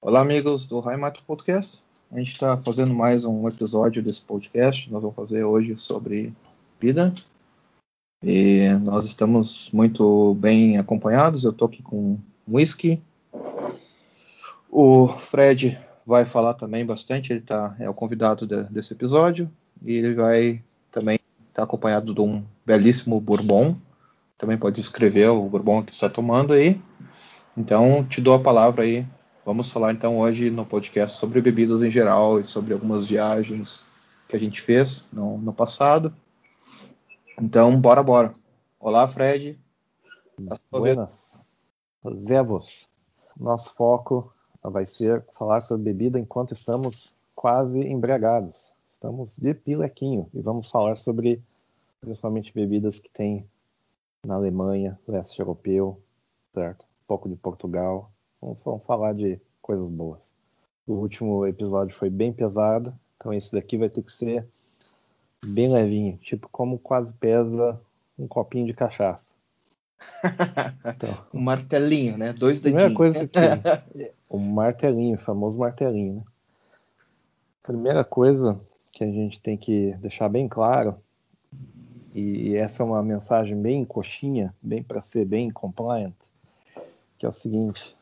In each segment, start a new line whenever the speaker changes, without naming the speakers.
Olá, amigos do Raimato Podcast. A gente está fazendo mais um episódio desse podcast. Nós vamos fazer hoje sobre vida. E nós estamos muito bem acompanhados. Eu estou aqui com whisky. O Fred vai falar também bastante. Ele tá, é o convidado de, desse episódio. E ele vai também estar tá acompanhado de um belíssimo bourbon. Também pode escrever o bourbon que está tomando aí. Então, te dou a palavra aí Vamos falar então hoje no podcast sobre bebidas em geral e sobre algumas viagens que a gente fez no, no passado. Então, bora, bora. Olá, Fred.
Buenas. Zevos. Nosso foco vai ser falar sobre bebida enquanto estamos quase embriagados. Estamos de pilequinho e vamos falar sobre principalmente bebidas que tem na Alemanha, leste europeu, certo? Um pouco de Portugal, Vamos, vamos falar de coisas boas. O último episódio foi bem pesado, então esse daqui vai ter que ser bem levinho, tipo como quase pesa um copinho de cachaça.
Então, um martelinho, né? Dois
dedinhos. Primeira coisa aqui, o martelinho, o famoso martelinho, né? Primeira coisa que a gente tem que deixar bem claro, e essa é uma mensagem bem coxinha, bem para ser bem compliant, que é o seguinte: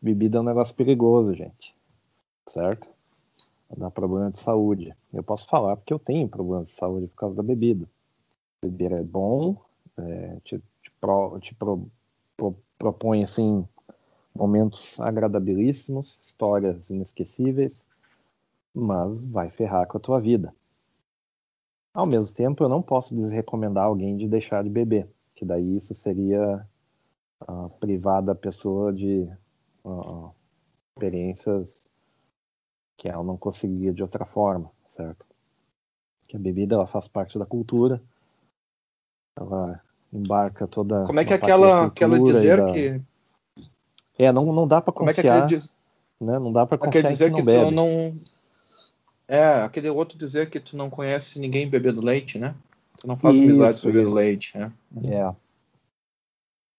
Bebida é um negócio perigoso, gente. Certo? Dá problema de saúde. Eu posso falar porque eu tenho problemas de saúde por causa da bebida. Beber é bom, é, te, te, pro, te pro, pro, propõe assim momentos agradabilíssimos, histórias inesquecíveis, mas vai ferrar com a tua vida. Ao mesmo tempo, eu não posso desrecomendar alguém de deixar de beber, que daí isso seria uh, privar da pessoa de uh, experiências que ela não conseguia de outra forma, certo? Que a bebida ela faz parte da cultura, ela embarca toda.
Como é que é aquela, aquela dizer da... que.
É, não, não dá para confiar. Como é que diz... né? Não dá para confiar
dizer
que,
que
bebe.
tu não. É, aquele outro dizer que tu não conhece ninguém bebendo leite, né? Tu não faz amizade bebendo leite, né?
É.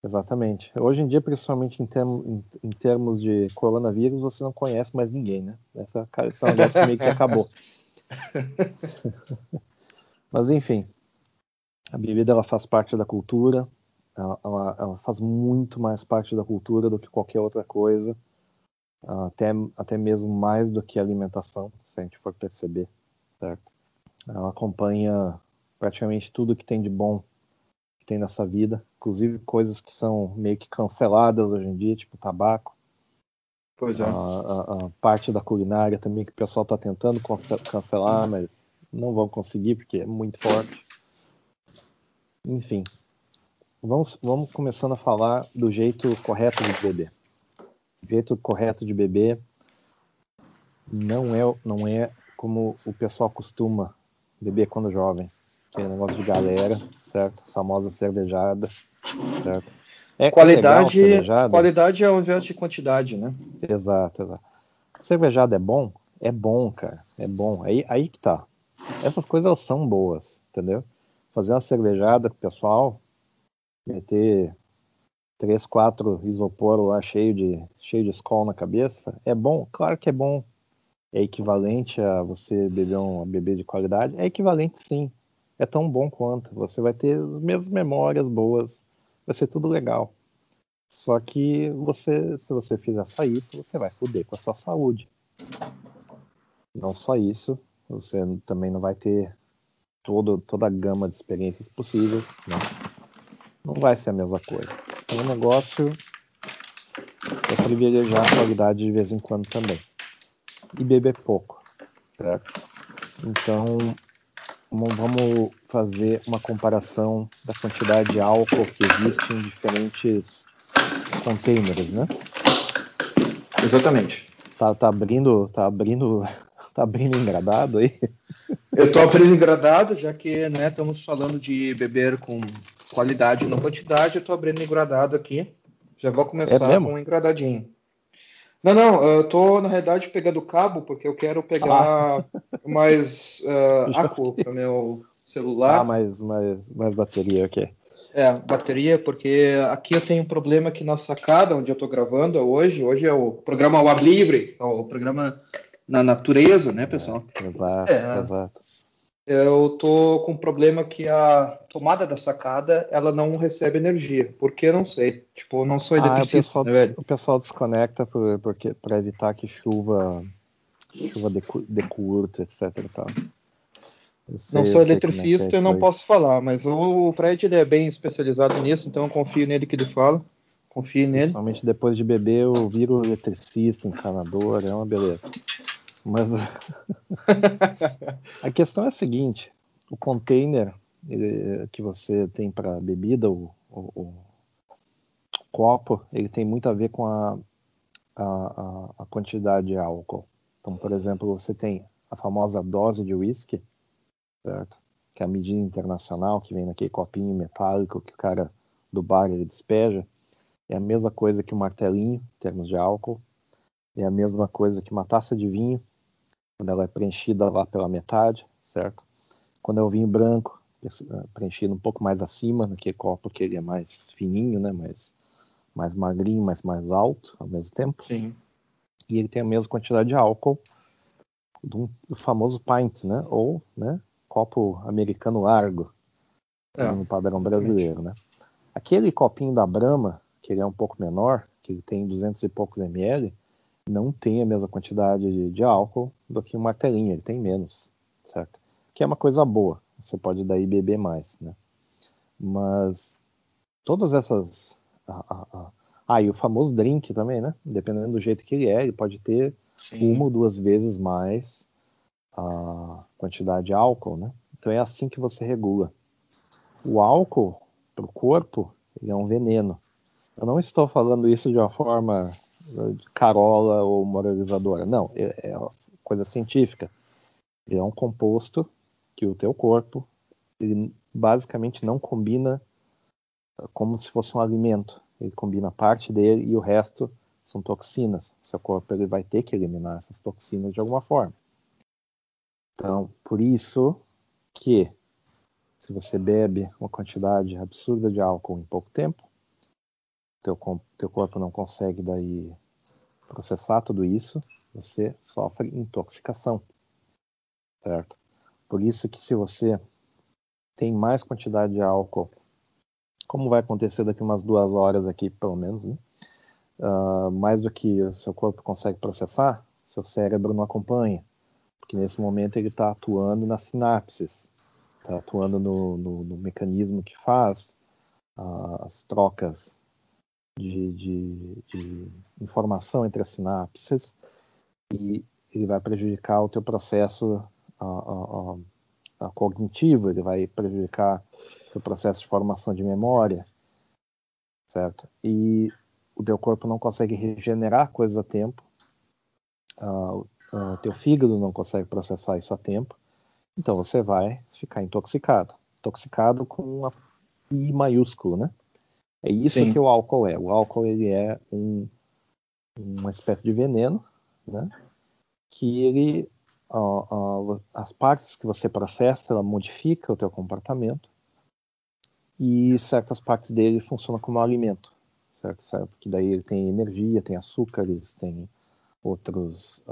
Exatamente. Hoje em dia, principalmente em, termos, em, em, termos de coronavírus, você não conhece mais ninguém, né? Essa, um negócio meio que acabou. Mas enfim, a bebida ela faz parte da cultura, ela, ela, ela, faz muito mais parte da cultura do que qualquer outra coisa, até, até mesmo mais do que a alimentação, se a gente for perceber, certo? Ela acompanha praticamente tudo que tem de bom tem nessa vida, inclusive coisas que são meio que canceladas hoje em dia, tipo tabaco.
Pois é. A,
a, a parte da culinária também que o pessoal está tentando cancelar, mas não vão conseguir porque é muito forte. Enfim, vamos, vamos começando a falar do jeito correto de beber. O jeito correto de beber não é, não é como o pessoal costuma beber quando jovem que é negócio de galera, certo? Famosa cervejada, certo?
É qualidade, legal, qualidade é ao invés de quantidade, né?
Exato, exato. Cervejada é bom? É bom, cara. É bom. Aí, aí que tá. Essas coisas são boas, entendeu? Fazer uma cervejada com o pessoal, meter três, quatro isopor lá cheio de, cheio de escola na cabeça, é bom? Claro que é bom. É equivalente a você beber uma bebê de qualidade? É equivalente sim é tão bom quanto. Você vai ter as mesmas memórias boas, vai ser tudo legal. Só que você, se você fizer só isso, você vai foder com a sua saúde. Não só isso, você também não vai ter todo, toda a gama de experiências possíveis. Né? Não vai ser a mesma coisa. É um negócio é privilegiar a qualidade de vez em quando também. E beber pouco, certo? Então, vamos fazer uma comparação da quantidade de álcool que existe em diferentes containers, né?
Exatamente.
Tá, tá abrindo, tá abrindo, tá abrindo engradado aí?
Eu estou abrindo engradado, já que né, estamos falando de beber com qualidade e não quantidade, eu estou abrindo engradado aqui. Já vou começar é com um engradadinho. Não, não, eu tô na realidade pegando cabo porque eu quero pegar ah. mais uh, para meu celular.
Ah, mais, mais, mais bateria, ok.
É, bateria, porque aqui eu tenho um problema que na sacada onde eu estou gravando hoje, hoje é o programa ao ar livre, é o programa na natureza, né, pessoal?
É, exato, é, exato.
Eu tô com um problema que a tomada da sacada ela não recebe energia. Por que não sei? Tipo, eu não sou eletricista, ah, o pessoal,
né, o pessoal desconecta para evitar que chuva chuva de, de curto, etc. Tal.
Sei, não sou é eletricista, é eu não posso falar, mas o Fred ele é bem especializado nisso, então eu confio nele que ele fala. Confio nele.
Principalmente depois de beber, eu viro eletricista, encanador, é uma beleza. Mas a questão é a seguinte: o container ele, que você tem para bebida, o, o, o, copo, ele tem muito a ver com a, a, a quantidade de álcool. Então, por exemplo, você tem a famosa dose de whisky, certo? Que é a medida internacional que vem naquele copinho metálico que o cara do bar ele despeja. É a mesma coisa que um martelinho, em termos de álcool. É a mesma coisa que uma taça de vinho, quando ela é preenchida lá pela metade, certo? Quando é o vinho branco, eh, preenchido um pouco mais acima, naquele copo que ele é mais fininho, né? Mais, mais magrinho, mas mais alto ao mesmo tempo.
Sim.
E ele tem a mesma quantidade de álcool do, do famoso pint, né? Ou, né? copo americano largo, é, no padrão brasileiro, né? Aquele copinho da Brahma, que ele é um pouco menor, que ele tem 200 e poucos ml, não tem a mesma quantidade de, de álcool do que o martelinho, ele tem menos, certo? Que é uma coisa boa, você pode daí beber mais, né? Mas todas essas... Ah, e o famoso drink também, né? Dependendo do jeito que ele é, ele pode ter Sim. uma ou duas vezes mais a quantidade de álcool, né? Então é assim que você regula. O álcool para o corpo ele é um veneno. Eu não estou falando isso de uma forma carola ou moralizadora. Não, é, é coisa científica. Ele é um composto que o teu corpo ele basicamente não combina como se fosse um alimento. Ele combina parte dele e o resto são toxinas. Seu corpo ele vai ter que eliminar essas toxinas de alguma forma. Então, por isso que se você bebe uma quantidade absurda de álcool em pouco tempo, teu, teu corpo não consegue daí processar tudo isso, você sofre intoxicação, certo? Por isso que se você tem mais quantidade de álcool, como vai acontecer daqui umas duas horas aqui, pelo menos, né? uh, mais do que o seu corpo consegue processar, seu cérebro não acompanha que nesse momento ele está atuando nas sinapses, está atuando no, no, no, mecanismo que faz uh, as trocas de, de, de, informação entre as sinapses e ele vai prejudicar o teu processo uh, uh, cognitivo, ele vai prejudicar o processo de formação de memória, certo? E o teu corpo não consegue regenerar coisas a tempo, Uh, uh, teu fígado não consegue processar isso a tempo, então você vai ficar intoxicado. Intoxicado com a I maiúsculo, né? É isso Sim. que o álcool é. O álcool ele é um, uma espécie de veneno, né? Que ele uh, uh, as partes que você processa, ela modifica o teu comportamento e certas partes dele funcionam como alimento, certo? certo? Porque daí ele tem energia, tem açúcares, tem outros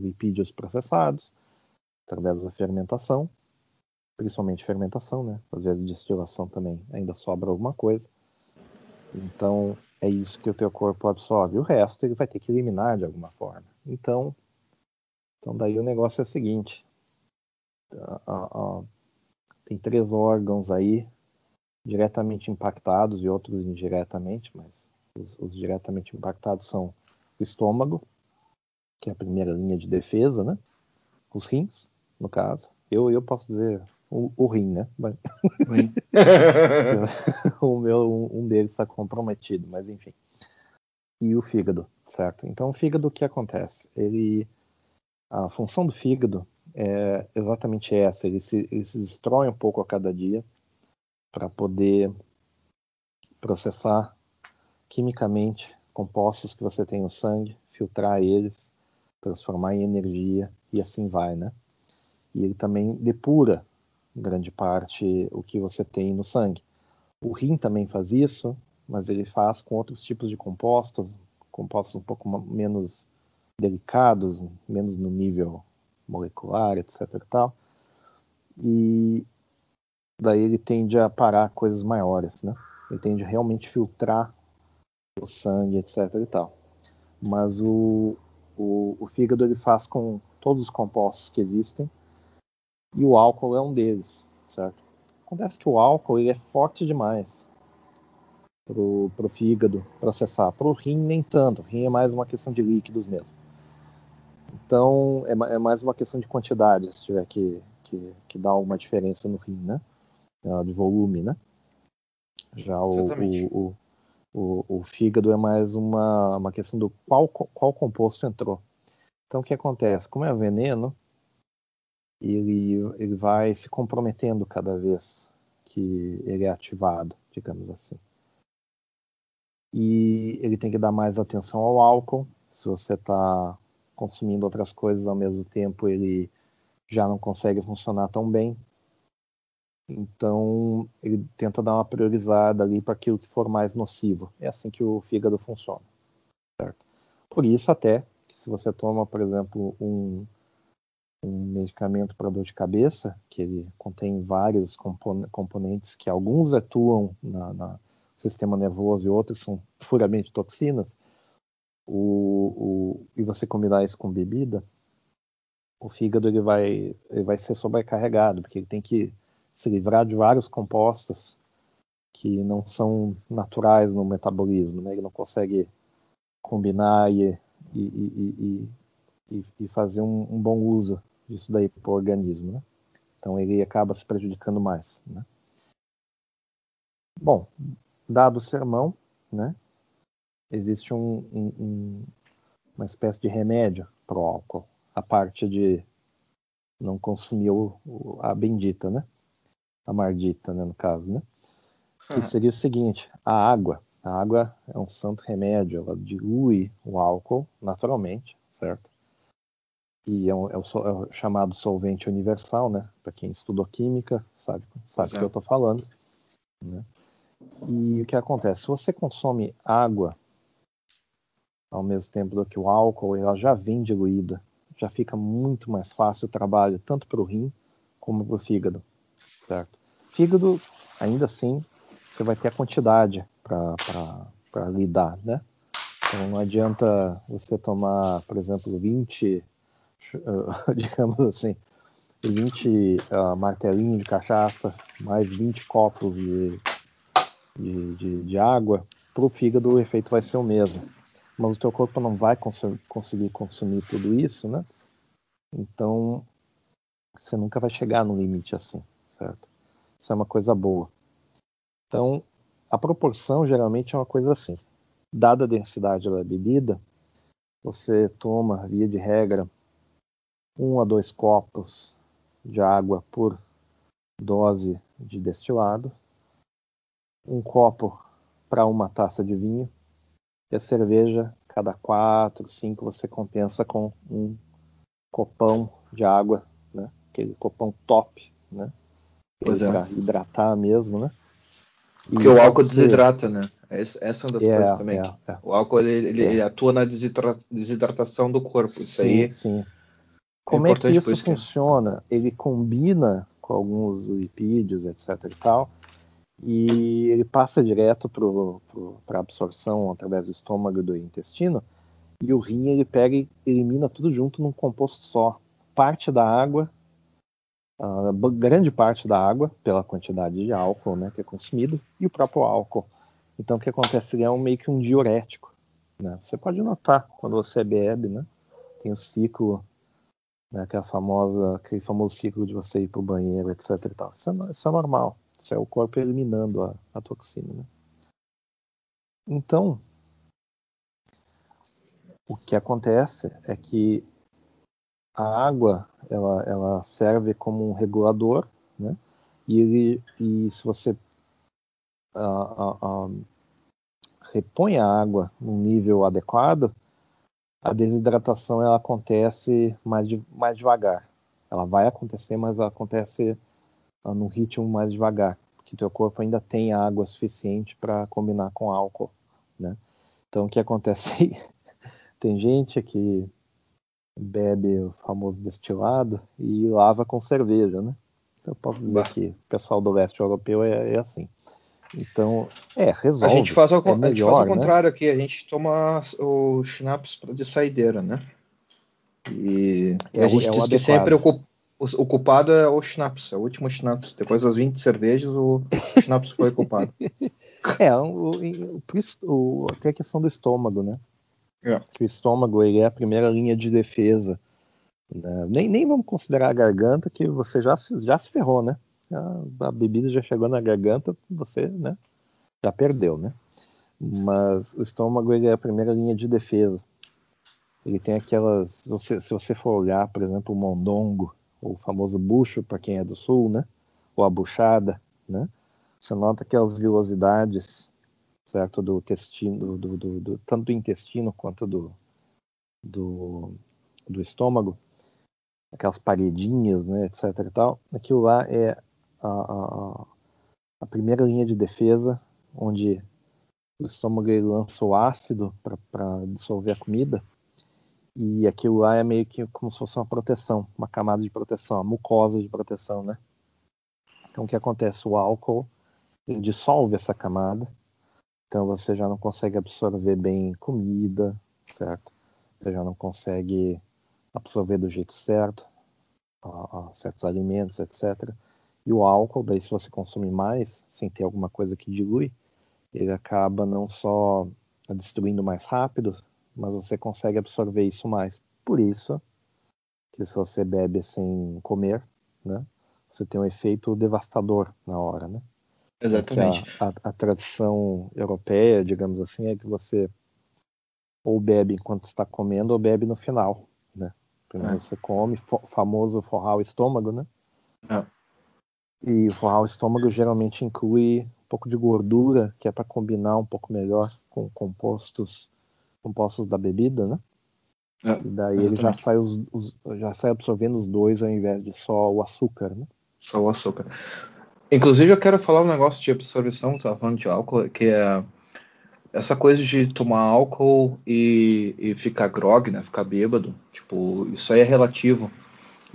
lipídios processados através da fermentação, principalmente fermentação, né? Às vezes destilação também ainda sobra alguma coisa. Então é isso que o teu corpo absorve. O resto ele vai ter que eliminar de alguma forma. Então, então daí o negócio é o seguinte: tem três órgãos aí diretamente impactados e outros indiretamente, mas os, os diretamente impactados são o estômago, que é a primeira linha de defesa, né? Os rins, no caso. Eu, eu posso dizer o, o rim, né? Mas... o meu, um deles está comprometido, mas enfim. E o fígado, certo? Então, o fígado, o que acontece? Ele, a função do fígado é exatamente essa. Ele se, ele se destrói um pouco a cada dia para poder processar quimicamente compostos que você tem no sangue, filtrar eles transformar em energia e assim vai, né? E ele também depura grande parte o que você tem no sangue. O rim também faz isso, mas ele faz com outros tipos de compostos, compostos um pouco menos delicados, menos no nível molecular, etc. E, tal. e daí ele tende a parar coisas maiores, né? Ele tende a realmente filtrar o sangue, etc. e tal. Mas o, o, o fígado ele faz com todos os compostos que existem e o álcool é um deles, certo? Acontece que o álcool ele é forte demais pro, pro fígado processar. Pro rim nem tanto. O rim é mais uma questão de líquidos mesmo. Então é, é mais uma questão de quantidade, se tiver que, que, que dar uma diferença no rim, né? Ah, de volume, né? Já o, o, o, o, fígado é mais uma, uma questão do qual, qual composto entrou. Então o que acontece? Como é veneno, ele, ele vai se comprometendo cada vez que ele é ativado, digamos assim. E ele tem que dar mais atenção ao álcool. Se você está consumindo outras coisas ao mesmo tempo, ele já não consegue funcionar tão bem. Então, ele tenta dar uma priorizada ali para aquilo que for mais nocivo. É assim que o fígado funciona. Certo? Por isso, até, que se você toma, por exemplo, um, um medicamento para dor de cabeça, que ele contém vários componentes que alguns atuam na, na sistema nervoso e outros são puramente toxinas, o, o, e você combinar isso com bebida, o fígado ele vai, ele vai ser sobrecarregado, porque ele tem que se livrar de vários compostos que não são naturais no metabolismo, né? Ele não consegue combinar e, e, e, e fazer um, um, bom uso disso daí para o organismo, né? Então ele acaba se prejudicando mais, né? Bom, dado o sermão, né? Existe um, um, uma espécie de remédio para o álcool, a parte de não consumir o, a bendita, né? a mardita, né, no caso, né? Que seria o seguinte: a água. A água é um santo remédio, ela dilui o álcool naturalmente, certo? E é, um, é, o, é o, chamado solvente universal, né? Para quem estudou química, sabe, sabe o que eu estou falando. Né? E o que acontece? Se você consome água ao mesmo tempo do que o álcool, ela já vem diluída, já fica muito mais fácil o trabalho, tanto para o rim como para o fígado certo? Fígado, ainda assim, você vai ter a quantidade para lidar, né? Então não adianta você tomar, por exemplo, 20, uh, digamos assim, 20 uh, martelinhos de cachaça, mais 20 copos de, de, de, de água, para o fígado o efeito vai ser o mesmo. Mas o teu corpo não vai cons conseguir consumir tudo isso, né? Então, você nunca vai chegar no limite assim certo? Isso é uma coisa boa. Então, a proporção geralmente é uma coisa assim. Dada a densidade da bebida, você toma, via de regra, um a dois copos de água por dose de destilado, um copo para uma taça de vinho, e a cerveja, cada quatro, cinco, você compensa com um copão de água, né? aquele copão top, né?
Pois é.
Pra hidratar mesmo, né?
Porque e o álcool desidrata, né? Essa é uma das é, coisas também. É, é. O álcool ele, ele, ele, atua na desidratação do corpo. Isso
sim,
aí.
Sim. Como é, que isso, isso funciona? Que... Ele combina com alguns lipídios, etc. e tal, e ele passa direto para absorção através do estômago e do intestino. E o rim ele pega e elimina tudo junto num composto só. Parte da água uh, grande parte da água pela quantidade de álcool né, que é consumido e o próprio álcool. Então o que acontece é um, meio que um diurético. Né? Você pode notar quando você bebe, né? tem o ciclo, né, aquela famosa, aquele famoso ciclo de você ir para o banheiro, etc. E tal. Isso, é, isso é normal. Isso é o corpo eliminando a, a toxina. Né? Então, o que acontece é que a água ela, ela serve como um regulador, né? E, ele, e se você repõe a água num nível adequado, a desidratação ela acontece mais, de, mais devagar. Ela vai acontecer, mas ela acontece uh, num ritmo mais devagar. que teu corpo ainda tem água suficiente para combinar com álcool, né? Então o que acontece aí? tem gente que bebe o famoso destilado e lava com cerveja, né? Eu posso dizer bah. que o pessoal do leste europeu é, é, assim. Então, é, resolve.
A gente faz ao, é melhor, a gente faz ao né? contrário aqui, a gente toma o schnapps de saideira, né? E é, a gente é diz que sempre o, o, culpado é o schnapps, é o último schnapps. Depois das 20 cervejas, o schnapps foi culpado.
É, o, o, o, tem a questão do estômago, né? É. Que o estômago ele é a primeira linha de defesa. Né? Nem, nem vamos considerar a garganta, que você já, já se ferrou, né? A, a bebida já chegou na garganta, você né, já perdeu, né? Mas o estômago ele é a primeira linha de defesa. Ele tem aquelas. Você, se você for olhar, por exemplo, o mondongo, o famoso bucho, para quem é do sul, né? Ou a buchada, né? Você nota aquelas vilosidades certo? Do intestino, do, do, do, tanto do intestino quanto do, do, do estômago, aquelas paredinhas, né, etc. E tal. Aquilo lá é a, a, primeira linha de defesa, onde o estômago lança o ácido para dissolver a comida. E aquilo lá é meio que como se fosse uma proteção, uma camada de proteção, uma mucosa de proteção, né? Então o que acontece? O álcool dissolve essa camada então você já não consegue absorver bem comida, certo? Você já não consegue absorver do jeito certo certos alimentos, etc. E o álcool, daí se você consumir mais, sem ter alguma coisa que dilui, ele acaba não só destruindo mais rápido, mas você consegue absorver isso mais. Por isso que se você bebe sem comer, né, você tem um efeito devastador na hora, né?
Exatamente.
A, a, a, tradição europeia, digamos assim, é que você ou bebe enquanto está comendo ou bebe no final, né? Primeiro é. você come, famoso forrar o estômago, né? É. E forrar o estômago geralmente inclui um pouco de gordura, que é para combinar um pouco melhor com compostos compostos da bebida, né? É. E daí ele já sai, os, os, já sai absorvendo os dois ao invés de só o açúcar, né?
Só o açúcar. Inclusive, eu quero falar um negócio de absorção, tava falando de álcool, que é essa coisa de tomar álcool e, e ficar grog, né? Ficar bêbado. Tipo, isso aí é relativo.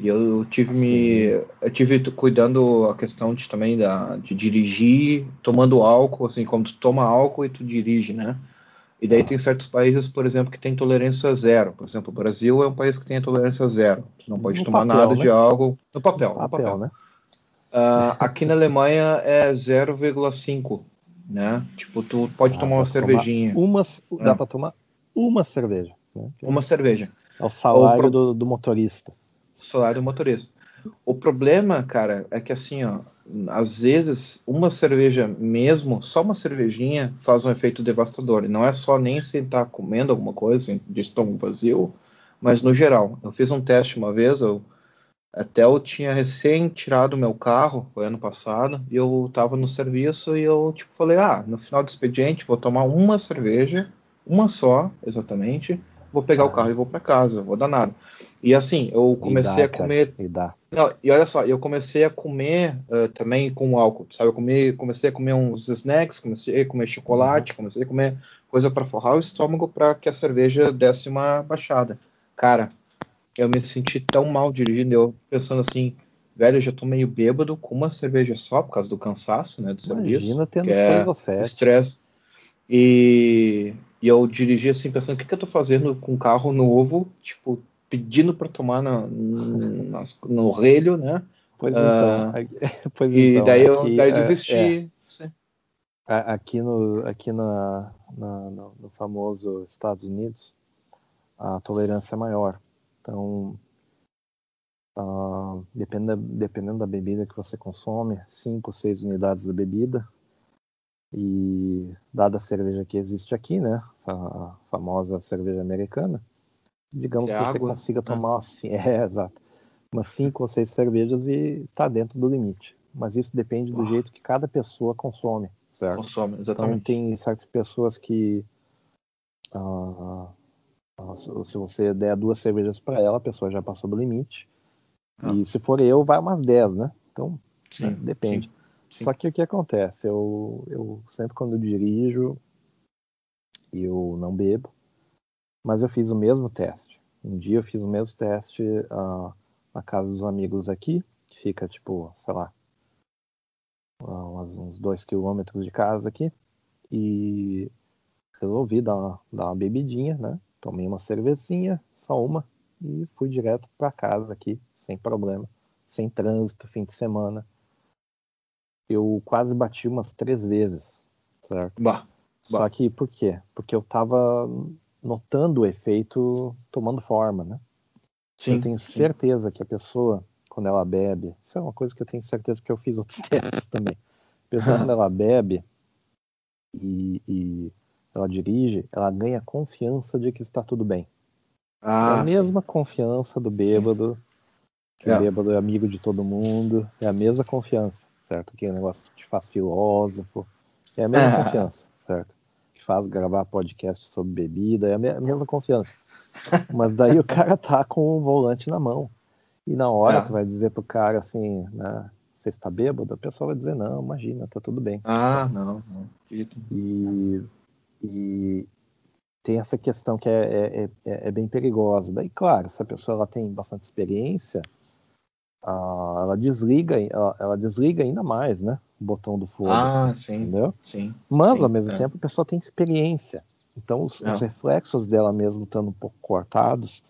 E eu tive me. Eu tive cuidando a questão de também da, de dirigir tomando álcool, assim, como tu toma álcool e tu dirige, né? E daí tem certos países, por exemplo, que tem tolerância zero. Por exemplo, o Brasil é um país que tem tolerância zero. Tu não pode no tomar papel, nada né? de álcool. No papel, no papel, papel. né? Uh, aqui na Alemanha é 0,5, né? Tipo, tu pode tomar uma cervejinha.
Uma, é. Dá para tomar uma cerveja. Né?
Uma cerveja.
É o salário o pro... do, do, motorista.
Salário do motorista. O problema, cara, é que assim, ó, às vezes uma cerveja mesmo, só uma cervejinha faz um efeito devastador. E não é só nem se tá comendo alguma coisa assim, de estômago vazio, mas no geral. Eu fiz um teste uma vez, eu até eu tinha recém tirado meu carro, foi ano passado, e eu tava no serviço e eu tipo falei, ah, no final do expediente vou tomar uma cerveja, uma só, exatamente, vou pegar ah. o carro e vou para casa, vou dar nada. E assim, eu comecei dá, a comer.
E, dá.
Não, e olha só, eu comecei a comer uh, também com álcool, sabe? Eu comei, comecei a comer uns snacks, comecei a comer chocolate, uhum. comecei a comer coisa para forrar o estômago para que a cerveja desse uma baixada. Cara, eu me senti tão mal dirigindo, eu pensando assim, velho, eu já tô meio bêbado com uma cerveja só por causa do cansaço, né, do serviço.
Imagina tendo que é ou sete.
Estresse. E, e eu dirigi assim, pensando, o que, que eu tô fazendo com um carro novo, tipo, pedindo para tomar na, no, no relho, né?
Pois então. Uh, pois
e
então,
daí eu daí é, desisti. É,
é. Aqui, no, aqui na, na, no famoso Estados Unidos, a tolerância é maior. Então, uh, dependendo, dependendo da bebida que você consome, 5 ou 6 unidades da bebida. E dada a cerveja que existe aqui, né, a famosa cerveja americana, digamos é que você consiga né? tomar assim, é, exato, umas 5 ou 6 cervejas e está dentro do limite. Mas isso depende do jeito que cada pessoa consome, certo?
Consome, exatamente.
Então tem certas pessoas que uh, se você der duas cervejas para ela, a pessoa já passou do limite. Ah. E se for eu, vai umas 10, né? Então, sim, né? depende. Sim.
sim.
Só que o que acontece? Eu, eu sempre quando dirijo, eu não bebo, mas eu fiz o mesmo teste. Um dia eu fiz o mesmo teste uh, na casa dos amigos aqui, que fica tipo, sei lá, uns dois quilômetros de casa aqui, e resolvi dar uma, dar uma bebidinha, né? Tomei uma cervecinha, só uma, e fui direto para casa aqui, sem problema, sem trânsito, fim de semana. Eu quase bati umas três vezes, certo?
Bah, bah.
Só que por quê? Porque eu tava notando o efeito tomando forma, né?
Sim,
eu tenho
sim.
certeza que a pessoa, quando ela bebe, isso é uma coisa que eu tenho certeza porque eu fiz outros testes também. A pessoa, quando ela bebe e, e ela dirige, ela ganha confiança de que está tudo bem. é
Ah,
a
sim.
mesma confiança do bêbado, que
É.
o bêbado é amigo de todo mundo, é a mesma confiança, certo? Que o negócio te faz filósofo, é a mesma
Ah.
confiança, certo? Faz gravar podcast sobre bebida, é a me- a mesma confiança. Mas daí o cara tá com o volante na mão. E na hora
É.
tu vai dizer pro cara assim, né? Você está bêbado? A pessoa vai dizer, não, imagina, tá tudo bem.
Ah, não, não.
E, e tem essa questão que é, é, é, é bem perigosa. Daí, claro, se a pessoa ela tem bastante experiência, ah, ela desliga, ela, ela desliga ainda mais, né? O botão do foda-se,
Ah, sim,
entendeu?
sim.
Mas,
sim,
ao mesmo
é.
tempo, a pessoa tem experiência. Então, os,
É.
os reflexos dela mesmo estando um pouco cortados,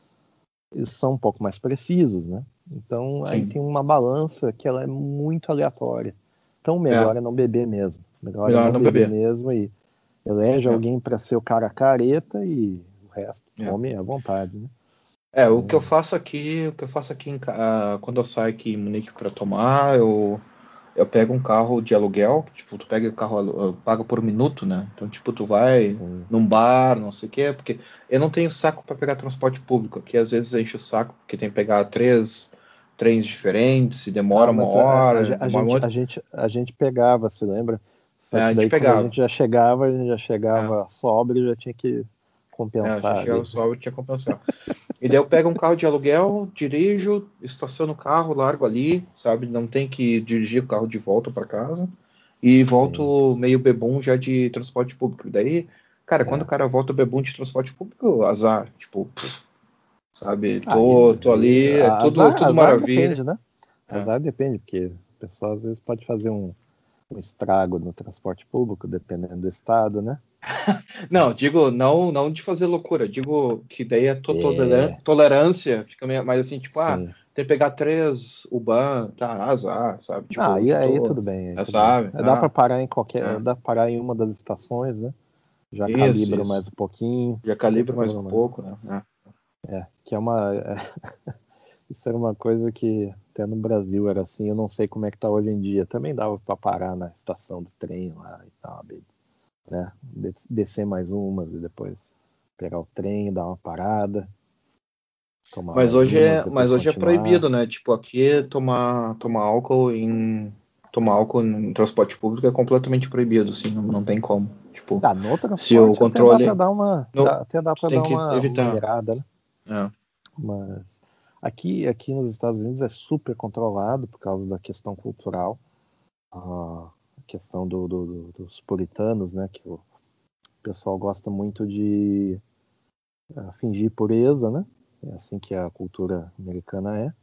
eles são um pouco mais precisos, né? Então, aí
Sim.
tem uma balança que ela é muito aleatória. Então, melhor é, não beber mesmo. Melhor,
Melhor
é não, beber,
beber.
mesmo e elege
É.
alguém para ser o cara careta e o resto
É.
come à vontade, né?
É, o que eu faço aqui, o que eu faço aqui em, ah, quando eu saio aqui em Munique para tomar, eu, eu pego um carro de aluguel, tipo, tu pega o carro, paga por minuto, né? Então, tipo, tu vai
Sim.
num bar, não sei o quê, porque eu não tenho saco para pegar transporte público, aqui às vezes enche o saco, porque tem que pegar três trens diferentes, e demora
Ah,
uma
a-
hora,
a, a,
demora
gente,
muito.
a, gente, a gente pegava, se lembra? Só
É, a gente pegava.
a gente já chegava, a gente já chegava sóbrio e já tinha que
É,
compensar.
já chegava eu tinha que compensar. E daí eu pego um carro de aluguel, dirijo, estaciono o carro, largo ali, sabe? Não tem que dirigir o carro de volta para casa. E volto meio bebum já de transporte público. Daí, cara,
É.
quando o cara volta bebum de transporte público, azar. Tipo, pff, sabe?
Ah,
Tô, tô ali, é
azar-
tudo, tudo
azar
maravilha.
Depende, né?
É.
Azar depende, porque o pessoal às vezes pode fazer um, um estrago no transporte público, dependendo do estado, né?
Não, digo, não, não de fazer loucura, digo que daí a to-
É.
tolerância fica meio mais assim, tipo, ah,
Sim.
tem que pegar três Uban, tá, azar, sabe? Tipo,
ah, aí, aí
tô-
tudo bem. aí
É, sabe?
bem. Dá
Ah.
pra parar em qualquer.
É.
Dá pra parar em uma das estações, né? Já
Isso,
calibra
isso.
mais um pouquinho.
Já calibra mais um pouco, né? É.
É, que é uma. Isso era uma coisa que até no Brasil era assim, eu não sei como é que tá hoje em dia. Também dava pra parar na estação do trem lá e tal, né? De- Descer mais umas e depois pegar o trem, dar uma parada. tomar
Mas hoje é, mas hoje é proibido, né? Tipo, aqui tomar, tomar álcool em tomar álcool em transporte público é completamente proibido, assim, não, não tem como. Tipo,
Ah, no transporte
Se o
até
controle-
dá pra dar uma,
No-
até dá pra dar uma,
evitar.
né?
é.
Mas aqui, aqui nos Estados Unidos é super controlado por causa da questão cultural, a questão do, do- do- dos puritanos, né? Que o pessoal gosta muito de ah, fingir pureza, né? É assim que a cultura americana é.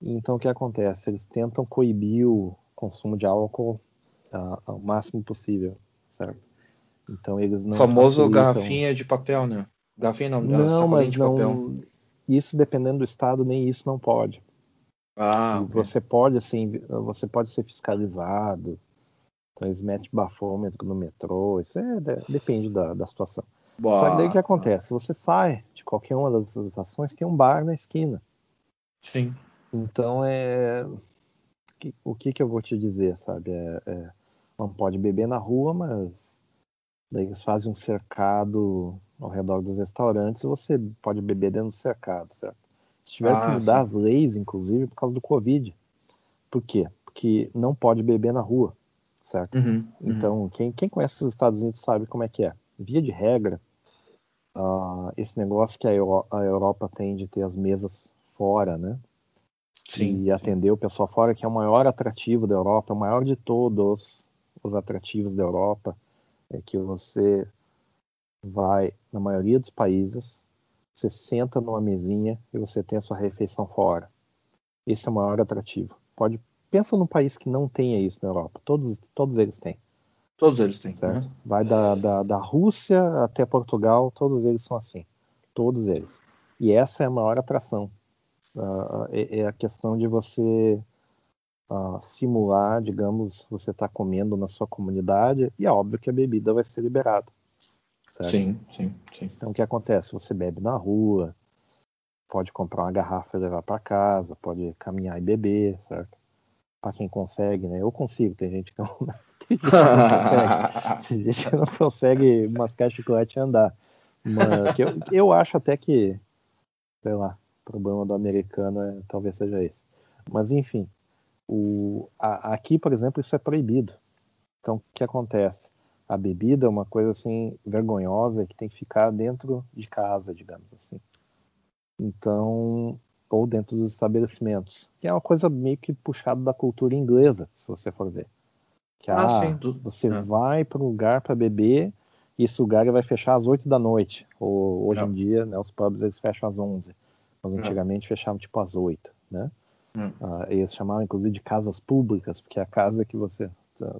E Então o que acontece? Eles tentam coibir o consumo de álcool ah, ao máximo possível, certo? Então eles
O
não
famoso
facilitam-
garrafinha de papel, né? Garrafinha não,
Não, mas
de papel.
não. Isso dependendo do estado, nem isso não pode.
Ah,
você pode assim, você pode ser fiscalizado. Então eles metem bafômetro no metrô. Isso é, de- depende da, da situação. Só que daí o que acontece? Você sai de qualquer uma das estações, tem um bar na esquina.
Sim.
Então é. O que, que eu vou te dizer, sabe? É, é, não pode beber na rua, mas daí eles fazem um cercado ao redor dos restaurantes, você pode beber dentro do cercado, certo? Se tiver
Ah,
que mudar
sim.
as leis, inclusive, por causa do Covid. Por quê? Porque não pode beber na rua, certo?
Uhum, uhum.
Então, quem, quem conhece os Estados Unidos sabe como é que é. Via de regra, ah, esse negócio que a, Euro- a Europa tem de ter as mesas fora, né? Sim, e atender o pessoal fora, que é o maior atrativo da Europa, o maior de todos os atrativos da Europa, é que você vai, na maioria dos países, você senta numa mesinha e você tem a sua refeição fora. Esse é o maior atrativo. Pode pensa num país que não tenha isso na Europa. Todos, todos eles têm.
Todos eles têm.
Certo? Uhum. Vai da, da, da Rússia até Portugal, todos eles são assim. Todos eles. E essa é a maior atração. Uh, é, é, a questão de você uh, simular, digamos, você está comendo na sua comunidade e é óbvio que a bebida vai ser liberada.
Certo? Sim, sim, sim.
Então o que acontece? Você bebe na rua, pode comprar uma garrafa e levar para casa, pode caminhar e beber, certo? Para quem consegue, né? Eu consigo, tem gente que não, tem gente que não consegue, tem gente que não consegue mascar chiclete e andar. Mas eu, eu acho até que, sei lá, o problema do americano é, talvez seja esse. Mas enfim, o, a, aqui, por exemplo, isso é proibido. Então, o que acontece? A bebida é uma coisa assim vergonhosa que tem que ficar dentro de casa, digamos assim. Então, ou dentro dos estabelecimentos, que é uma coisa meio que puxada da cultura inglesa, se você for ver. Que ah, ah você é. vai para um lugar para beber e esse lugar vai fechar às 8 da noite. Ou, hoje é. em dia, né, os pubs eles fecham às 11. Mas é. antigamente é. fechavam tipo às 8, né? É. Ah, eles chamavam inclusive de casas públicas, porque a casa que você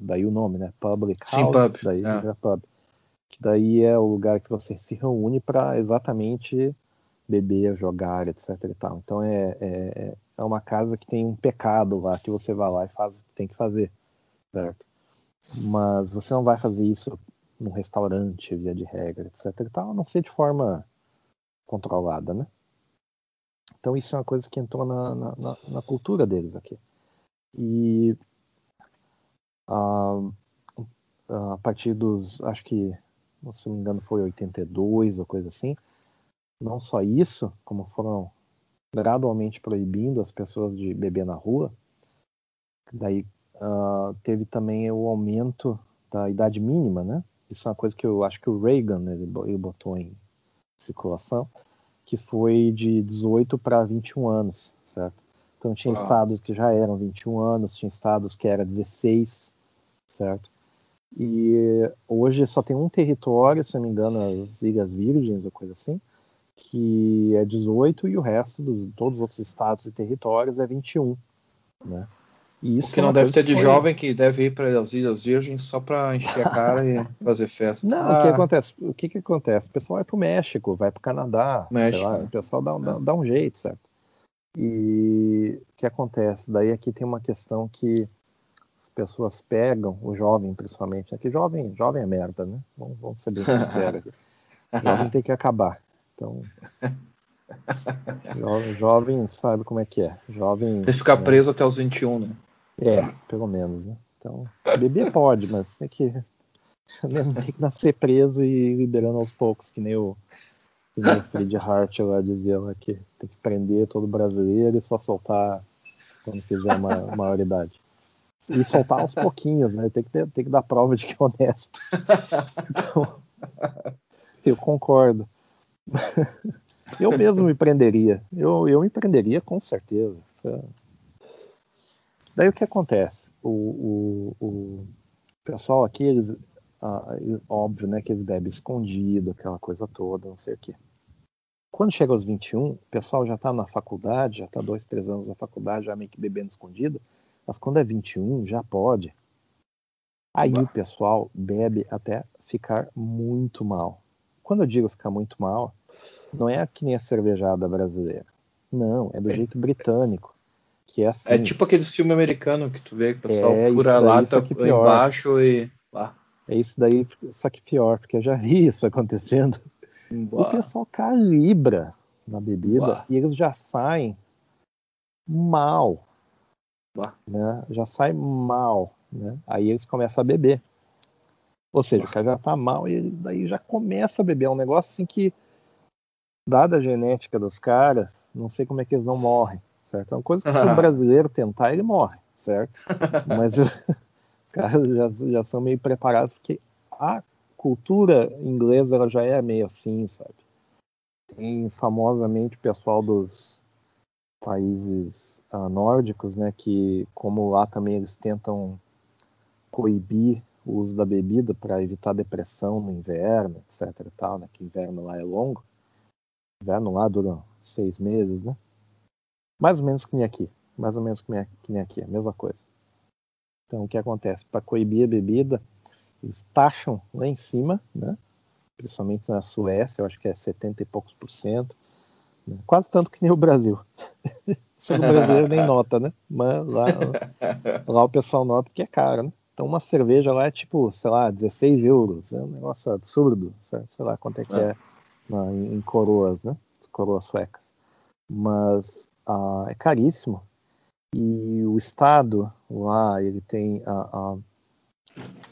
daí o nome, né? Public House, Sim, pub. daí é. pub. Que daí é o lugar que você se reúne para exatamente beber, jogar, etc e tal. Então é, é, é uma casa que tem um pecado lá que você vai lá e faz, tem que fazer, certo? Mas você não vai fazer isso num restaurante, via de regra, etc e tal, a não ser de forma controlada, né? Então isso é uma coisa que entrou na, na, na cultura deles aqui. E a, a partir dos, acho que, se não me engano, foi 82 ou coisa assim, não só isso, como foram gradualmente proibindo as pessoas de beber na rua, daí uh, teve também o aumento da idade mínima, né? Isso é uma coisa que eu acho que o Reagan ele, ele botou em circulação, que foi de 18 para 21 anos, certo? Então tinha ah. estados que já eram 21 anos, tinha estados que era 16, certo? E hoje só tem um território, se não me engano, as Ilhas Virgens ou coisa assim, que é 18 e o resto dos todos os outros estados e territórios é 21, né?
E isso o que é não deve ter de foi... jovem que deve ir para as Ilhas Virgens só para encher a cara e fazer festa.
Não, ah. o que acontece? O que, que acontece? O pessoal vai para o México, vai para o Canadá, México, lá, o pessoal dá, dá, dá, um jeito, certo? E o que acontece? Daí aqui tem uma questão que as pessoas pegam, o jovem principalmente, é que jovem, jovem é merda, né? Vamos, vamos ser bem sinceros. jovem tem que acabar. Então, jovem, jovem, sabe como é que é. Jovem.
Tem que ficar né? preso até os 21, né?
É, pelo menos, né? Então, beber pode, mas tem que, tem que nascer preso e liberando aos poucos, que nem o, que nem o Fried Hart lá dizia lá que tem que prender todo brasileiro e só soltar quando fizer uma maioridade. E soltar aos pouquinhos, né? Tem que, ter, tem que dar prova de que é honesto. Então, eu concordo. eu mesmo me prenderia. Eu, eu me prenderia com certeza. Daí o que acontece? O, o, o pessoal aqui, eles, ah, óbvio, né, que eles bebem escondido, aquela coisa toda, não sei o quê. Quando chega aos 21, o pessoal já está na faculdade, já está dois, três anos na faculdade, já meio que bebendo escondido, mas quando é 21, já pode. Aí o pessoal bebe até ficar muito mal. Quando eu digo ficar muito mal, não é que nem a cervejada brasileira. Não, é do é. jeito britânico. Que é assim.
É tipo aquele filme americano que tu vê que o pessoal é fura a lata embaixo e. lá.
É isso daí, só que pior, porque eu já vi isso acontecendo. O pessoal calibra na bebida e eles já saem mal. Né? Já sai mal. Né? Aí eles começam a beber. Ou seja, o cara já tá mal e daí já começa a beber. É um negócio assim que, dada a genética dos caras, não sei como é que eles não morrem, certo? É uma coisa que se o brasileiro tentar, ele morre, certo? Mas os caras já, já são meio preparados, porque a cultura inglesa ela já é meio assim, sabe? Tem famosamente o pessoal dos países uh, nórdicos, né, que como lá também eles tentam coibir o uso da bebida para evitar depressão no inverno, etc. E tal, né, que inverno lá é longo. Inverno lá dura seis meses, né? Mais ou menos que nem aqui, mais ou menos que nem aqui, a mesma coisa. Então o que acontece? Para coibir a bebida, eles taxam lá em cima, né? principalmente na Suécia, eu acho que é 70 e poucos por cento, né? quase tanto que nem o Brasil. O brasileiro nem nota, né? Mas lá, lá o pessoal nota que é caro, né? Então uma cerveja lá é tipo, sei lá, 16 euros, é um negócio absurdo, sei lá quanto é que é, é na, em coroas, né? Coroas suecas. Mas ah, é caríssimo. E o Estado lá, ele tem a, a,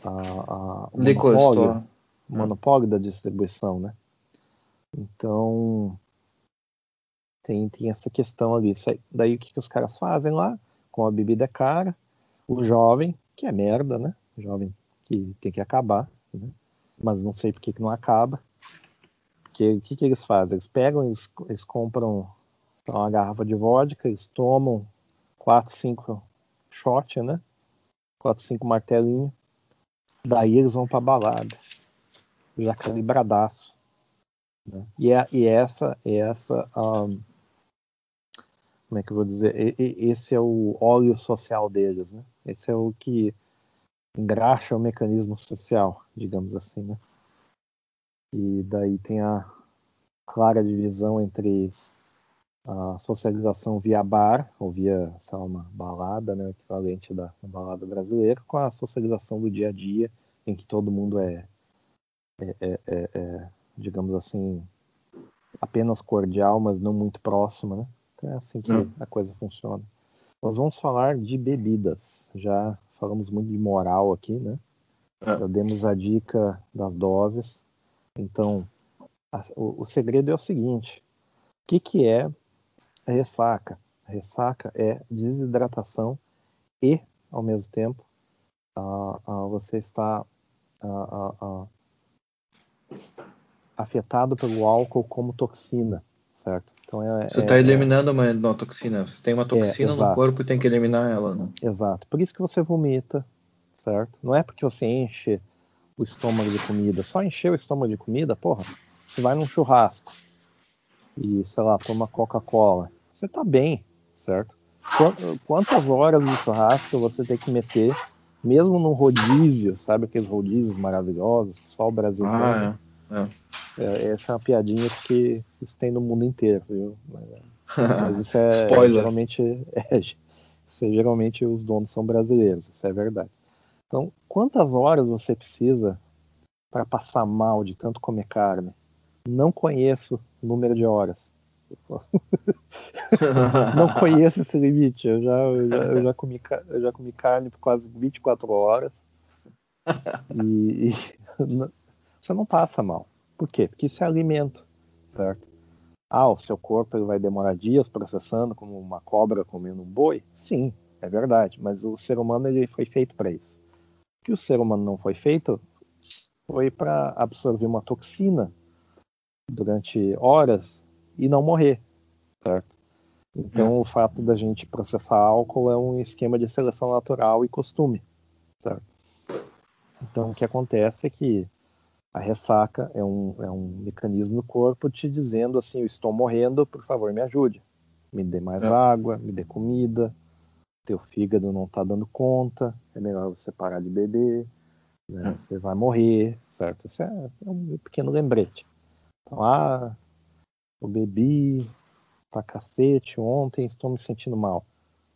a, o monopólio, monopólio da distribuição, né? Então, tem, tem essa questão ali. Daí o que, que os caras fazem lá? Com a bebida é cara, o jovem, que é merda, né? O jovem que tem que acabar, né? mas não sei por que, que não acaba. Porque o que, que eles fazem? Eles pegam, eles, eles compram uma garrafa de vodka, eles tomam 4, 5 shot, né? 4, 5 martelinhos. Daí eles vão pra balada. Já calibradaço. Né? E, é, e essa, essa um, como é que eu vou dizer? E, e, esse é o óleo social deles, né? Esse é o que engraxa o mecanismo social, digamos assim, né? E daí tem a clara divisão entre a socialização via bar, ou via sei lá, uma balada, né, equivalente da balada brasileira, com a socialização do dia a dia, em que todo mundo é, é, é, é, é digamos assim, apenas cordial, mas não muito próximo, né? Então é assim que hum. a coisa funciona. Nós vamos falar de bebidas. Já falamos muito de moral aqui, né? É. Já demos a dica das doses. Então, a, o, o segredo é o seguinte: o que, que é a ressaca. A ressaca é desidratação e, ao mesmo tempo, uh, você está afetado pelo álcool como toxina, certo?
Então é, você está é, eliminando uma, uma, toxina. Você tem uma toxina é, no corpo e tem que eliminar ela, né?
Exato. Por isso que você vomita, certo? Não é porque você enche o estômago de comida. Só encher o estômago de comida, porra, você vai num churrasco e, sei lá, toma Coca-Cola você tá bem, certo? Quantas horas de churrasco você tem que meter, mesmo num rodízio, sabe aqueles rodízios maravilhosos que só o Brasil ah, tem? É, é. É, essa é uma piadinha que isso tem no mundo inteiro, viu? Mas, isso é Spoiler. geralmente é, isso é, geralmente os donos são brasileiros, isso é verdade. Então, quantas horas você precisa para passar mal de tanto comer carne? Não conheço o número de horas. não conheço esse limite. Eu já, eu já, eu já, comi, eu já comi carne por quase 24 horas. E, e você não passa mal. Por quê? Porque isso é alimento, certo? Ah, o seu corpo ele vai demorar dias processando como uma cobra comendo um boi? Sim, é verdade. Mas o ser humano ele foi feito para isso. Que o ser humano não foi feito foi para absorver uma toxina durante horas e não morrer, certo? Então, o fato da gente processar álcool é um esquema de seleção natural e costume, certo? Então, o que acontece é que a ressaca é um, é um mecanismo no corpo te dizendo assim: eu estou morrendo, por favor, me ajude. Me dê mais é. água, me dê comida, teu fígado não está dando conta, é melhor você parar de beber, né? é. você vai morrer, certo? Isso é, é um pequeno lembrete. Então, ah, eu bebi pra cacete ontem, estou me sentindo mal.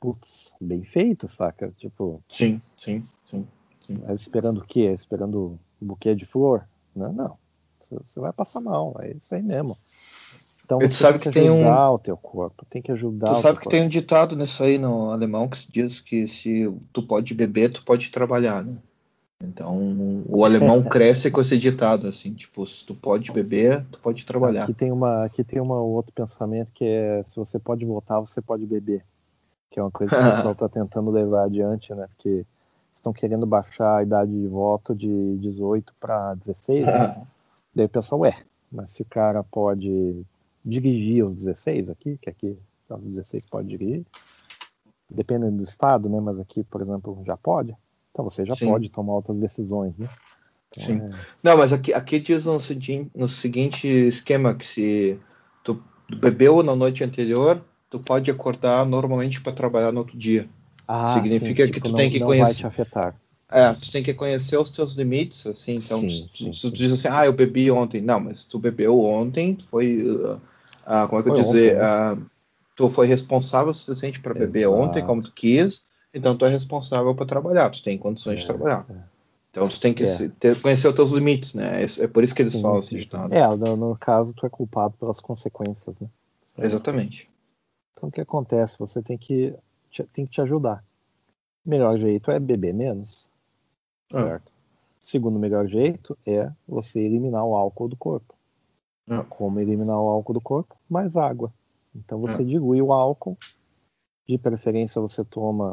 Putz, bem feito, saca? Tipo.
Sim, sim, sim. sim.
Esperando o quê? Esperando um buquê de flor? Não, não. Você vai passar mal, é isso aí mesmo. Então você sabe tem que, que ajudar um... o teu corpo, tem que ajudar.
Tu sabe que corpo. tem um ditado nisso aí no alemão que diz que se tu pode beber, tu pode trabalhar, né? Então, o alemão cresce com esse ditado, assim, tipo, se tu pode beber, tu pode trabalhar.
Aqui tem uma, aqui tem uma outro pensamento que é, se você pode votar, você pode beber. Que é uma coisa que o pessoal está tentando levar adiante, né? Porque estão querendo baixar a idade de voto de 18 para 16, né? Daí o pessoal, ué, mas se o cara pode dirigir aos 16 aqui, que aqui aos 16 pode dirigir. Dependendo do estado, né? Mas aqui, por exemplo, já pode. Então você já Sim. pode tomar outras decisões, né? Então,
Sim. É... Não, mas aqui, aqui diz no, no seguinte esquema que se tu bebeu na noite anterior, tu pode acordar normalmente para trabalhar no outro dia.
Ah, Significa sim, que tipo, tu não, tem que conhecer. Vai te afetar.
É, tu tem que conhecer os teus limites, assim, então sim, se, sim, tu diz assim, ah, eu bebi ontem, não, mas tu bebeu ontem, foi, uh, uh, como é que foi eu dizer, ontem, uh, tu foi responsável o suficiente para beber ontem, como tu quis, então tu é responsável para trabalhar, tu tem condições é, de trabalhar. É. Então tu tem que é. ter, conhecer os teus limites, né? É, é por isso que eles sim, falam sim,
assim, É, no, no, caso tu é culpado pelas consequências, né?
Exatamente.
Então o que acontece? Você tem que, tem que te ajudar. O melhor jeito é beber menos ah. Certo? Segundo melhor jeito é você eliminar o álcool do corpo. Ah. Como eliminar o álcool do corpo? Mais água. Então você ah. dilui o álcool. De preferência você toma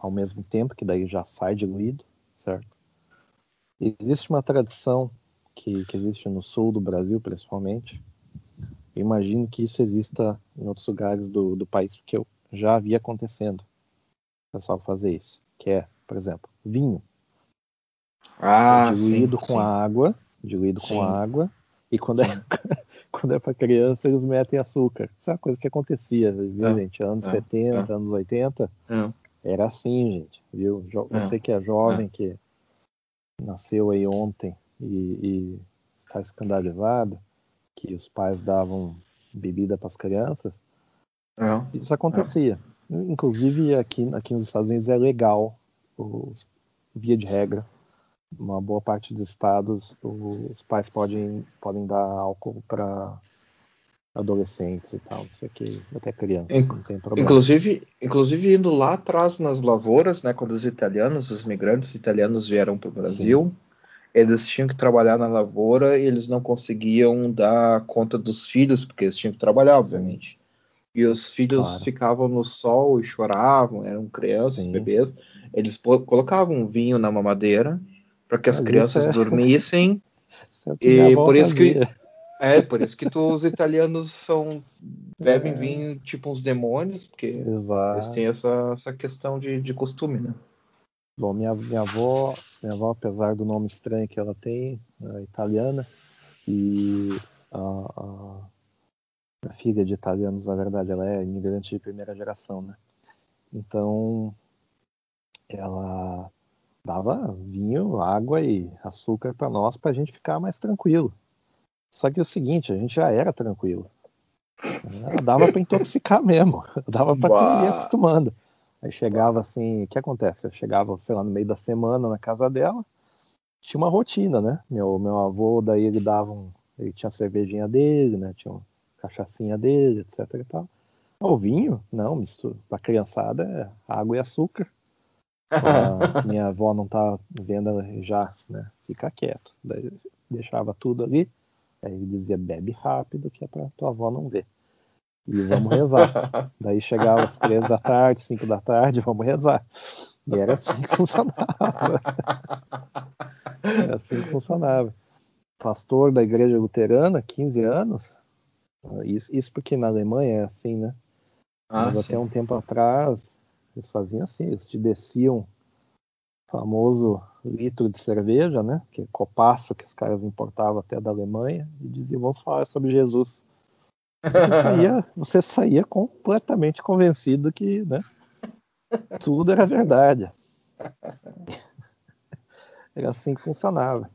ao mesmo tempo, que daí já sai diluído, certo? Existe uma tradição que, que existe no sul do Brasil, principalmente. Eu imagino que isso exista em outros lugares do, do país, porque eu já havia acontecendo. O pessoal fazer isso. Que é, por exemplo, vinho.
Ah,
é diluído
sim,
com
sim.
água, diluído sim. com água, e quando é, quando é para criança eles metem açúcar. Isso é uma coisa que acontecia, viu, é, gente? Anos é, 70, é. anos 80, é. era assim, gente, viu? É. Você que é jovem, que nasceu aí ontem e está escandalizado, que os pais davam bebida para as crianças, isso acontecia. Inclusive aqui, aqui nos Estados Unidos é legal os, via de regra, uma boa parte dos estados, os pais podem, podem dar álcool para adolescentes e tal, isso aqui até criança,
Inc não tem problema. Inclusive, inclusive indo lá atrás nas lavouras, né, quando os italianos, os migrantes italianos vieram para o Brasil, Sim. eles tinham que trabalhar na lavoura e eles não conseguiam dar conta dos filhos, porque eles tinham que trabalhar, obviamente. E os filhos claro. ficavam no sol e choravam, eram crianças, Sim. bebês. Eles colocavam vinho na mamadeira para que as Mas crianças é... dormissem. É e por isso que é por isso que tu, os italianos são bebem é. vinho tipo uns demônios, porque Exato. eles têm essa, essa questão de, de costume, né?
Bom, minha, minha avó, minha avó, apesar do nome estranho que ela tem, é italiana, e a filha de italianos, na verdade, ela é imigrante de primeira geração, né? Então, ela dava vinho, água e açúcar para nós para a gente ficar mais tranquilo. Só que é o seguinte, a gente já era tranquilo. Ela dava para intoxicar mesmo, dava para ir acostumando. Aí chegava assim, o que acontece? Eu chegava, sei lá, no meio da semana na casa dela, tinha uma rotina, né? Meu, meu avô, daí ele dava um, ele tinha a cervejinha dele, né? Tinha uma cachaçinha dele, etc e tal. O vinho, não, mistura. Pra criançada é água e açúcar. A minha avó não tá vendo já, né? Fica quieto. Daí deixava tudo ali. Aí ele dizia, bebe rápido, que é pra tua avó não ver. E vamos rezar. Daí chegava às três da tarde, cinco da tarde, vamos rezar. E era assim que funcionava. Era assim que funcionava. Pastor da igreja luterana, 15 anos. Isso, isso porque na Alemanha é assim, né? Ah, Mas sim. até um tempo atrás, eles faziam assim, eles te desciam famoso litro de cerveja, né? Que é copaço que os caras importavam até da Alemanha, e diziam, vamos falar sobre Jesus. Você saía, você saía completamente convencido que né, tudo era verdade. Era assim que funcionava.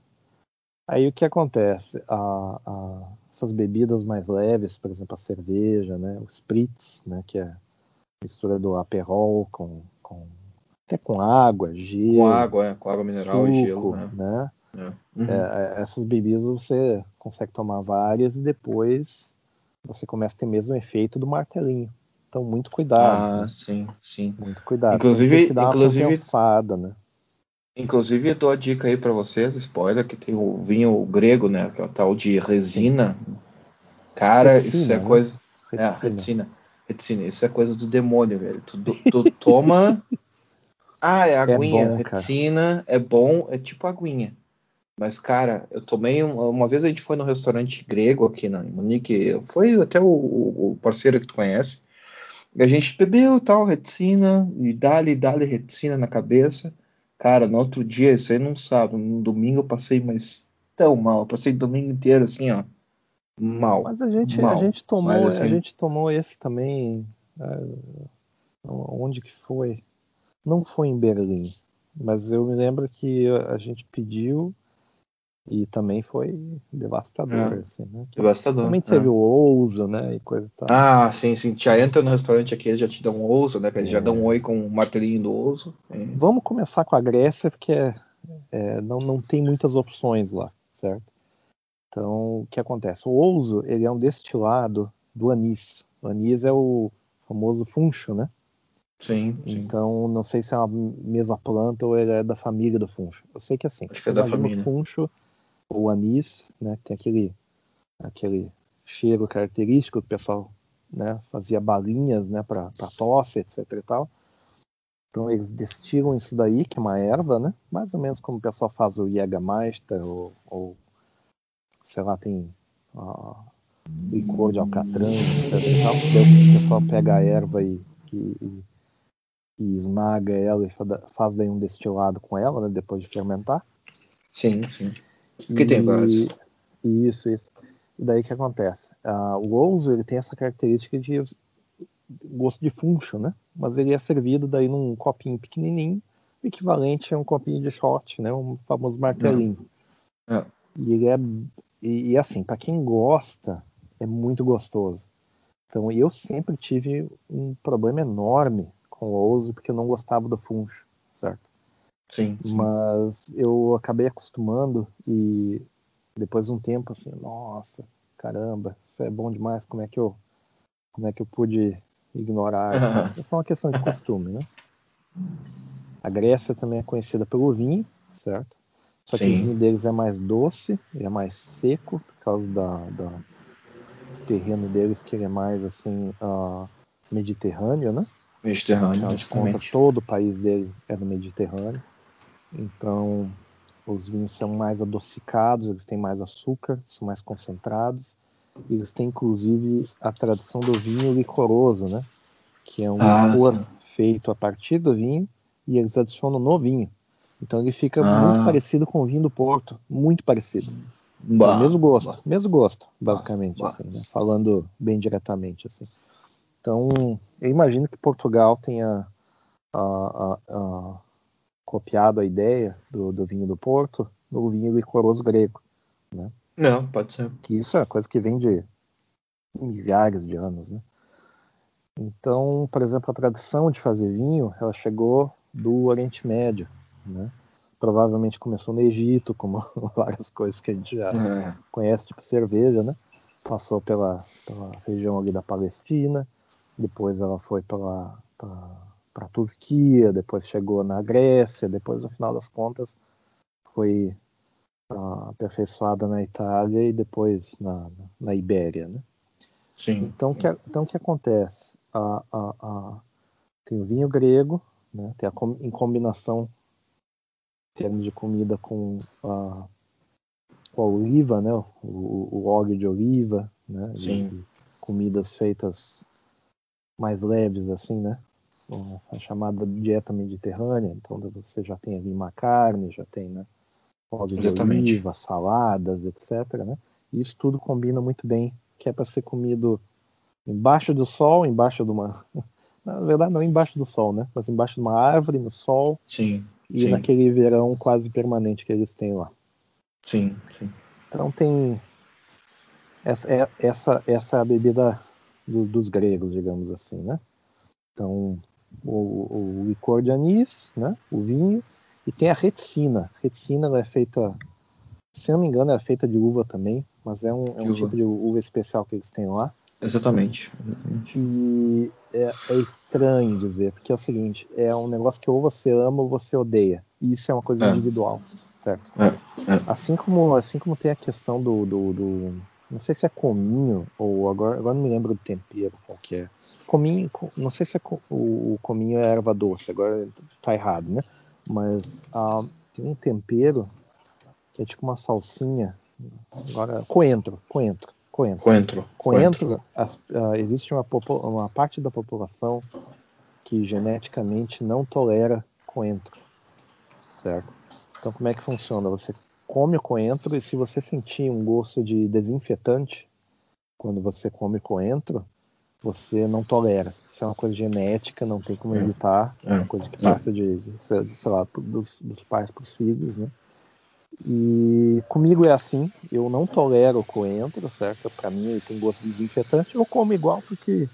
Aí o que acontece? A, a, essas bebidas mais leves, por exemplo, a cerveja, né, o spritz, né, que é mistura do aperol com, com até com água, gelo.
Com água, é, com água mineral suco, e gelo, né?
né? É. Uhum. É, essas bebidas você consegue tomar várias e depois você começa a ter mesmo o efeito do martelinho. Então, muito cuidado.
Ah, né? sim, sim.
Muito cuidado.
Inclusive, que dar inclusive,
compensada, né?
Inclusive, eu dou a dica aí para vocês, spoiler, que tem o vinho grego, né? Que é o tal de resina. Cara, retina, isso é né? coisa. Retina. É, retina. Retina, isso é coisa do demônio, velho. Tu, tu toma. ah, é, é aguinha. É bom, retina é bom, é tipo aguinha. Mas, cara, eu tomei. Uma, uma vez a gente foi no restaurante grego aqui na Munique. Foi até o, o parceiro que tu conhece. E a gente bebeu tal, reticina, e dali, dali reticina na cabeça. Cara, no outro dia, isso aí não sabe. No domingo eu passei mais tão mal. Eu passei o domingo inteiro assim, ó. Mal.
Mas a gente,
mal.
a gente tomou,
Mas, assim,
a gente tomou esse também. é, onde que foi? Não foi em Berlim, mas eu me lembro que a gente pediu e também foi devastador,
É.
assim, né?
Devastador.
Também
é.
teve o ouso, né? E coisa e tal.
Ah, sim, sim. Já entra no restaurante aqui, eles já te dão um ouso, né? Eles já
É.
dão um oi com o martelinho do ouso. É.
Vamos começar com a Grécia, porque é- é, não, não tem muitas opções lá, certo? Então, o que acontece? O ouzo, ele é um destilado do anis. O anis é o famoso funcho, né?
Sim, sim.
Então, não sei se é uma mesma planta ou ele é da família do funcho. Eu sei que assim,
Acho que é da família.
o funcho, o anis, né? Tem aquele, aquele cheiro característico que o pessoal né, fazia balinhas né, para tosse, etc e tal. Então eles destilam isso daí, que é uma erva, né? Mais ou menos como o pessoal faz o Jägermeister ou, ou sei lá, tem ah, licor de alcatrão, etc e tal. O pessoal pega a erva e, e- e- esmaga ela e fa- faz daí um destilado com ela, né? Depois de fermentar.
Sim, sim. Porque tem vários.
Isso, isso. E daí o que acontece? Ah, o ouzo ele tem essa característica de gosto de funcho, né? Mas ele é servido daí num copinho pequenininho, equivalente a um copinho de shot, né? Um famoso martelinho.
É.
E ele é e, e assim, para quem gosta, é muito gostoso. Então eu sempre tive um problema enorme com o ouzo porque eu não gostava do funcho, certo?
Sim, sim.
Mas eu acabei acostumando e depois de um tempo assim, nossa, caramba, isso é bom demais, como é que eu como é que eu pude ignorar? É só uma questão de costume, né? A Grécia também é conhecida pelo vinho, certo? Só que
Sim.
o vinho deles é mais doce, ele é mais seco por causa da, da do terreno deles que ele é mais assim ah, mediterrâneo, né?
Mediterrâneo,
Afinal de
exatamente.
todo o país dele é no Mediterrâneo. Então, os vinhos são mais adocicados, eles têm mais açúcar, são mais concentrados. Eles têm, inclusive, a tradição do vinho licoroso, né? Que é um
Ah,
licor
sim.
feito a partir do vinho e eles adicionam no vinho. Então, ele fica
Ah.
muito parecido com o vinho do Porto, muito parecido. É
Bah,
o mesmo gosto,
bah.
mesmo gosto, basicamente,
bah.
assim, né? falando bem diretamente, assim. Então, eu imagino que Portugal tenha ah, ah, ah, copiado a ideia do, do vinho do Porto no vinho licoroso grego,
Não, pode ser.
que isso é uma coisa que vem de milhares de anos, né? Então, por exemplo, a tradição de fazer vinho, ela chegou do Oriente Médio, né? Provavelmente começou no Egito, como várias coisas que a gente já
É.
conhece, tipo cerveja, né? Passou pela, pela região ali da Palestina, depois ela foi pela para a Turquia, depois chegou na Grécia, depois no final das contas foi ah, aperfeiçoada na Itália e depois na, na Ibéria, né?
Sim.
Então, o que, então, o que acontece? A, a, a- tem o vinho grego, né? tem a, em combinação, em termos de comida, com a, com a oliva, né? o, o, óleo de oliva, né?
Sim.
de comidas feitas mais leves, assim, né? A chamada dieta mediterrânea. Então, você já tem ali uma carne, já tem né? óleo de
Exatamente.
oliva, saladas, etc. Né? Isso tudo combina muito bem, que é para ser comido embaixo do sol, embaixo de uma. Na verdade, não embaixo do sol, né? Mas embaixo de uma árvore, no sol,
Sim.
e
Sim.
naquele verão quase permanente que eles têm lá.
Sim. Sim.
Então tem. Essa é, essa, essa é a bebida do- dos gregos, digamos assim, né? Então, o, o licor de anis, né? O vinho, e tem a reticina. A reticina ela é feita, se não me engano, é feita de uva também, mas é um, é um tipo de uva especial que eles têm lá.
Exatamente. Exatamente.
E é, é estranho dizer, porque é o seguinte, é um negócio que ou você ama ou você odeia. E isso é uma coisa
É.
individual, certo?
É, é.
Assim como, assim como tem a questão do, do, do- não sei se é cominho ou agora, agora não me lembro do tempero qual que é. Cominho, co- não sei se é co- o, o cominho é erva doce, agora tá errado, né? Mas ah, tem um tempero que é tipo uma salsinha. Agora, coentro, coentro, coentro.
Coentro.
Coentro, as, uh, existe uma, uma parte da população que geneticamente não tolera coentro, certo? Então, como é que funciona? Você come o coentro e se você sentir um gosto de desinfetante quando você come coentro, você não tolera. Isso é uma coisa genética, não tem como é. evitar. É uma coisa que passa de, de sei lá, dos, dos pais para os filhos, né? E comigo é assim, eu não tolero coentro, certo? Para mim ele tem gosto de desinfetante, eu como igual porque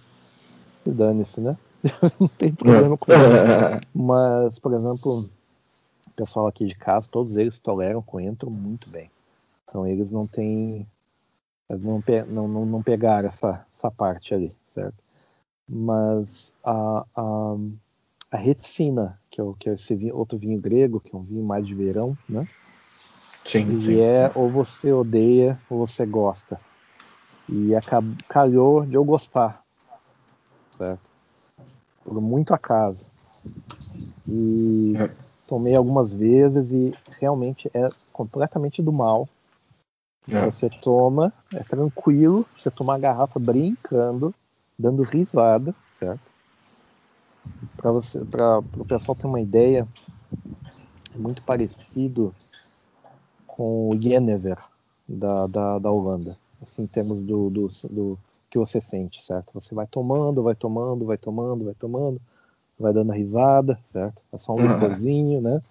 dane-se, né? não tem problema com isso. Mas, por exemplo, o pessoal aqui de casa, todos eles toleram coentro muito bem. Então eles não têm. Não, não, não, não pegaram essa, essa parte ali certo? Mas a, a, a reticina, que é, o, que é esse vinho, outro vinho grego, que é um vinho mais de verão, né?
Sim.
E é ou você odeia ou você gosta. E calhou de eu gostar, certo? Por muito acaso. E é. tomei algumas vezes e realmente é completamente do mal. É. Você toma, é tranquilo, você toma a garrafa brincando, dando risada, certo? Para você, para o pessoal ter uma ideia, é muito parecido com o Genever da, da, da Holanda, assim, em termos do, do, do que você sente, certo? Você vai tomando, vai tomando, vai tomando, vai tomando, vai dando risada, certo? É só um licorzinho, né?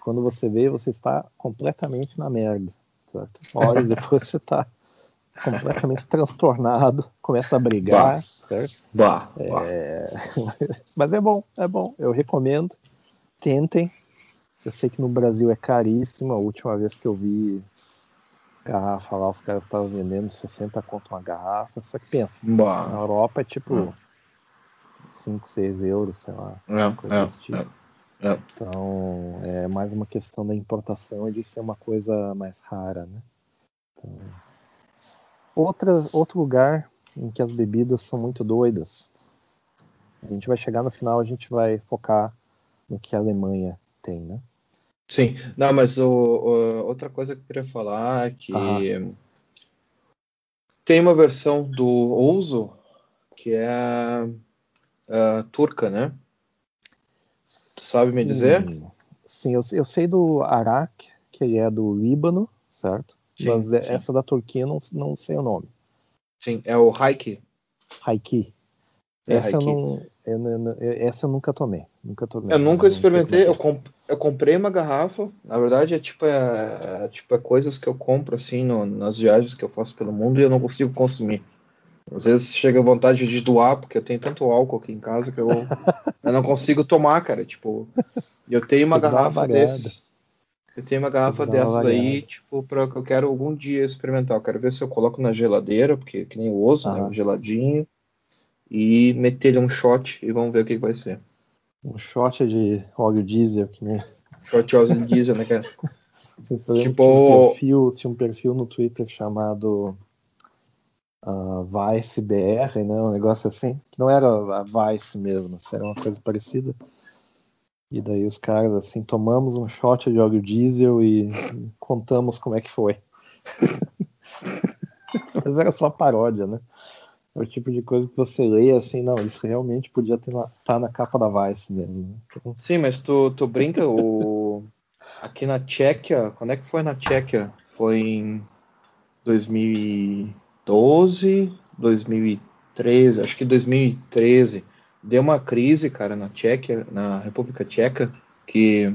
Quando você vê, você está completamente na merda, certo? Olha, depois você está completamente transtornado, começa a brigar, certo?
Bah,
é... Mas é bom, é bom. Eu recomendo. Tentem. Eu sei que no Brasil é caríssimo. A última vez que eu vi garrafa lá, os caras estavam vendendo 60 conto uma garrafa. Só que pensa, bah. na Europa é tipo hum. 5, 6 euros, sei lá.
É, coisa é, desse tipo. É, é.
Então é mais uma questão da importação e de ser uma coisa mais rara, né? Então, outra, outro lugar em que as bebidas são muito doidas. A gente vai chegar no final, a gente vai focar no que a Alemanha tem, né?
Sim, não, mas o, o, outra coisa que eu queria falar é que ah. tem uma versão do Ouso que é a, a turca, né? Tu sabe me dizer?
Sim, eu, eu sei do Arak, que é do Líbano, certo? Sim, mas sim. essa da Turquia não, não sei o nome.
Sim, é o Haiki.
Haiki. É essa, Eu não, eu, essa eu nunca tomei. Nunca tomei.
Eu nunca experimentei. É. Eu, comp, eu comprei uma garrafa. Na verdade, é tipo, é, é tipo é coisas que eu compro assim no, nas viagens que eu faço pelo mundo e eu não consigo consumir. Às vezes chega a vontade de doar, porque eu tenho tanto álcool aqui em casa que eu, eu não consigo tomar, cara. Tipo, eu tenho uma garrafa desses. Eu tenho uma garrafa dessas aí, tipo, pra que eu quero algum dia experimentar. Eu quero ver se eu coloco na geladeira, porque que nem o osso, né, ah. né? Geladinho. E meter ele um shot e vamos ver o que, que vai ser.
Um shot de óleo diesel, que nem.
Shot de óleo diesel, né, cara?
tipo... Tinha um, perfil, tinha um perfil no Twitter chamado uh, Vice BR, né? Um negócio assim. Que não era a Vice mesmo, era uma coisa parecida. E daí os caras assim, tomamos um shot de óleo diesel e contamos como é que foi. Mas era só paródia, né? É o tipo de coisa que você lê assim, não, isso realmente podia estar na, tá na capa da Vice mesmo. Né?
Então... Sim, mas tu, tu brinca o... aqui na Tchequia, quando é que foi na Tchequia? Foi em 2012, 2013, acho que 2013 deu uma crise, cara, na Tchequia, na República Tcheca, que.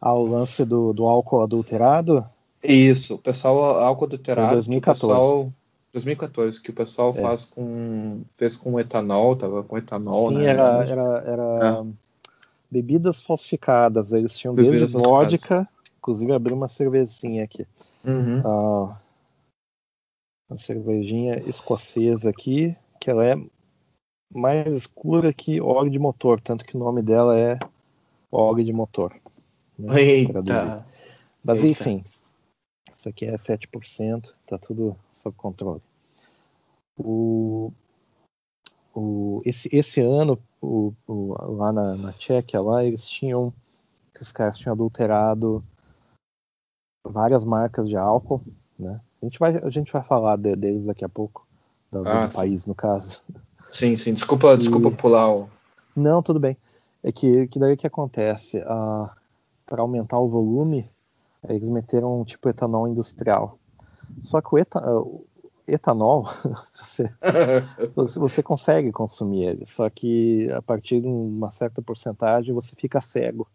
Ah, o lance do, do álcool adulterado?
Isso, o pessoal álcool adulterado. Foi
2014.
Pessoal, 2014, que o pessoal é. faz com. fez com etanol, tava com etanol,
Sim,
né?
era, era, era é. bebidas falsificadas. Eles tinham bebidas desde vodka, inclusive abri uma cervejinha aqui.
Uhum.
Ah, uma cervejinha escocesa aqui, que ela é mais escura que óleo de motor, tanto que o nome dela é óleo de motor.
Né, Eita.
Mas Eita. enfim, isso aqui é 7%, tá tudo sob controle. O, o, esse, esse ano, o, o, lá na, na Tchequia, lá, eles tinham, os caras tinham adulterado várias marcas de álcool, né? A gente vai, a gente vai falar de, deles daqui a pouco, do, ah, do país, no caso.
Sim, sim. Desculpa, e... desculpa pular o.
Não, tudo bem. É que, que daí o que acontece? Uh, Para aumentar o volume, eles meteram um tipo etanol industrial. Só que o eta, etanol, você, você consegue consumir ele, só que a partir de uma certa porcentagem você fica cego.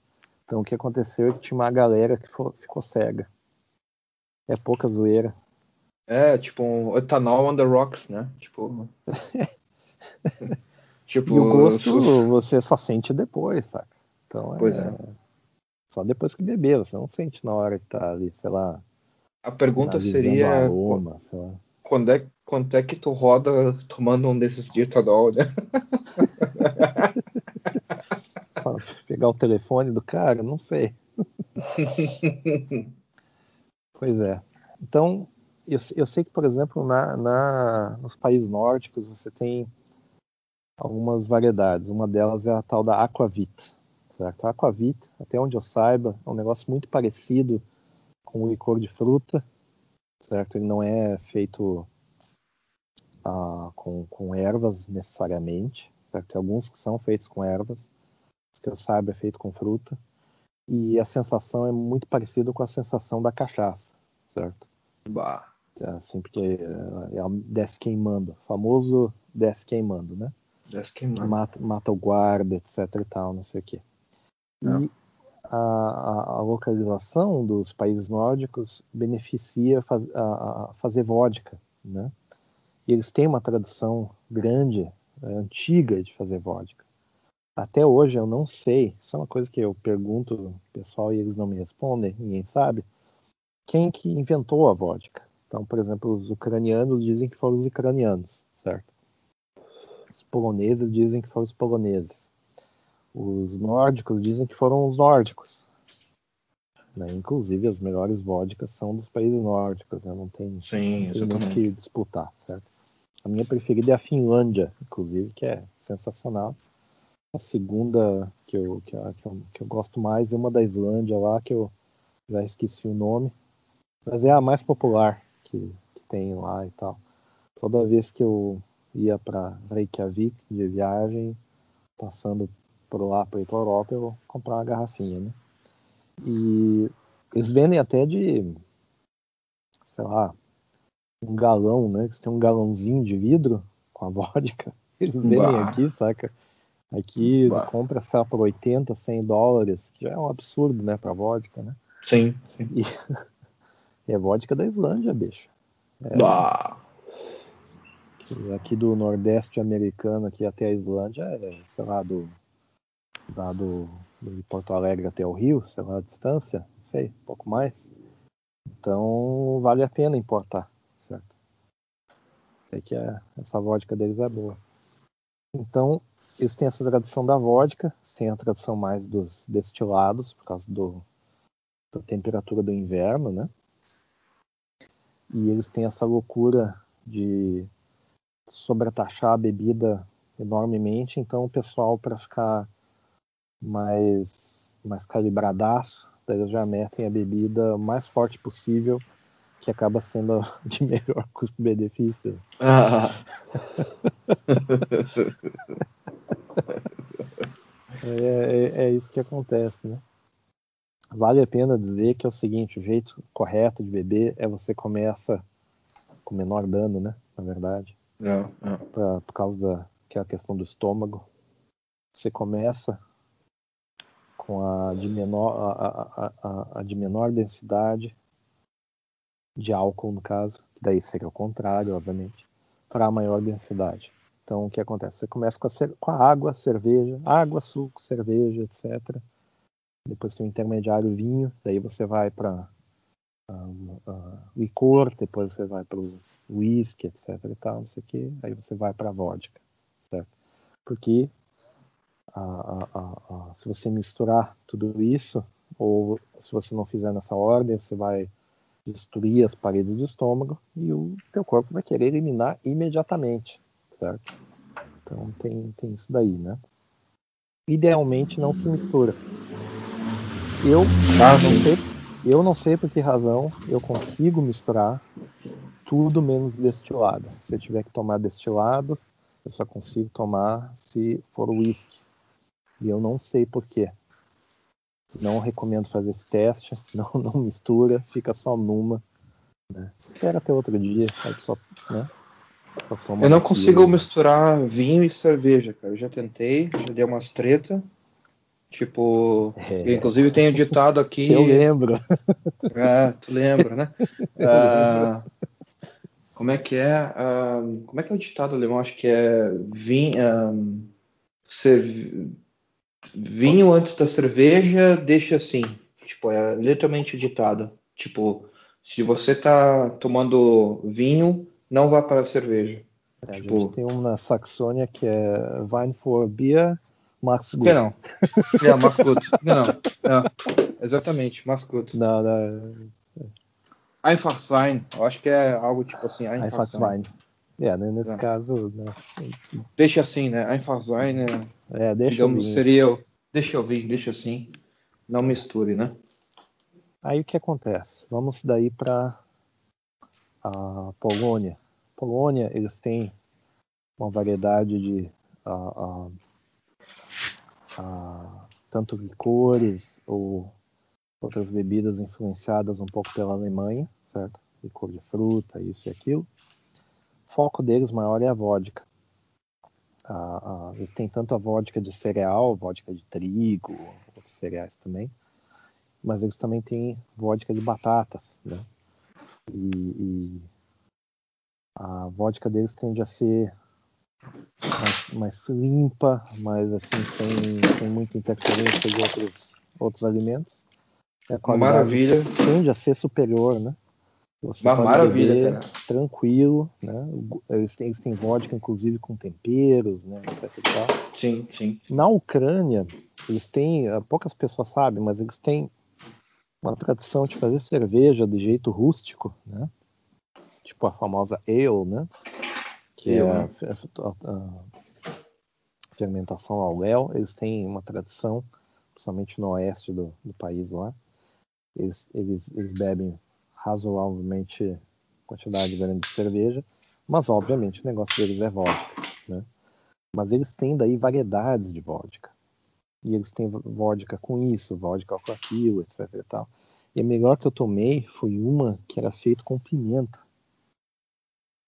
Então o que aconteceu é que tinha uma galera que ficou, ficou cega. É pouca zoeira.
É, tipo um etanol on the rocks, né? Tipo.
tipo. E o gosto você só sente depois, saca? Então
pois é. é.
Só depois que beber, você não sente na hora que tá ali, sei lá.
A pergunta seria.
Aroma,
quando, é, quando é que tu roda tomando um desses de etanol, né?
Pegar o telefone do cara, não sei. pois é. Então, eu, eu sei que, por exemplo, na, na, nos países nórdicos você tem algumas variedades. Uma delas é a tal da Aquavit. Certo? A Aquavit, até onde eu saiba, é um negócio muito parecido com o licor de fruta. Certo? Ele não é feito ah, com, com ervas necessariamente. Certo? Tem alguns que são feitos com ervas. Os que eu saiba é feito com fruta. E a sensação é muito parecida com a sensação da cachaça. Certo?
Bah.
É assim, porque ela desce queimando. Famoso desce queimando, né?
Desce queimando.
Mata, mata o guarda, etc e tal, não sei o quê. Não. E a, a, localização dos países nórdicos beneficia faz, a, a, fazer vodka, né? E eles têm uma tradição grande, é, antiga de fazer vodka. Até hoje eu não sei, isso é uma coisa que eu pergunto pessoal e eles não me respondem, ninguém sabe, quem que inventou a vodka. Então, por exemplo, os ucranianos dizem que foram os ucranianos, certo? Poloneses dizem que foram os poloneses. Os nórdicos dizem que foram os nórdicos. Né? Inclusive, as melhores vodkas são dos países nórdicos, né? não tem,
Sim,
não tem que disputar, certo? A minha preferida é a Finlândia, inclusive, que é sensacional. A segunda que eu, que, que, eu, que eu gosto mais é uma da Islândia lá, que eu já esqueci o nome, mas é a mais popular que, que tem lá e tal. Toda vez que eu ia para Reykjavik de viagem, passando por lá para Europa, eu vou comprar uma garrafinha, né? E eles vendem até de, sei lá, um galão, né? Eles têm um galãozinho de vidro com a vodka. Eles vendem bah. aqui, saca? Aqui bah. compra, sei lá, por 80, 100 dólares, que já é um absurdo, né, para vodka, né?
Sim. sim.
E, é vodka da Islândia, bicho. É, aqui do Nordeste americano, aqui até a Islândia, é, sei lá, do, lá do, Porto Alegre até o Rio, sei lá, a distância, não sei, um pouco mais. Então vale a pena importar, certo? Sei que é, essa vodka deles é boa. Então, eles têm essa tradição da vodka, tem a tradição mais dos destilados, por causa do, da temperatura do inverno, né? e eles têm essa loucura de sobretaxar a bebida enormemente, então o pessoal para ficar mais mais calibradaço, eles já metem a bebida mais forte possível, que acaba sendo de melhor custo-benefício. Ah. é, é, é isso que acontece, né? vale a pena dizer que é o seguinte, o jeito correto de beber é você começa com menor dano, né? Na verdade.
É, é.
Por causa da que é a questão do estômago. Você começa com a de menor, a, a, a, a de menor densidade de álcool, no caso, que daí seria o contrário, obviamente, para a maior densidade. Então, o que acontece? Você começa com a, com a água, cerveja, água, suco, cerveja, etc depois tem o intermediário vinho, daí você vai para uh, uh, licor, depois você vai para o whisky, etc e tal, não sei o que, aí você vai para a vodka, certo? Porque uh, se você misturar tudo isso, ou se você não fizer nessa ordem, você vai destruir as paredes do estômago e o teu corpo vai querer eliminar imediatamente, certo? Então tem, tem isso daí, né? Idealmente não se mistura. Eu ah, não sei, Eu não sei por que razão eu consigo misturar tudo menos destilado. Se eu tiver que tomar destilado, eu só consigo tomar se for whisky. E eu não sei por quê. Não recomendo fazer esse teste. Não, não mistura, fica só numa. Né? Espera até outro dia, só, né?
só eu não consigo misturar vinho e cerveja, cara. Eu já tentei, já dei umas treta. Tipo, é. inclusive tem um ditado aqui.
Eu lembro.
É, tu lembra, né? Como é que é? Como é que é o ditado alemão? Acho que é vinho, um, vinho antes da cerveja, deixa assim. Tipo, é literalmente o ditado. Tipo, se você tá tomando vinho, não vá para a cerveja.
É, tipo, a gente tem um na Saxônia que é Wine for Beer Max
Gut. Genau. Ja, Max Gut. Genau. Ja, exatamente, Max Gut.
Não, não.
Einfach sein. Eu acho que é algo tipo assim, Einfach, Einfach sein.
É, né, nesse é. caso. Né?
Deixa assim, né? Einfach sein, né?
É, deixa Digamos,
eu seria. Deixa eu vir, deixa assim. Não misture, né?
Aí o que acontece? Vamos daí para a Polônia. Polônia, eles têm uma variedade de uh, uh, tanto licores ou outras bebidas influenciadas um pouco pela Alemanha, certo? Licor de fruta, isso e aquilo. O foco deles maior é a vodka. eles têm tanto a vodka de cereal, vodka de trigo, outros cereais também, mas eles também têm vodka de batatas, né? E, e a vodka deles tende a ser mais, mais limpa, mais assim, sem, sem muita interferência de outros, outros alimentos.
A maravilha.
Tende a ser superior, né?
Você Uma maravilha, cara.
Tranquilo, né? Eles têm, eles têm vodka, inclusive, com temperos, né?
Sim, sim.
Na Ucrânia, eles têm, ah, poucas pessoas sabem, mas eles têm uma tradição de fazer cerveja de jeito rústico, né? Tipo a famosa ale, né? Que é a, a, a, fermentação ao léu. Eles têm uma tradição, principalmente no oeste do, do país lá. Eles, eles, eles bebem razoavelmente quantidade grande de cerveja, mas obviamente o negócio deles é vodka, né? Mas eles têm daí variedades de vodka. E eles têm vodka com isso, vodka com aquilo, etc e tal. E a melhor que eu tomei foi uma que era feita com pimenta.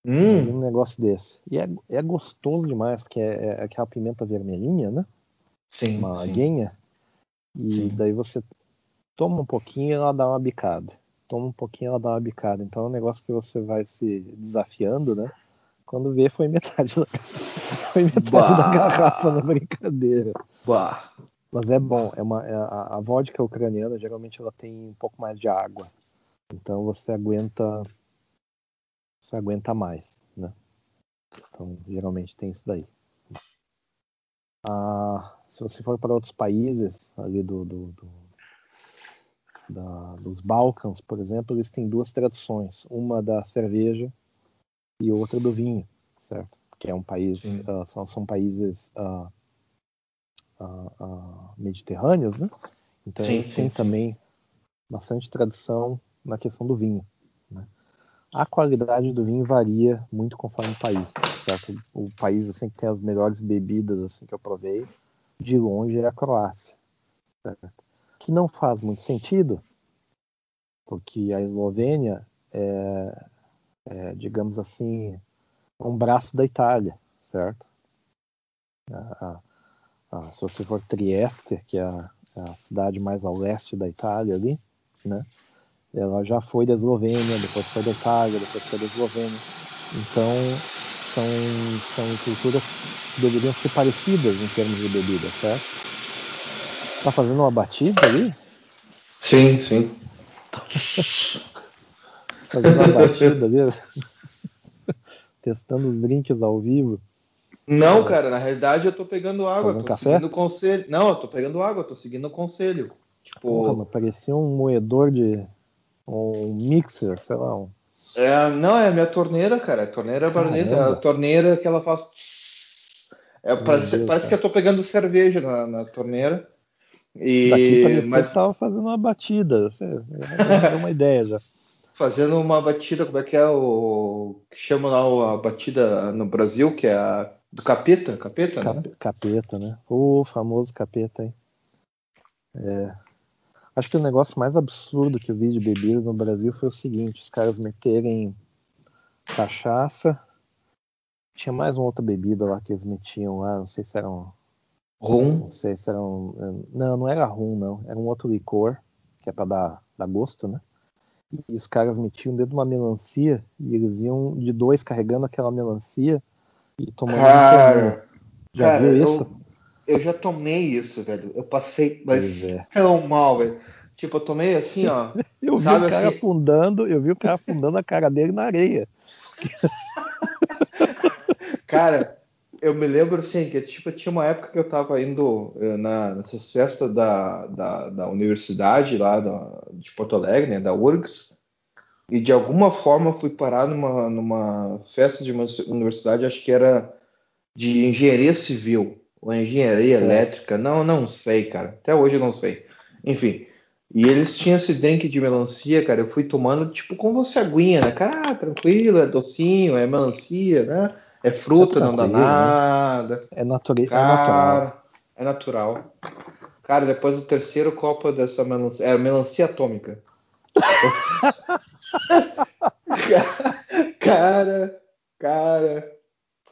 Hum.
Um negócio desse. E é, é gostoso demais, porque é, é aquela pimenta vermelhinha, né?
Sim.
Uma aguinha. E sim. daí você toma um pouquinho e ela dá uma bicada. Toma um pouquinho e ela dá uma bicada. Então é um negócio que você vai se desafiando, né? Quando vê, foi metade da, foi metade da garrafa na brincadeira.
Bah.
Mas é bom. É uma, é, a, a vodka ucraniana geralmente ela tem um pouco mais de água. Então você aguenta você aguenta mais, né? Então, geralmente tem isso daí. Ah, se você for para outros países, ali do, do, do da, dos Balcãs, por exemplo, eles têm duas tradições, uma da cerveja e outra do vinho, certo? Que é um país, uh, são, são países uh, uh, mediterrâneos, né? Então sim, eles têm sim, também bastante tradição na questão do vinho. Né? A qualidade do vinho varia muito conforme o país. Certo? O país assim que tem as melhores bebidas assim que eu provei, de longe é a Croácia. Certo? Que não faz muito sentido, porque a Eslovênia é, é digamos assim, um braço da Itália, certo? Se você for Trieste, que é a, a cidade mais ao leste da Itália ali, né? Ela já foi da Eslovênia, depois foi da Itália, depois foi da Eslovênia. Então, são, são culturas que deveriam ser parecidas em termos de bebida, certo? Tá fazendo uma batida ali?
Sim, sim.
fazendo uma batida ali? Testando os drinks ao vivo.
Não, cara, na realidade eu tô pegando água, tô
café?
seguindo o conselho. Não, eu tô pegando água, tô seguindo o conselho. Tipo,
Porra, parecia um moedor de um mixer, sei lá. Um...
É, não, é a minha torneira, cara. A torneira é a torneira que ela faz. É, parece, Deus, parece que eu tô pegando cerveja na, na torneira. E,
Daqui parecia
mas
que tava fazendo uma batida. Você deu uma ideia já.
fazendo uma batida, como é que é o que chama lá a batida no Brasil, que é a do capeta, capeta, né?
Cap- Capeta, né? O famoso capeta aí. É. Acho que o negócio mais absurdo que eu vi de bebida no Brasil foi o seguinte: os caras meterem cachaça. Tinha mais uma outra bebida lá que eles metiam lá, não sei se era um.
Rum.
Não sei se era um. Não, não era rum, não. Era um outro licor, que é pra dar, dar gosto, né? E os caras metiam dentro de uma melancia e eles iam de dois carregando aquela melancia e tomando um.
Cara,
Já
cara,
viu isso?
eu já tomei isso, velho. Eu passei, mas
é.
tão mal, velho. Tipo, eu tomei assim, ó.
Eu vi
Sabe
o cara
assim-
afundando, eu vi o cara afundando a cara dele na areia.
Cara, eu me lembro assim, que tipo, tinha uma época que eu tava indo eh, na, nessas festas da, da, da universidade lá da- de Porto Alegre, né, da URGS, e de alguma forma eu fui parar numa, numa festa de uma universidade, acho que era de engenharia civil, ou engenharia
Certo.
elétrica, não, não sei, cara, até hoje eu não sei. Enfim, e eles tinham esse drink de melancia, cara, eu fui tomando tipo como você aguinha, né, cara, ah, tranquilo, é docinho, é melancia, né, é fruta, não dá
né?
nada.
É, nature... é natural.
Cara, é natural. Cara, depois do terceiro copo dessa melancia, é melancia atômica. cara, cara,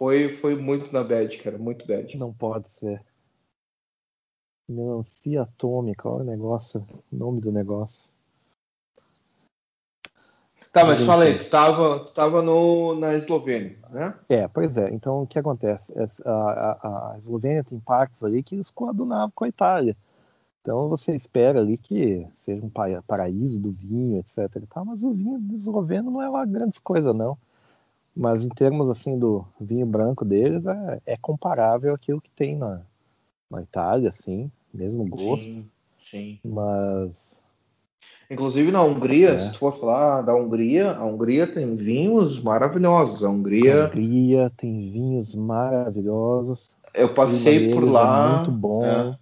foi, foi muito na bad, cara, muito bad.
Não pode ser. Melancia atômica, olha o negócio, o nome do negócio.
Tá, mas fala aí, tu tava, tu tava no, na Eslovênia, né?
É, pois é. Então o que acontece? A, a, a Eslovênia tem partes ali que eles coadunavam com a Itália. Então você espera ali que seja um pa- paraíso do vinho, etc. tal, mas o vinho esloveno não é lá grandes coisas, não. Mas em termos assim do vinho branco deles, é, é comparável àquilo que tem na, na Itália, assim, mesmo gosto.
Sim, sim.
Mas
Inclusive na Hungria,
É.
se tu for falar da Hungria, a Hungria tem vinhos maravilhosos. A
a
Hungria,
Hungria tem vinhos maravilhosos.
eu passei por
deles
lá.
É muito bom.
é.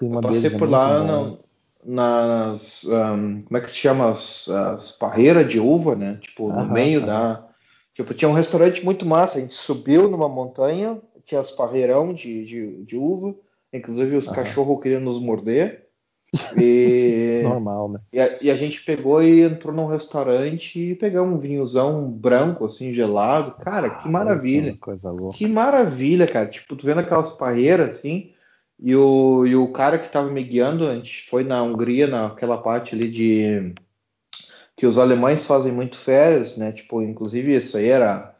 Eu passei
é
por lá na- nas. ahn, como é que se chama? As, as parreiras de uva, né? Tipo, no
Aham,
meio
aham.
da. Tipo, tinha um restaurante muito massa. A gente subiu numa montanha, tinha as parreirão de, de, de uva. Inclusive, os
Aham.
cachorros queriam nos morder. E,
Normal, né?
e, a, e a gente pegou e entrou num restaurante e pegamos um vinhozão branco, assim, gelado. Cara, que maravilha.
Nossa, coisa louca.
Que maravilha, cara. Tipo, tu vendo aquelas parreiras assim, e o, e o cara que tava me guiando, a gente foi na Hungria, naquela parte ali de. Que os alemães fazem muito férias, né? Tipo, inclusive isso aí era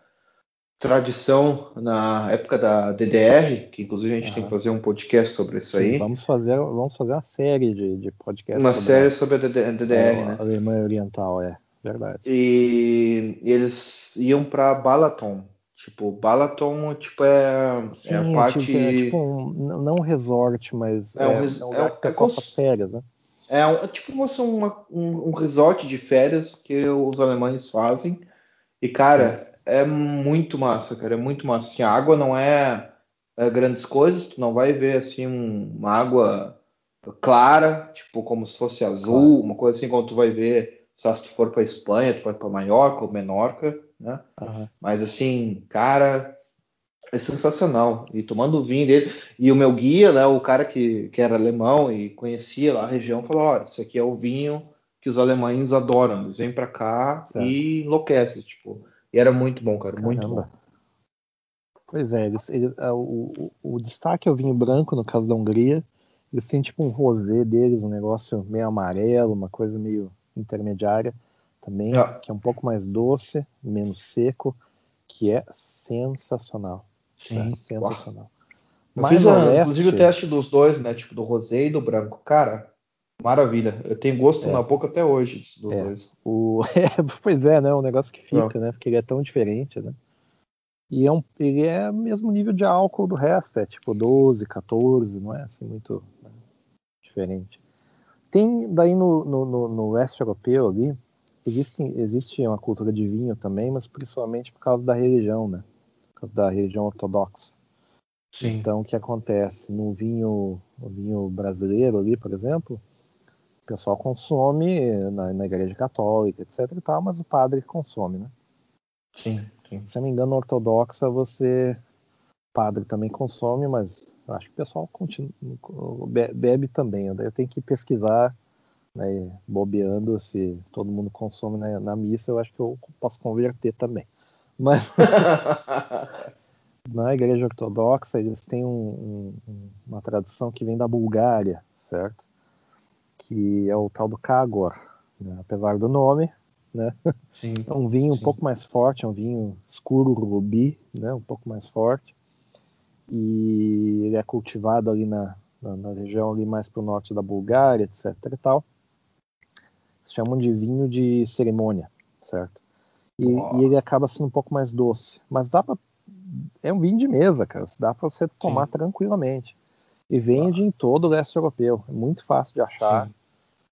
tradição na época da DDR, que inclusive a gente tem que fazer um podcast sobre isso
Sim,
aí.
vamos fazer, vamos fazer uma série de, de podcasts
Uma
sobre
série
a-
sobre a DD-
a,
DDR, né?
Alemanha Oriental, é verdade.
E, e eles iam pra Balaton. Tipo, Balaton, tipo, é,
Sim,
é a
é
parte.
tipo, é tipo um, não um resort, mas
É
é,
um
um
res-
lugar
é um-
que o
é
pessoal
cons-
faz férias, né?
É um- é tipo fosse uma- um, um resort de férias que os alemães fazem. E, cara, é muito massa, cara. É muito massa. Assim, a água não é, é grandes coisas, tu não vai ver assim um- uma água clara, tipo como se fosse azul, uma coisa assim, como tu vai ver, só se tu for para Espanha, tu vai para Maiorca ou Menorca, né?
Aham.
Mas assim, cara, é sensacional. E tomando o vinho dele. E o meu guia, né, o cara que, que era alemão e conhecia lá a região, falou: Olha, isso aqui é o vinho que os alemães adoram. Eles vêm pra cá
Certo.
e enlouquecem. Tipo, e era muito bom, cara, muito bom.
Caramba. Pois é, eles, eles- ah, o, o, o destaque é o vinho branco, no caso da Hungria. Eles têm tipo um rosé deles, um negócio meio amarelo, uma coisa meio intermediária também,
É.
que é um pouco mais doce, menos seco, que é sensacional. É
Sim.
sensacional.
Eu
Mais
fiz, a- inclusive, o teste dos dois, né? Tipo, do rosé e do branco. Cara, maravilha. Eu tenho gosto
É.
na boca até hoje dos
É.
dois.
O... é, pois é, né? Um negócio que fica, né? Porque ele é tão diferente, né? E é um, ele é o mesmo nível de álcool do resto, é tipo 12, 14, não é assim muito né, diferente. Tem daí no, no, no, no leste europeu ali, existe, existe uma cultura de vinho também, mas principalmente por causa da religião, né? Da religião ortodoxa. Sim. Então, o que acontece? No vinho, vinho brasileiro ali, por exemplo, o pessoal consome na, na igreja católica, etc e tal, mas o padre consome, né?
Sim, sim.
Se eu não me engano, ortodoxa, você, padre também consome, mas acho que o pessoal continua, bebe também. Eu tenho que pesquisar, né, bobeando, se todo mundo consome na, na missa, eu acho que eu posso converter também. Mas na igreja ortodoxa eles têm um, um, uma tradição que vem da Bulgária, certo? Que é o tal do Kagor, né? apesar do nome, né?
Sim,
é um vinho
sim.
um pouco mais forte, é um vinho escuro rubi, né? Um pouco mais forte. E ele é cultivado ali na, na, na região ali mais para o norte da Bulgária, etc. e tal. Se chamam de vinho de cerimônia, certo? E, e, ele acaba sendo um pouco mais doce, mas dá para é um vinho de mesa, cara. Dá para você tomar Sim. tranquilamente. E vende ah. em todo o leste europeu. É muito fácil de achar.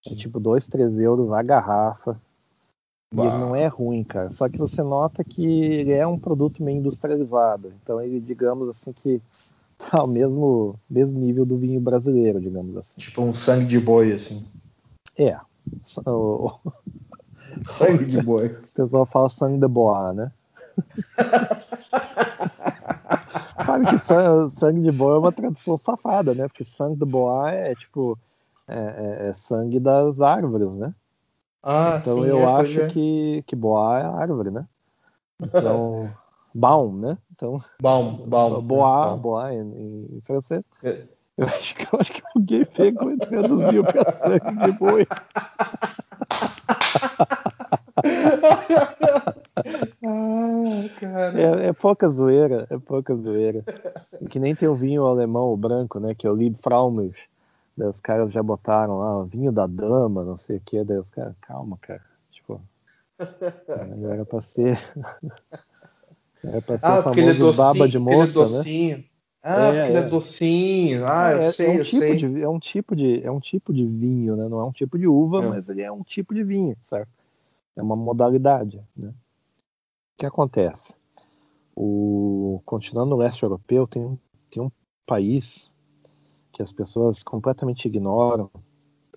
Sim. É tipo 2, 3 euros a garrafa. Bah. E ele não é ruim, cara. Só que você nota que ele é um produto meio industrializado. Então ele, digamos assim, que tá ao mesmo, mesmo nível do vinho brasileiro, digamos assim.
Tipo um sangue de boi, assim.
É. O...
sangue de boi.
O pessoal fala sangue de boa, né? Sabe que sangue de boi é uma tradução safada, né? Porque sangue de boa é tipo é, é, é sangue das árvores, né?
Ah,
então
sim,
eu
é,
acho
é.
que, que boa é árvore, né? Então, baum, né? Então,
baum, baum.
Boa, boa em, em francês. Eu acho, que, eu acho que alguém pegou e traduziu para sangue de boi.
ah,
é, é, pouca zoeira, é pouca zoeira. Que nem tem o vinho alemão, o branco, né? Que é o Liebfraumilch. Daí os caras já botaram lá, vinho da dama, não sei o que. Daí os caras, calma, cara. Tipo, era pra ser. Era pra ser
ah,
o famoso
docinho,
baba de moça,
docinho.
né?
Ah, é, porque ele é docinho. Ah, eu
é,
sei,
é um
eu
tipo
sei.
De, é, um tipo de, é um tipo de vinho, né? Não é um tipo de uva,
É.
mas ele é um tipo de vinho, certo? É uma modalidade, né? O que acontece? O, continuando no leste europeu, tem, tem um país que as pessoas completamente ignoram,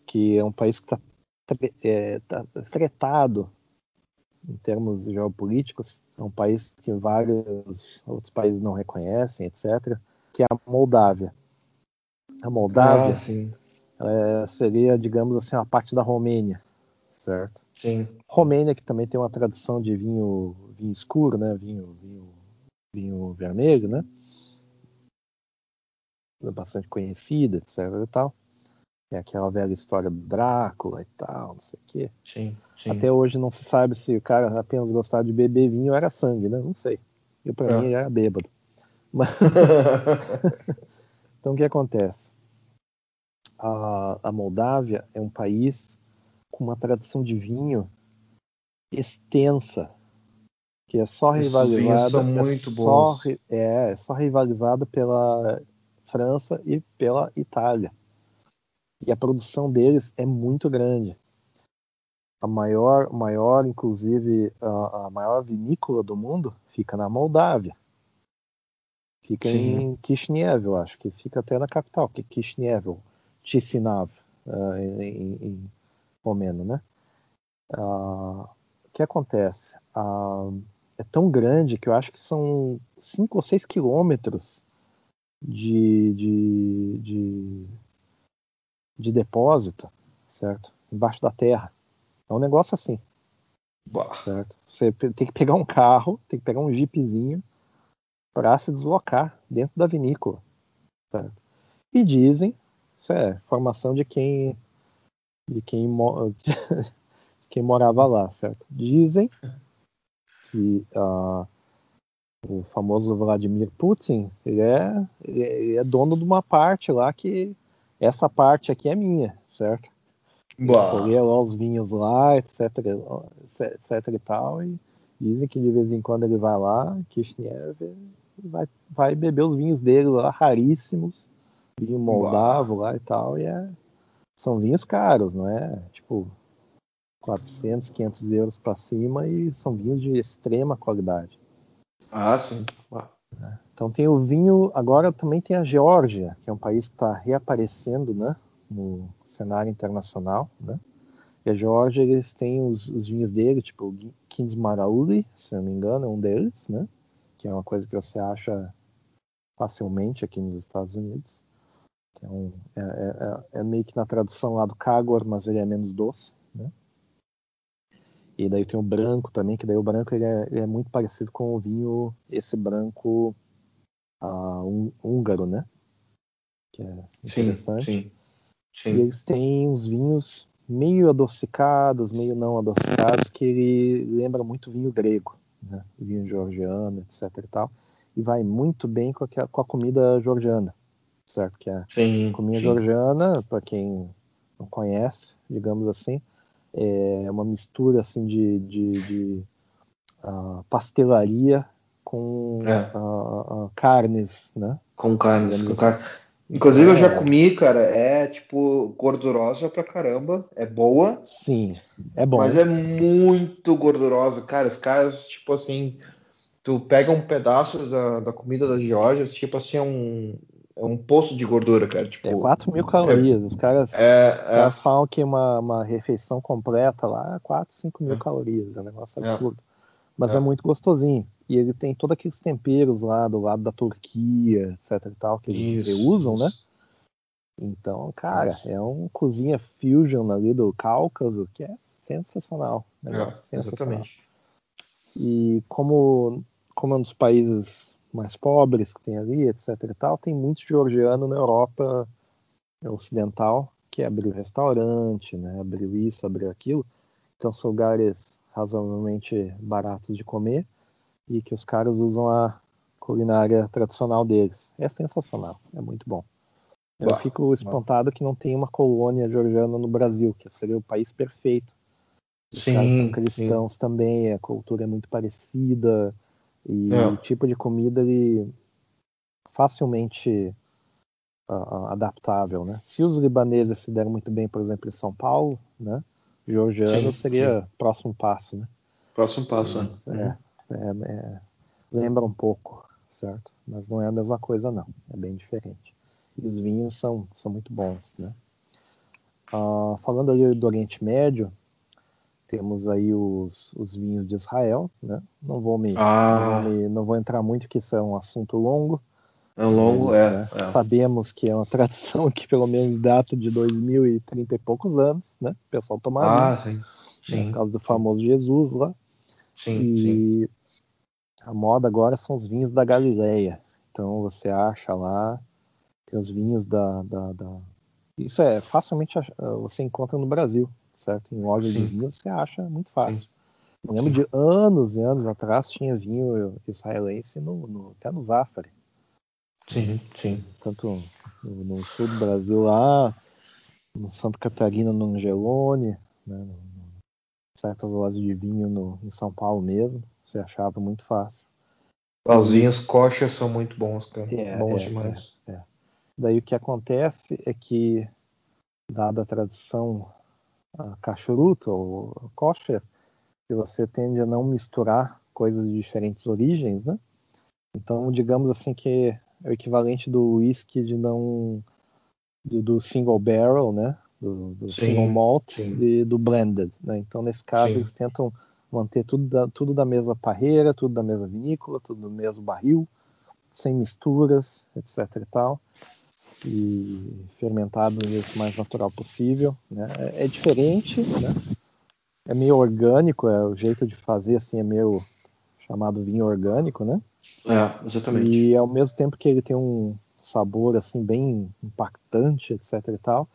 que é um país que está é, tá tretado em termos geopolíticos, é um país que vários outros países não reconhecem, etc., que é a Moldávia. A Moldávia
Ah, sim.
é, seria, digamos assim, uma parte da Romênia, certo?
Sim.
Romênia que também tem uma tradição de vinho, vinho escuro, né? Vinho, vinho, vinho vermelho, né? Bastante conhecida, etc. E tal. É aquela velha história do Drácula e tal, não sei o quê.
Sim. sim.
Até hoje não se sabe se o cara apenas gostava de beber vinho ou era sangue, né? Não sei. Eu para
É.
mim era bêbado. Mas... então o que acontece? A, a Moldávia é um país com uma tradição de vinho extensa, que é só
Esses
rivalizada, é
muito
só é, é só rivalizada pela França e pela Itália. E a produção deles é muito grande. A maior, maior inclusive, a, a maior vinícola do mundo fica na Moldávia. Fica em Kishinev, eu acho, que fica até na capital, que é Kishinev, Chisinau, ah, em, em, em romeno, né? Ah, o que acontece? Ah, é tão grande que eu acho que são 5 ou 6 quilômetros de, de, de, de depósito, certo? Embaixo da terra. É um negócio assim,
Bah.
certo? Você tem que pegar um carro, tem que pegar um jeepzinho para se deslocar dentro da vinícola. certo? E dizem, isso é formação de quem de quem, mo- de quem morava lá, certo? Dizem que ah, o famoso Vladimir Putin ele é, ele é ele é dono de uma parte lá que essa parte aqui é minha, certo? Escolher lá os vinhos lá, etc, etc e tal, e dizem que de vez em quando ele vai lá, Kishinev, vai, vai beber os vinhos dele lá, raríssimos, vinho moldavo lá e tal, e é, são vinhos caros, não é? Tipo, 400, 500 euros para cima, e são vinhos de extrema qualidade.
Ah, sim. Bah.
Então tem o vinho, agora também tem a Geórgia, que é um país que está reaparecendo, né, no cenário internacional, né? E a Geórgia, eles têm os, os vinhos dele, tipo o Kings Marauli, se não me engano, é um deles, né? Que é uma coisa que você acha facilmente aqui nos Estados Unidos. É, um, é, é, é, meio que na tradução lá do Cagor, mas ele é menos doce, né? E daí tem o branco também, que daí o branco ele é, ele é muito parecido com o vinho, esse branco um, húngaro, né? Que é interessante. Sim, sim, sim. E eles têm uns vinhos meio adocicados, meio não adocicados, que ele lembra muito vinho grego, né? vinho georgiano, etc e tal. E vai muito bem com a, com a comida georgiana, certo? Que a sim, comida sim. georgiana, para quem não conhece, digamos assim, é uma mistura assim de, de, de uh, pastelaria com é. uh, uh, carnes, né?
Com carnes, com assim. carnes. Inclusive eu já é. comi, cara, é tipo gordurosa pra caramba, é boa.
Sim, é bom.
Mas é muito gordurosa, cara. Os caras, tipo assim, tu pega um pedaço da, da comida da Geórgia, tipo assim, é um, é um poço de gordura, cara. Tipo,
é 4 mil calorias. É, os caras, é, os caras é. falam que uma, uma refeição completa lá é 4, 5 mil é. calorias. É um negócio absurdo. Mas é. muito gostosinho. E ele tem todos aqueles temperos lá do lado da Turquia, etc e tal, que eles isso, usam, né? isso. né? Então, cara, isso. é um cozinha fusion ali do Cáucaso que é sensacional. Negócio é, sensacional. Exatamente. E como, como é um dos países mais pobres que tem ali, etc e tal, tem muito georgiano na Europa ocidental que abriu restaurante, né? Abriu isso, abriu aquilo. Então são lugares razoavelmente baratos de comer e que os caras usam a culinária tradicional deles. É sensacional, é muito bom. Eu bah, fico espantado bah. que não tem uma colônia georgiana no Brasil, que seria o país perfeito. Os sim, caras são cristãos sim. também, a cultura é muito parecida e é. o tipo de comida ele facilmente uh, adaptável, né? Se os libaneses se deram muito bem, por exemplo, em São Paulo, né? Georgiano sim, seria próximo passo, né?
Próximo passo,
é. é. É, é, lembra um pouco, certo? Mas não é a mesma coisa, não. É bem diferente. E os vinhos são, são muito bons, né? Uh, falando ali do Oriente Médio, temos aí os, os vinhos de Israel, né? Não vou me, ah. não, me não vou entrar muito, que isso é um assunto longo.
É um longo, é, né?
é, Sabemos que é uma tradição que pelo menos data de 2030 e poucos anos, né? O pessoal tomava.
Ah, sim. sim.
Por causa do famoso Jesus lá.
Sim, e sim.
a moda agora são os vinhos da Galileia. Então você acha lá, tem os vinhos da. da, da... Isso é facilmente você encontra no Brasil, certo? Em lojas sim. de vinho você acha muito fácil. Sim. Eu lembro de anos e anos atrás tinha vinho israelense no, no, até no Zafari.
Sim, sim.
Tanto no, no, sul do Brasil lá, no Santa Catarina, no Angelone, né, certas lojas de vinho no, em São Paulo mesmo. Você achava muito fácil.
Os vinhos coxas são muito bons, cara. É, bons é, demais.
É, é. Daí o que acontece é que, dada a tradição a ou kosher, que você tende a não misturar coisas de diferentes origens, né? Então, digamos assim que é o equivalente do whisky de não do, do single barrel, né? do, do sim, single malt e do blended. Né? Então, nesse caso, sim. eles tentam manter tudo da, tudo da mesma parreira, tudo da mesma vinícola, tudo do mesmo barril, sem misturas, etc. e tal, e fermentado do jeito mais natural possível. Né? É, é diferente, né? é meio orgânico, é o jeito de fazer assim é meio chamado vinho orgânico, né?
É, exatamente.
E ao mesmo tempo que ele tem um sabor assim bem impactante, etc e tal,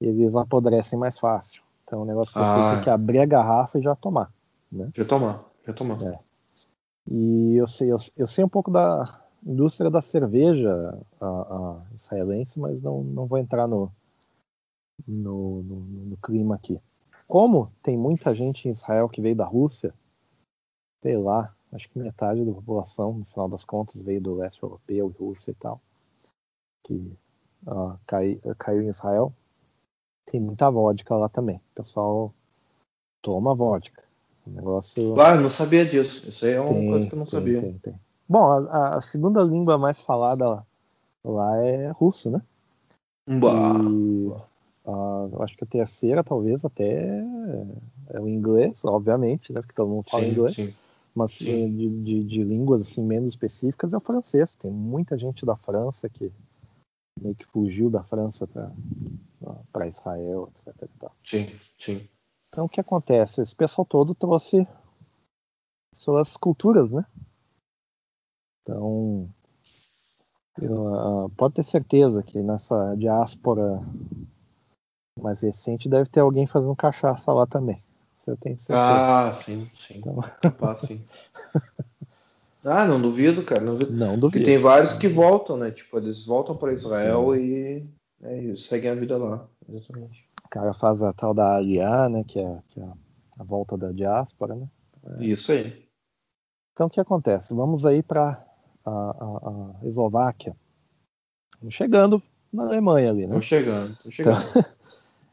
eles apodrecem mais fácil. Então é um negócio que você ah. tem que abrir a garrafa e já tomar. Né?
Já tomar, já tomar. É.
E eu sei, eu, eu, sei um pouco da indústria da cerveja a, a israelense, mas não, não vou entrar no, no, no, no, clima aqui. Como tem muita gente em Israel que veio da Rússia, sei lá, acho que metade da população, no final das contas, veio do leste europeu e Rússia e tal, que uh, cai, caiu em Israel. Tem muita vodka lá também. O pessoal toma vodka. O negócio.
Ah, não sabia disso. Isso aí é uma tem, coisa que eu não tem, sabia. Tem, tem.
Bom, a, a, segunda língua mais falada lá é russo, né?
Bah.
E eu acho que a terceira, talvez, até é o inglês, obviamente, né? Porque todo mundo fala
sim,
inglês.
sim.
Mas
Sim.
de, de, de línguas assim, menos específicas é o francês. Tem muita gente da França que meio que fugiu da França para Israel, etc.
Sim, sim.
Então o que acontece? Esse pessoal todo trouxe suas culturas, né? Então eu, uh, pode ter certeza que nessa diáspora mais recente deve ter alguém fazendo cachaça lá também. Você tem certeza.
Ah, sim, sim.
Então,
Ah, sim. Ah, não duvido, cara. Não duvido.
não
Porque
duvido.
tem vários que voltam, né? Tipo, eles voltam para Israel e, né, e seguem a vida lá. Exatamente.
O cara faz a tal da Aliyah, né? Que é, que é a volta da diáspora, né?
Isso aí.
Então o que acontece? Vamos aí para a, a, a Eslováquia. Estamos chegando na Alemanha ali, né?
Tô chegando, tô chegando.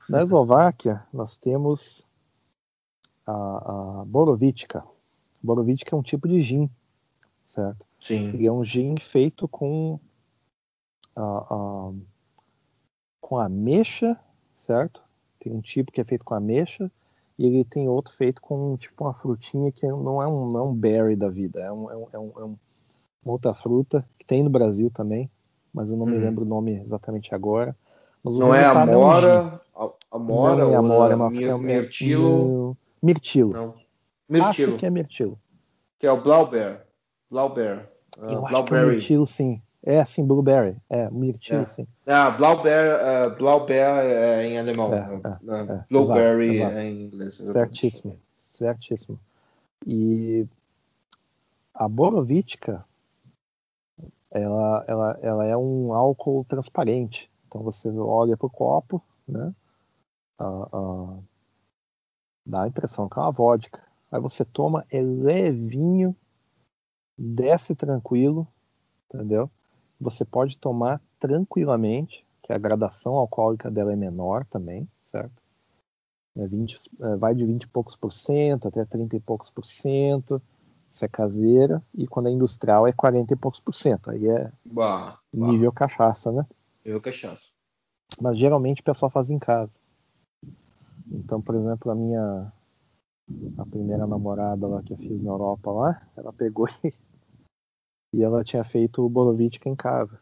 Na Eslováquia nós temos a, a. Borovička é um tipo de gin, certo?
Sim.
Ele é um gin feito com a, a, com ameixa, certo? Tem um tipo que é feito com ameixa e ele tem outro feito com tipo uma frutinha que não é um, não é berry da vida, é, um, é, um, é, um, é um- uma outra fruta que tem no Brasil também, mas eu não me
Uhum.
lembro o nome exatamente agora. O
Não é
um gin.
amora, a- amora
não é amora, é
a
uma,
mir-
é uma-
mirtilo,
não, mirtilo.
não.
Acho
Mirtilo,
que é mirtilo.
que é o Blaubeer. Blaubeer. ah,
Eu acho que é
Blauberry.
mirtilo, sim. É, sim, blueberry. É, mirtilo,
É.
sim.
Ah, Blaubeer, ah, Blaubeer é em alemão.
É,
ah,
é, é,
Blueberry
exato, exato.
é em inglês.
Certíssimo, certíssimo. E a Borovička, ela, ela, ela é um álcool transparente. Então você olha para o copo, né? Ah, ah, dá a impressão que é uma vodka. Aí você toma, é levinho, desce tranquilo, entendeu? Você pode tomar tranquilamente, que a gradação alcoólica dela é menor também, certo? É 20, é, vai de 20 e poucos por cento até 30 e poucos por cento. Isso é caseira. E quando é industrial é 40 e poucos por cento. Aí é
Bah, bah.
nível cachaça, né?
Eu cachaça.
Mas geralmente o pessoal faz em casa. Então, por exemplo, a minha a primeira namorada lá que eu fiz na Europa lá, ela pegou e, e ela tinha feito o Borovička em casa.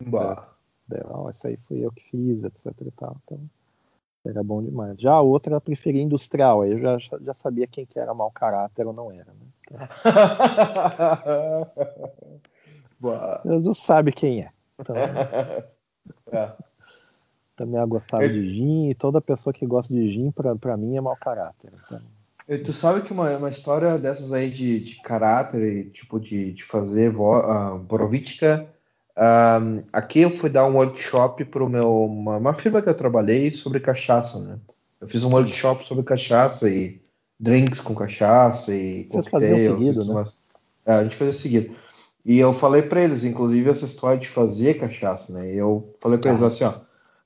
Bah.
Daí, ó, isso aí fui eu que fiz, etc e tal. Então, era bom demais. Já a outra ela preferia industrial, aí eu já, já, sabia quem que era mau caráter ou não era, né? Então, eu já sabe quem é. Então,
É.
também ela gostava de gin, e toda pessoa que gosta de gin, pra mim, é mau caráter. Então,
E Tu sabe que uma, uma história dessas aí de, de caráter tipo de, de fazer vo, uh, um, aqui eu fui dar um workshop para meu uma, uma firma que eu trabalhei sobre cachaça, né? Eu fiz um workshop sobre cachaça e drinks com cachaça e
Vocês faziam
cocktails,
seguido,
e
né?
mais. É, a gente fazia seguido. E eu falei para eles, inclusive essa história de fazer cachaça, né? Eu falei para eles
Ah.
assim, ó,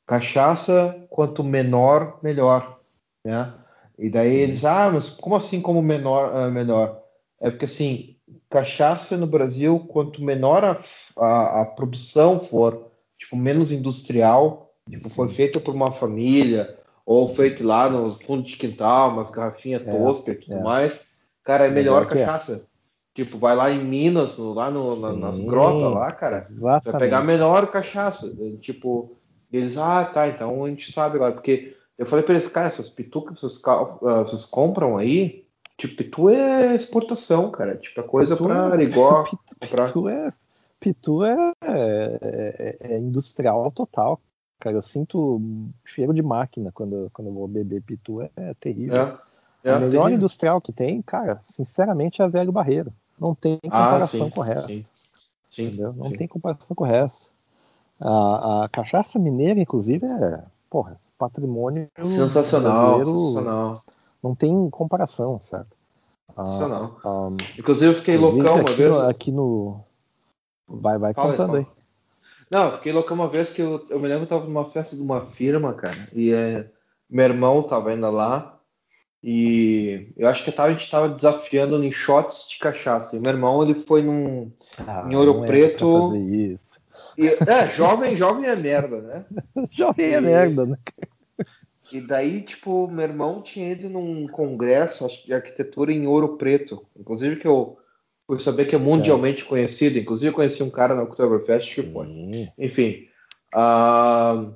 cachaça quanto menor melhor, né? E daí
Sim.
eles, ah, mas como assim como menor, ah, melhor? É porque assim, cachaça no Brasil, quanto menor a, a, a produção for, tipo, menos industrial, tipo, for feita por uma família, ou feito lá no fundo de quintal, umas garrafinhas
É,
toscas e tudo
é.
mais, cara, é melhor
Melhor é.
cachaça. Tipo, vai lá em Minas, lá no, na- nas
Sim,
grotas lá, cara, você vai
Exatamente.
pegar a melhor cachaça. Tipo, eles, ah, tá, então a gente sabe agora. Porque eu falei pra eles, cara, essas pitu que vocês, ah, vocês compram aí, tipo, pitu é exportação, cara. Tipo, é coisa
Pitu
pra
é-
Arigó.
Pitu,
comprar.
pitu é, pitu é, é- é industrial total. Cara, eu sinto cheiro de máquina quando, quando eu vou beber pitu, é, é terrível.
É, é,
a melhor
tem-
industrial que tem, cara, sinceramente, é a Velho Barreiro. Não tem
Ah,
comparação
sim,
com o resto.
sim. Sim,
entendeu? Não tem comparação com o resto. A, a cachaça mineira, inclusive, é porra, patrimônio
Sensacional,
brasileiro.
sensacional,
Não tem comparação, certo? Ah,
sensacional.
ah,
Inclusive, eu fiquei loucão uma vez.
No, aqui no. Vai, vai
Fala aí,
contando
fala.
aí.
Não, eu fiquei loucão uma vez que eu, eu me lembro que eu tava numa festa de uma firma, cara, e é, meu irmão tava ainda lá, E eu acho que tava, a gente estava desafiando em shots de cachaça. E meu irmão ele foi num
Ah,
em Ouro
não é
Preto.
isso.
E, é, jovem, jovem é merda, né?
Jovem é
E-
merda, né?
E daí, tipo, meu irmão tinha ido num congresso de arquitetura em Ouro Preto. Inclusive que eu fui saber que é mundialmente conhecido. Inclusive eu conheci um cara na Oktoberfest, tipo,
Sim.
Enfim. ah,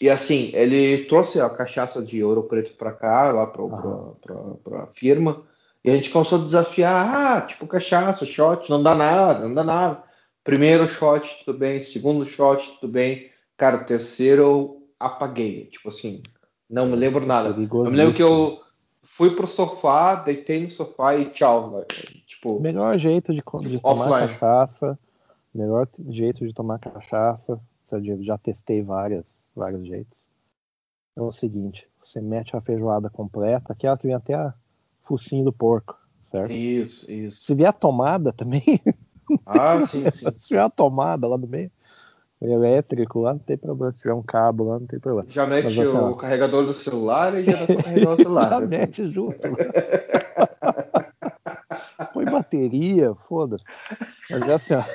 e assim, ele trouxe a cachaça de ouro preto pra cá, lá
Aham.
pra- pra firma, e a gente começou a desafiar, ah, tipo, cachaça, shot, não dá nada, não dá nada. Primeiro shot, tudo bem, segundo shot, tudo bem. Cara, terceiro apaguei, tipo assim, não me lembro nada. Eu me lembro que eu fui pro sofá, deitei no sofá e tchau. Tipo,
melhor jeito de, de tomar cachaça, melhor jeito de tomar cachaça, eu já- testei várias, vários jeitos. É o seguinte, você mete a feijoada completa, aquela que vem até a focinho do porco, certo?
isso, isso.
Se vier a tomada também,
Ah, sim, sim.
se vier a tomada lá no meio, elétrico lá não tem problema, se tiver um cabo lá não tem problema.
Já mete
Mas, assim,
o carregador do celular e já dá pra carregar o celular.
Já
né?
mete junto. Põe bateria, foda-se. Mas é assim, ó.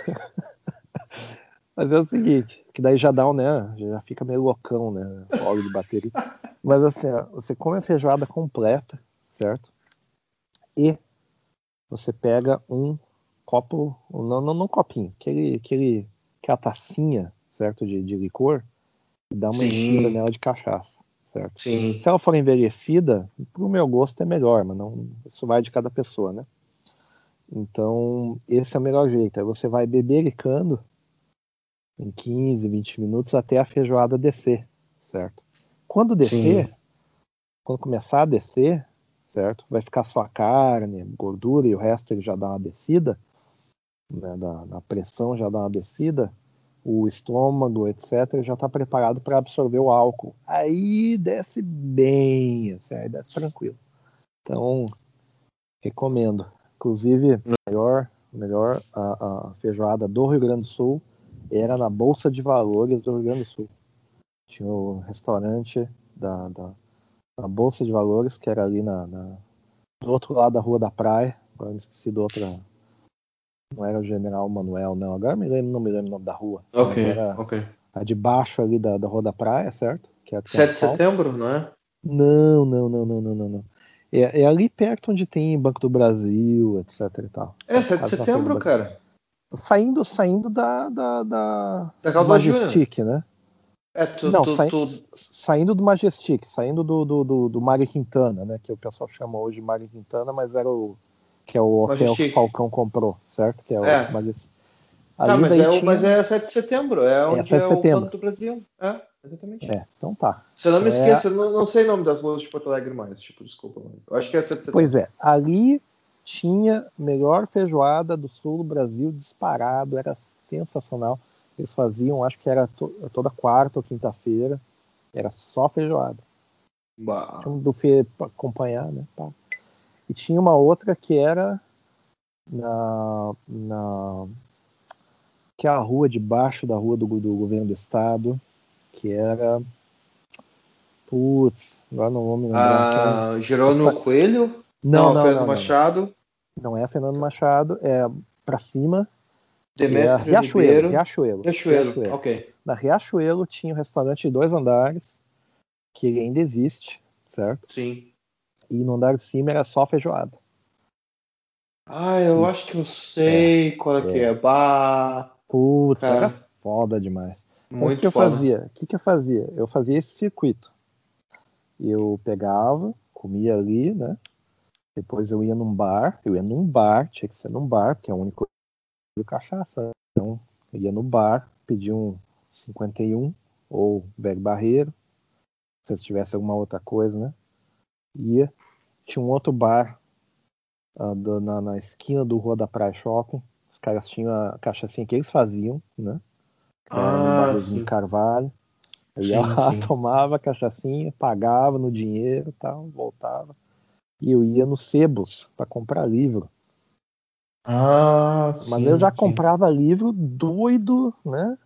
Mas é o seguinte, que daí já dá um, né? Já fica meio loucão, né? Óleo de bateria. Mas assim, ó, você come a feijoada completa, certo? E você pega um copo, não, não, não um copinho, aquele, aquele, aquela tacinha, certo? De, de licor, e dá uma
Sim.
enchida nela de cachaça, certo?
Sim.
Se ela for envelhecida, pro meu gosto é melhor, mas não, isso vai de cada pessoa, né? Então, esse é o melhor jeito. Aí você vai bebericando em 15, 20 minutos até a feijoada descer, certo? Quando descer,
Sim.
quando começar a descer, certo? Vai ficar só a carne, gordura e o resto ele já dá uma descida, né? da, da pressão já dá uma descida, o estômago, etc., já está preparado para absorver o álcool. Aí desce bem, assim, aí desce tranquilo. Então, recomendo. Inclusive, melhor, melhor a, a feijoada do Rio Grande do Sul era na Bolsa de Valores do Rio Grande do Sul. Tinha o restaurante da, da, da Bolsa de Valores, que era ali na, na- do outro lado da Rua da Praia. Agora me esqueci do outra. Não era o General Manuel, não. Agora me lembro, não me lembro o nome da rua.
Ok,
Era
ok.
a de baixo ali da, da Rua da Praia, certo? Que é a que tem
7 de setembro, não é?
Não, não, não, não, não, não, não. É, é ali perto onde tem Banco do Brasil, etc e tal.
É, 7 de setembro,
do
cara.
Saindo, saindo da, da, da
Da Júnior.
Majestic, né?
É, tu,
Não,
tu,
sai-
tu-
saindo do Majestic, saindo do, do, do, do Mário Quintana, né? Que o pessoal chama hoje de Mário Quintana, mas era o que é o hotel que o Falcão comprou, certo? Que é o
É.
Majestic.
Tá,
Ali
mas
daí
é, o-
tinha-
mas é 7 de setembro, é onde
7 de
é, o
setembro.
Banco do Brasil. É, exatamente.
É, então tá.
Se eu não me
É.
esqueço, eu não, não sei o nome das ruas de Porto Alegre mais, tipo, desculpa, mas eu acho que é 7 de setembro.
Pois é, ali tinha melhor feijoada do sul do Brasil disparado, era sensacional. Eles faziam, acho que era to- toda quarta ou quinta-feira, era só feijoada.
Bah.
Tinha um buffet para acompanhar, né? pá. E tinha uma outra que era na, na que é a rua debaixo da rua do, do governo do estado, que era putz, agora não vou me lembrar. que era-
Ah, Jerônimo
Essa-
Coelho?
Não, não,
Fernando
não, não,
Machado.
não é Fernando Machado, é pra cima, é
Demetrio
Riachuelo,
Ribeiro.
Riachuelo,
Riachuelo,
Riachuelo.
ok.
Na Riachuelo tinha um restaurante de dois andares, que ele ainda existe, certo?
Sim.
E no andar de cima era só feijoada.
Ah, eu acho que eu sei qual é, que é. Bah,
Putz,
Cara,
era foda demais. Então, o que eu fazia? O que, que eu fazia? Eu fazia esse circuito. Eu pegava, comia ali, né? Depois eu ia num bar, eu ia num bar, tinha que ser num bar, porque é o único do cachaça. Então, eu ia no bar, pedia um 51 ou Beg Barreiro, se tivesse alguma outra coisa, né? Ia. Tinha um outro bar ah, do- na, na esquina do Rua da Praia Shopping. Os caras tinham a cachaçinha que eles faziam, né? No
Ah, sim.
Carvalho. Eu ia lá,
sim.
tomava a cachaçinha, pagava no dinheiro e tal, voltava. E eu ia no Sebos para comprar livro.
Ah,
Mas
sim,
eu já
sim.
comprava livro doido, né?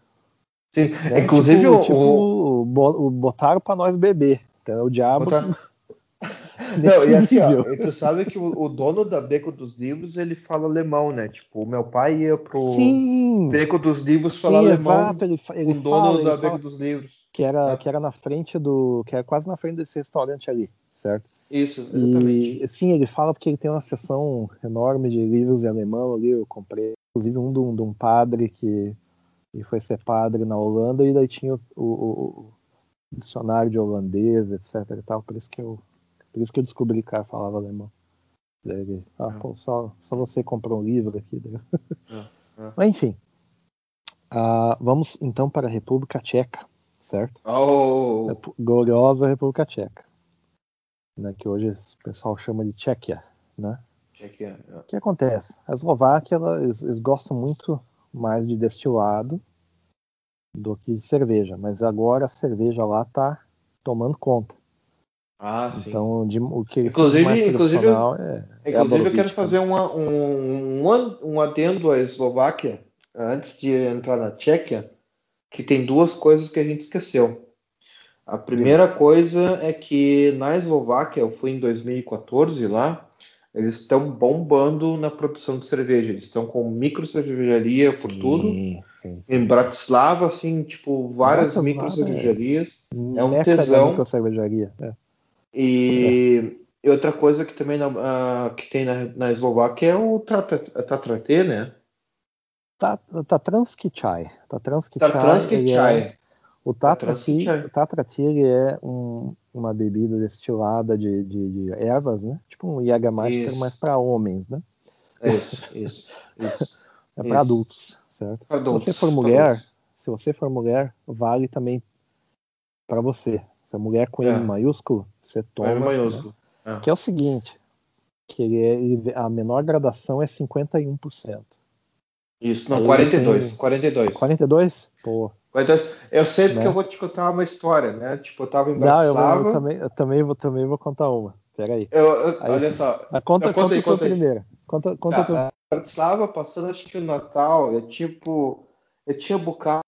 Sim.
Né?
Inclusive,
tipo,
o,
tipo,
o-
bo- botaram para nós beber. Então, o diabo
Não, e assim, ó, tu sabe que o, o, dono da Beco dos Livros, ele fala alemão, né? Tipo, o meu pai ia pro
Sim.
Beco dos Livros falar Sim, alemão
exato, ele, ele
o dono fala, da Beco dos Livros.
Que era, é. que era na frente do... que era quase na frente desse restaurante ali, certo?
Isso, exatamente.
E, sim, ele fala porque ele tem uma seção enorme de livros em alemão ali, eu comprei, inclusive um de um, de um padre que, que foi ser padre na Holanda, e daí tinha o, o, o dicionário de holandês, etc e tal, por isso que eu por isso que eu descobri que o cara falava alemão. Daí, ah, é. pô, só, só você comprou um livro aqui. É, é. Mas enfim. Uh, vamos então para a República Tcheca, certo?
Oh.
Gloriosa República Tcheca. Né, que hoje o pessoal chama de Tchequia, né?
Tchequia,
O que acontece? A Eslováquia, ela, eles, eles gostam muito mais de destilado do que de cerveja, mas agora a cerveja lá tá tomando conta.
Ah, sim.
Então, de, o que
inclusive, mais inclusive, eu, é, é inclusive eu quero fazer uma, um, um, um adendo à Eslováquia antes de entrar na Tchequia, que tem duas coisas que a gente esqueceu. A primeira coisa é que na Eslováquia, eu fui em 2014 lá, eles estão bombando na produção de cerveja. Eles estão com micro cervejaria por tudo. Sim, sim. Em Bratislava, assim, tipo, várias micro cervejarias. É, é um tesão. Micro
cervejaria. É.
E, e outra coisa que também na, uh, que tem na, na Eslováquia é o Tatratê, né?
Tatranski Chai. Tatranski Chai. É, o Tatratê é um, uma bebida destilada de, de, de, ervas, né? Tipo um Jägermeister, mas para homens, né?
Isso, isso, isso.
É para adultos, certo? Adultos, se você for mulher, se você for mulher, vale também para você. Se a mulher com é. M maiúsculo, você toma. Né? É. Que é o seguinte, que ele é, a menor gradação é 51%.
Isso, não, Aí 42, tem... 42.
42? Pô.
42. Eu sei porque né? eu vou te contar uma história, né? Tipo, eu tava em Bratislava.
Não, eu, eu, também, eu também, vou, também vou contar uma. Peraí.
Eu, eu, aí, olha só.
A conta, conta, conta, conta primeiro. Conta, conta
tá, Bratislava, passando acho que o Natal, eu tipo, eu tinha bucado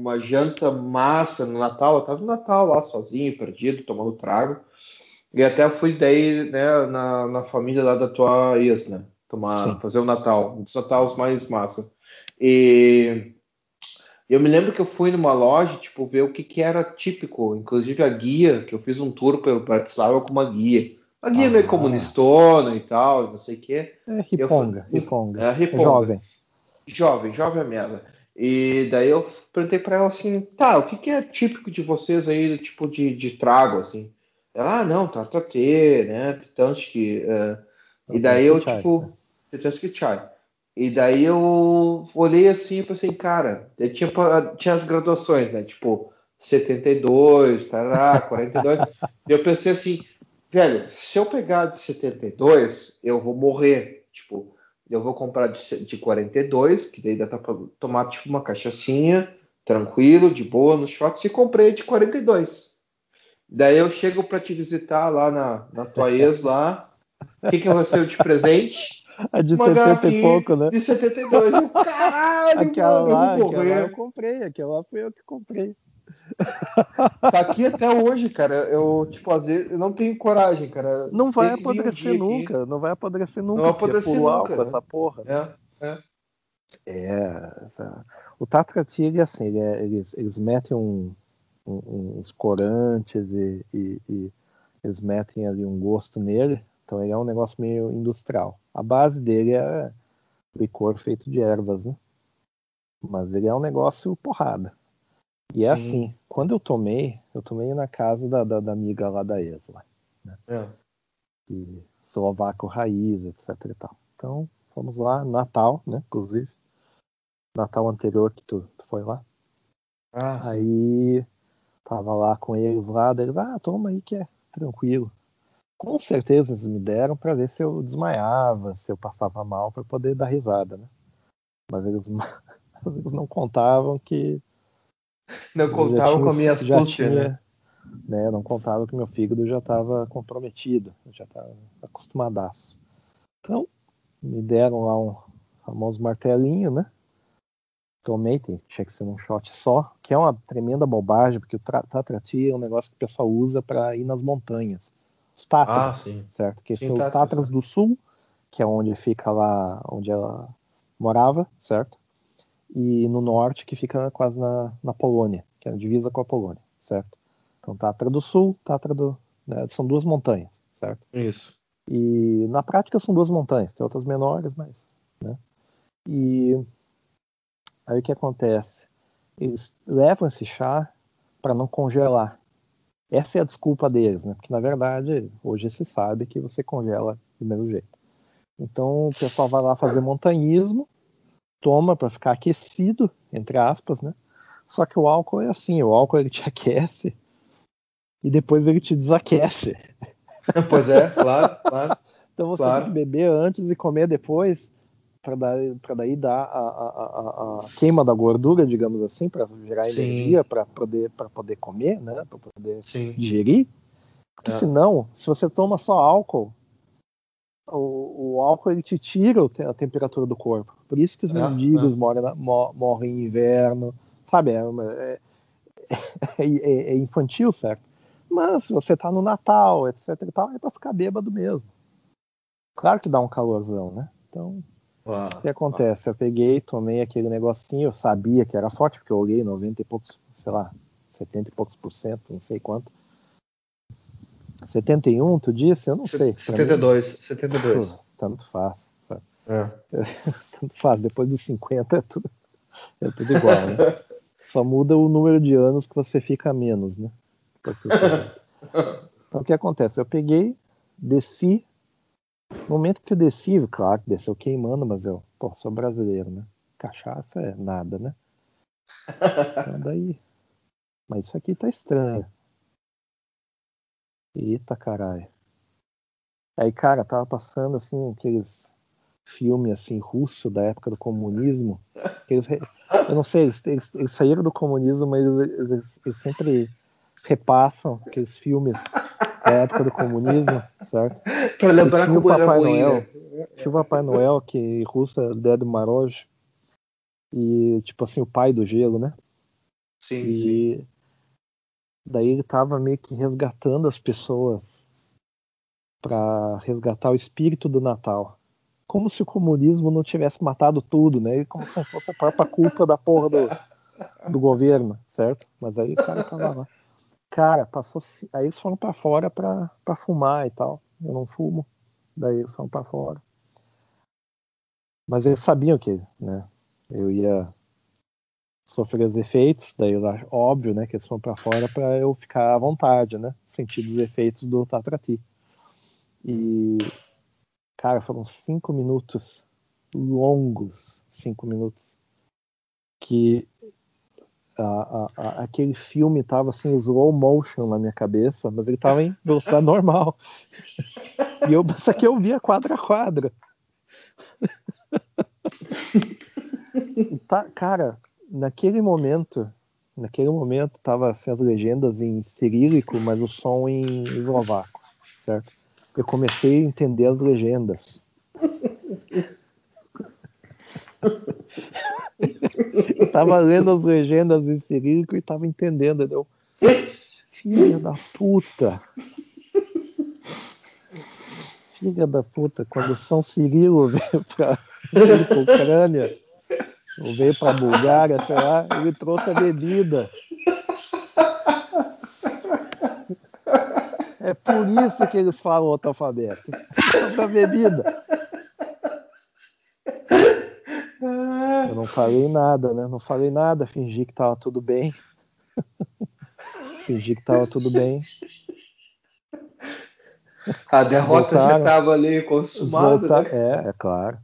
uma janta massa no Natal. Eu tava no Natal lá sozinho, perdido, tomando trago. E até fui daí, né, na, na família lá da tua ex, né? Tomar, fazer o Natal, um dos Natais mais massa. E eu me lembro que eu fui numa loja, tipo, ver o que, que era típico, inclusive a guia, que eu fiz um tour pelo Bratislava com uma guia. Uma guia ah, meio comunistona e tal, não sei o quê.
É riponga, eu, riponga.
É, riponga.
Jovem.
Jovem, jovem merda. E daí eu perguntei para ela assim, tá, o que, que, é típico de vocês aí, tipo de, de trago, assim? Ela, ah, não, Tartatê, né, Titansky. Uh, e daí eu, tipo, Titansky Chai. E daí eu olhei assim e pensei, cara, tinha, tinha as graduações, né, tipo, 72, tará, 42. e eu pensei assim, velho, se eu pegar de 72, eu vou morrer, tipo eu vou comprar de, de 42, que daí dá para tomar tipo uma cachaçinha, tranquilo, de boa, no shots, e comprei de 42. Daí eu chego para te visitar lá na, na tua ex lá. O que, que eu recebo de presente?
A de uma 70 e pouco, né?
De 72. Eu, caralho,
aquela mano, lá, eu vou aquela lá eu comprei, aquela lá foi eu que comprei.
Tá aqui até hoje, cara. Eu, tipo, às vezes eu não tenho coragem, cara.
Não vai apodrecer um nunca. Aqui. Não vai apodrecer nunca. Não vai apodrecer nunca. Né? essa porra.
É, é.
É, essa... o Tatra Tigre, assim, ele é, eles, eles metem um, um, uns corantes e, e, e, eles metem ali um gosto nele, então ele é um negócio meio industrial. A base dele é licor feito de ervas, né? Mas ele é um negócio porrada. E é Sim. assim, quando eu tomei, eu tomei na casa da, da, da amiga lá da Esla. Né?
É.
E eslovaco raiz, etc e tal. Então, fomos lá, Natal, né? Inclusive. Natal anterior que tu, tu foi lá.
Ah,
aí tava lá com eles lá, eles, ah, toma aí que é tranquilo. Com certeza eles me deram para ver se eu desmaiava, se eu passava mal para poder dar risada, né? Mas eles, eles não contavam que
não contava com a minha astúcia, tinha, né?
né? Não contava que meu fígado já estava comprometido, já estava acostumadaço. Então, me deram lá um famoso martelinho, né? Tomei, tem, tinha que ser num shot só, que é uma tremenda bobagem, porque o Tatrati é um negócio que o pessoal usa para ir nas montanhas. Os Tatras, ah, sim. certo? Que sim, o Tatras do Sul, que é onde fica lá, onde ela morava, certo? E no norte, que fica quase na, na Polônia, que é a divisa com a Polônia, certo? Então, Tatra do Sul, Tatra do. Né, são duas montanhas, certo?
Isso.
E na prática são duas montanhas, tem outras menores, mas. Né? E aí o que acontece? Eles levam esse chá para não congelar. Essa é a desculpa deles, né? Porque na verdade, hoje se sabe que você congela do mesmo jeito. Então o pessoal vai lá fazer montanhismo, toma para ficar aquecido, entre aspas, né? Só que o álcool é assim, o álcool ele te aquece e depois ele te desaquece.
Pois é, claro, claro.
então você
claro.
tem que beber antes e comer depois para para daí dar a, a, a, a, queima da gordura, digamos assim, para gerar Sim. energia para poder poder comer, né, para poder Sim. digerir. Porque é. senão, se você toma só álcool, o, o, álcool ele te tira a temperatura do corpo. Por isso que os é, mendigos é. Morrem, na, morrem em inverno, sabe? É, é, é, é infantil, certo? Mas se você tá no Natal, etc e tal, é para ficar bêbado mesmo. Claro que dá um calorzão, né? Então, O que acontece? Eu peguei, tomei aquele negocinho, eu sabia que era forte, porque eu olhei 90 e poucos, sei lá, 70 e poucos por cento, não sei quanto. 71, tu disse? Eu não sei.
72, 72.
Pô, tanto faz. É. tanto faz, depois dos 50 é tudo, é tudo igual, né? Só muda o número de anos que você fica menos, né? Então o que acontece? Eu peguei, desci. No momento que eu desci, claro que desceu queimando, mas eu, pô, sou brasileiro, né? Cachaça é nada, né? Então daí. Mas isso aqui tá estranho. Eita caralho. Aí, cara, tava passando assim aqueles filmes assim russo da época do comunismo. Eles, eu não sei, eles, eles, saíram do comunismo, mas eles, eles sempre repassam aqueles filmes da época do comunismo, certo?
Para lembrar
tinha o Papai Noel, né? tinha o Papai Noel que russa Dedo Maroj e tipo assim o pai do gelo, né?
Sim.
E daí ele tava meio que resgatando as pessoas para resgatar o espírito do Natal. Como se o comunismo não tivesse matado tudo, né? Como se não fosse a própria culpa da porra do, do governo, certo? Mas aí o cara tava lá. Cara, passou. Aí eles foram para fora pra fumar e tal. Eu não fumo. Daí eles foram para fora. Mas eles sabiam que, né? Eu ia sofrer os efeitos, daí óbvio, né, que eles foram para fora para eu ficar à vontade, né, sentir os efeitos do Tatrati. E cara, foram cinco minutos longos, cinco minutos, que a, a, aquele filme tava assim, slow motion na minha cabeça, mas ele tava em velocidade normal. E eu, só que eu via quadra a quadra. tá, cara, naquele momento, naquele momento tava assim, as legendas em cirílico, mas o som em eslovaco, certo? Eu comecei a entender as legendas. eu tava lendo as legendas em cirílico e tava entendendo, entendeu? Filha da puta. Filha da puta, quando São Cirilo veio pra, pra Ucrânia, ou veio pra Bulgária, sei lá, ele trouxe a bebida. É por isso que eles falam outro alfabeto. Da bebida. Não falei nada, né? Não falei nada, fingi que tava tudo bem. fingi que tava tudo bem.
A derrota voltaram, já tava ali consumada. Voltaram,
né? É, é claro.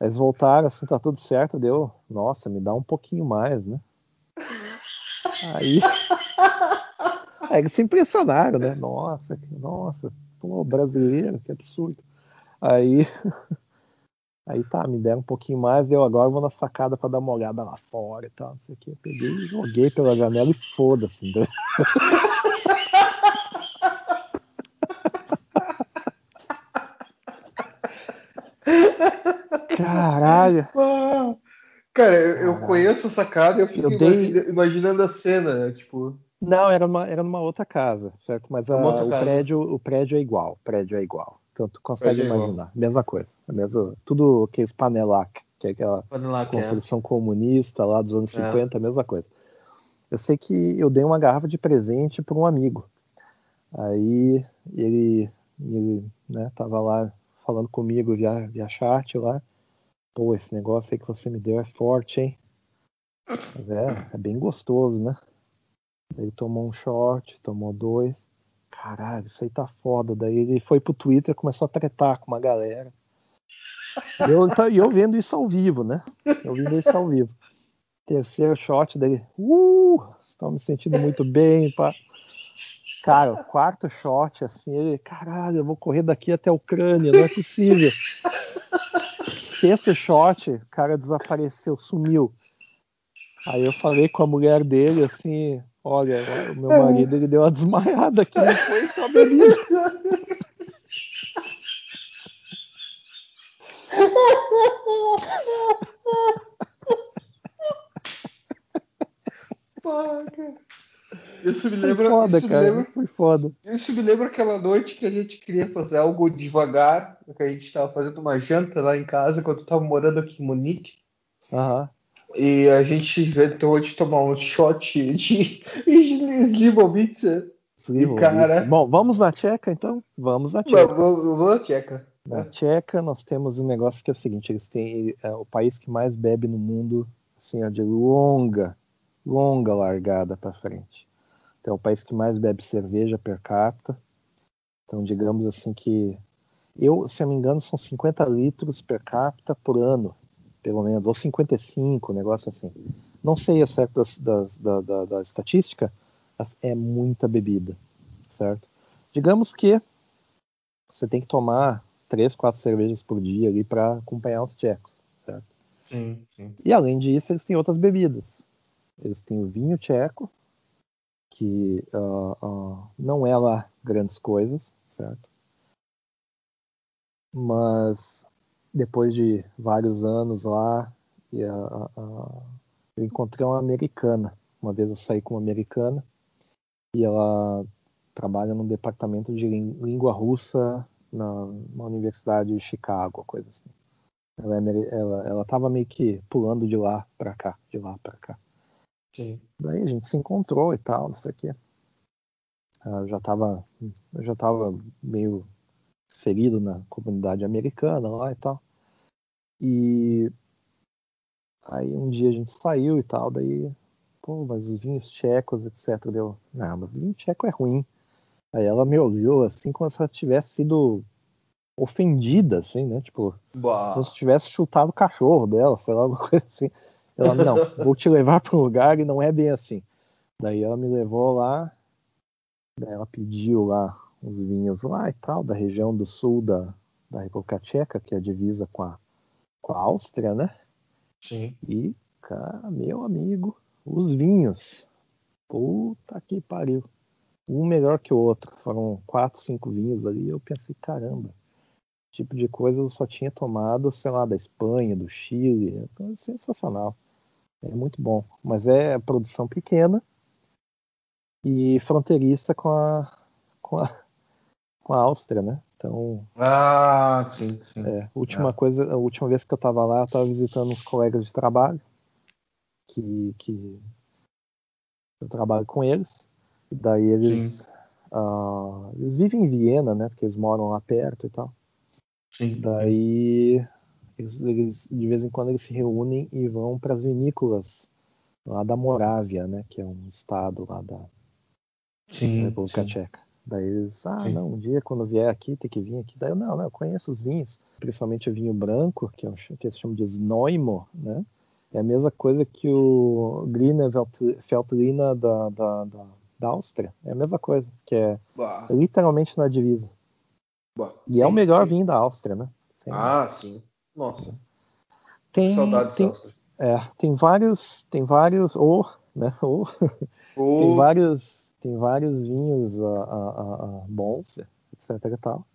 Eles voltaram, assim, tá tudo certo, deu. Nossa, me dá um pouquinho mais, né? Aí. Aí eles se impressionaram, né? Nossa, nossa, pô, brasileiro, que absurdo. Aí Aí tá, me deram um pouquinho mais, eu agora vou na sacada para dar uma olhada lá fora e tal, não sei o que. Eu peguei e joguei pela janela e foda-se. Caralho.
Cara, eu, conheço a sacada e eu fico eu dei... imaginando a cena, né? Tipo.
Não, era numa, era numa outra casa, certo? Mas a,
Uma
o,
casa.
prédio, o prédio é igual, o prédio é igual. Então tu consegue
é
imaginar. Mesma coisa. é Mesmo, tudo aqueles panelac, que é aquela
Quando lá que é.
construção comunista lá dos anos
É.
50, a mesma coisa. Eu sei que eu dei uma garrafa de presente para um amigo. Aí ele, ele né, tava lá falando comigo via, via chat lá. Pô, esse negócio aí que você me deu é forte, hein? Mas é, é bem gostoso, né? Ele tomou um shot, tomou dois. Caralho, isso aí tá foda. Daí ele foi pro Twitter começou a tretar com uma galera. E eu, tá- eu vendo isso ao vivo, né? Eu vendo isso ao vivo. Terceiro shot dele. Uh! Estou me sentindo muito bem, pá. Cara, o quarto shot, assim, ele, caralho, eu vou correr daqui até a Ucrânia, não é possível. Sexto shot, o cara desapareceu, sumiu. Aí eu falei com a mulher dele, assim, olha, o meu marido ele deu uma desmaiada aqui, não foi só bebida.
Pá, cara. Isso me
Foi
lembra.
foda,
isso,
cara,
Me lembra
foi foda.
isso me lembra aquela noite que a gente queria fazer algo devagar, que a gente estava fazendo uma janta lá em casa quando eu tava morando aqui em Munique.
Aham.
E a gente inventou de tomar um shot de Slivovitsa.
Slivo,
cara-.
Bom, vamos na Tcheca então? Vamos na Tcheca.
Vou tcheca.
Na Tcheca nós temos um negócio que é o seguinte, eles têm é o país que mais bebe no mundo, assim, ó, de longa, longa largada para frente. Então é o país que mais bebe cerveja per capita. Então digamos assim que eu, se eu não me engano, são 50 litros per capita por ano, pelo menos, ou 55, um negócio assim. Não sei a certo das, das- da, da- da estatística, mas é muita bebida, certo? Digamos que você tem que tomar três, quatro cervejas por dia ali para acompanhar os tchecos. Certo?
Sim, sim.
E além disso, eles têm outras bebidas. Eles têm o vinho tcheco, que ah, ah, não é lá grandes coisas, certo? Mas depois de vários anos lá, e a- a- eu encontrei uma americana. Uma vez eu saí com uma americana e ela trabalha no departamento de lí- língua russa na, na Universidade de Chicago, coisa assim. Ela, é ela, ela tava meio que pulando de lá pra cá, de lá pra cá.
Sim.
Daí a gente se encontrou e tal, não sei o quê. Ah, Eu já tava, eu já tava meio inserido na comunidade americana lá e tal. E aí um dia a gente saiu e tal, daí, pô, mas os vinhos tchecos, etc. Deu, não, mas vinho tcheco é ruim. Aí ela me olhou assim como se ela tivesse sido ofendida, assim, né? Tipo,
Bah.
como se tivesse chutado o cachorro dela, sei lá, alguma coisa assim. Ela, não, vou te levar para um lugar e não é bem assim. Daí ela me levou lá, daí ela pediu lá uns vinhos lá e tal, da região do sul da, da República Tcheca, que é a divisa com a, com a Áustria, né?
Sim.
E, cara, meu amigo, os vinhos. Puta que pariu. Um melhor que o outro. Foram quatro, cinco vinhos ali. Eu pensei, caramba, tipo de coisa eu só tinha tomado, sei lá, da Espanha, do Chile. Então, é sensacional. É muito bom. Mas é produção pequena e fronteiriça com a, com a, com a Áustria, né? Então,
Ah, sim, sim.
é, última
É.
coisa, a última vez que eu tava lá, eu tava visitando uns colegas de trabalho que, que eu trabalho com eles. E daí eles, ah, eles vivem em Viena, né? Porque eles moram lá perto e tal.
Sim.
Daí eles, eles- de vez em quando eles se reúnem e vão para as vinícolas lá da Morávia, né? Que é um estado lá da, da
Sim.
República
sim.
Tcheca. Daí eles, ah,
Sim.
não, um dia quando vier aqui tem que vir aqui. Daí eu, não, não, eu conheço os vinhos, principalmente o vinho branco, que, é, o- que eles chamam de Znoimo, né? É a mesma coisa que o Grüne Veltl- Veltliner da, da, da, da Áustria. É a mesma coisa, que é
Bah.
literalmente na divisa.
Bah.
E é o
Sim,
melhor
sim.
vinho da Áustria, né? Sem-
Ah, sim. Nossa.
tem,
Saudades,
tem,
Áustria.
é, tem vários, tem vários, ou, né, ou, tem
Ô,
vários, tem vários vinhos ah, ah, ah, ah, bons, etc e tal.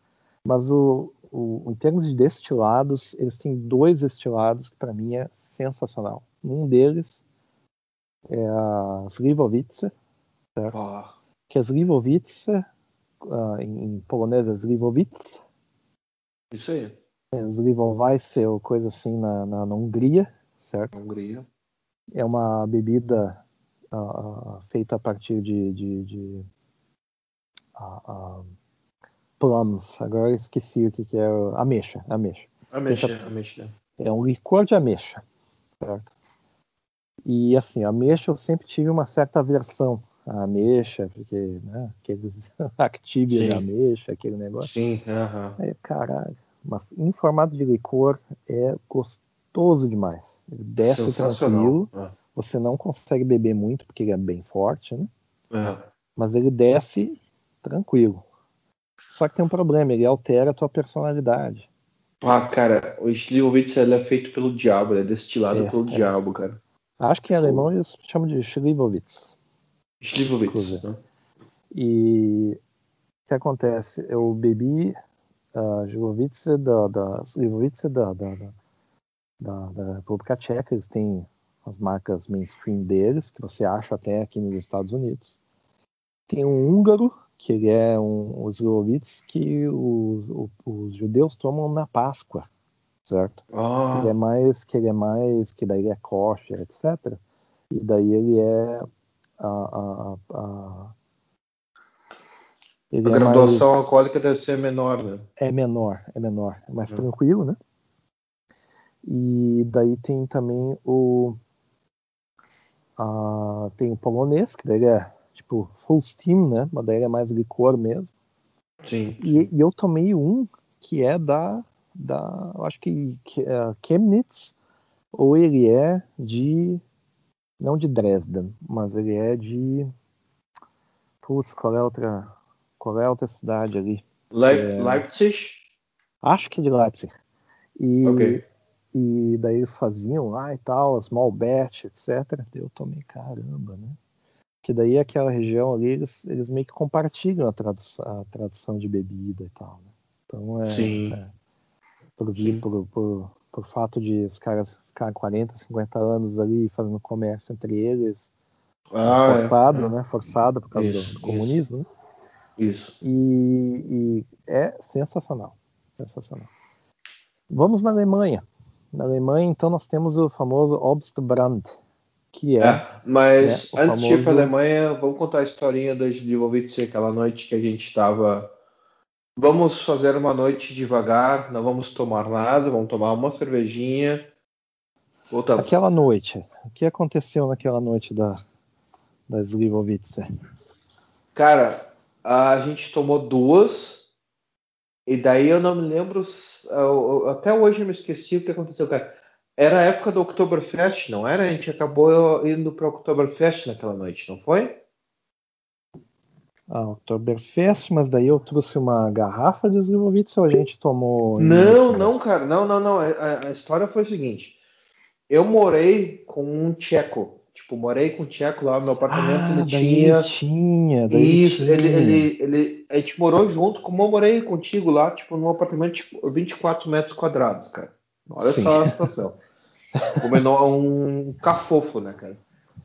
Mas o, o, em termos de destilados, eles têm dois destilados que para mim é sensacional. Um deles é a Slivovitsa, certo? Oh. Que é Zliwowice, uh, em, polonês é Zliwowice.
Isso aí.
É, Zliwowice ou coisa assim na, na, na Hungria, certo?
Hungria.
É uma bebida uh, feita a partir de, de, de uh, plums. Agora eu esqueci o que, que é. Ameixa. Ameixa.
Ameixa, feita, ameixa.
É um licor de ameixa, certo? E assim, ameixa eu sempre tive uma certa aversão à ameixa, porque, né, aqueles actíbios de ameixa, aquele negócio.
Sim, aham.
Uh -huh. Caralho, mas em formato de licor é gostoso demais. Ele desce tranquilo. Você não consegue beber muito porque ele é bem forte, né?
É.
Mas ele desce tranquilo. Só que tem um problema, ele altera a tua personalidade.
Ah, cara, o Slivovitz é feito pelo diabo, ele é destilado é, pelo é. diabo, cara.
Acho que em alemão eles chamam de Slivovitz.
Slivovitz. Né?
E o que acontece? Eu bebi uh, Slivovitz da, da, da, da, da, da, da República Tcheca, eles têm as marcas mainstream deles, que você acha até aqui nos Estados Unidos. Tem um húngaro, que ele é um, os que os, os judeus tomam na Páscoa certo?
Ah.
Ele é mais que ele é mais que daí ele é kosher, etc. E daí ele é a, a, a
ele a é graduação mais, alcoólica deve ser menor, né?
É menor, é menor, é mais é. tranquilo, né? E daí tem também o a, tem o polonês, que daí é tipo full steam, né? Mas daí é mais licor mesmo.
Sim.
E, e eu tomei um que é da da, eu acho que, que é Chemnitz, ou ele é de, não de Dresden, mas ele é de, putz, qual é a outra, qual é outra cidade ali?
é, Leipzig?
Acho que é de Leipzig. E,
okay.
E daí eles faziam lá e tal, small batch, etc. Eu tomei caramba, né? Que daí aquela região ali, eles, eles meio que compartilham a tradução, a tradução de bebida e tal, né? Então é,
Sim.
é por, por, por, por fato de os caras ficarem 40, 50 anos ali fazendo comércio entre eles,
ah,
é. forçado,
é.
né? Forçado por causa isso, do, do, comunismo,
isso. né? Isso.
E, e, é sensacional. Sensacional. Vamos na Alemanha. Na Alemanha, então, nós temos o famoso Obstbrand, que é. é
mas né, antes famoso... de ir para a Alemanha, vamos contar a historinha da Slivovitz, aquela noite que a gente estava Vamos fazer uma noite devagar, não vamos tomar nada, vamos tomar uma cervejinha.
Voltamos. Aquela noite, o que aconteceu naquela noite da, da Slivovitze?
Cara, a gente tomou duas, e daí eu não me lembro, até hoje eu me esqueci o que aconteceu, cara. Era a época do Oktoberfest, não era? A gente acabou indo para o Oktoberfest naquela noite, não foi?
a Oktoberfest, mas daí eu trouxe uma garrafa de Slivovitz ou a gente tomou.
Não, não, cara, não, não, não. A, a, história foi o seguinte: eu morei com um tcheco. Tipo, morei com um tcheco lá no meu apartamento.
Ah,
ele tinha.
Tinha daí
Isso,
tinha.
Ele, ele, ele, a gente morou junto, como eu morei contigo lá, tipo, num apartamento de tipo, 24 metros quadrados, cara. Olha Sim. só a situação. Como um cafofo, né, cara?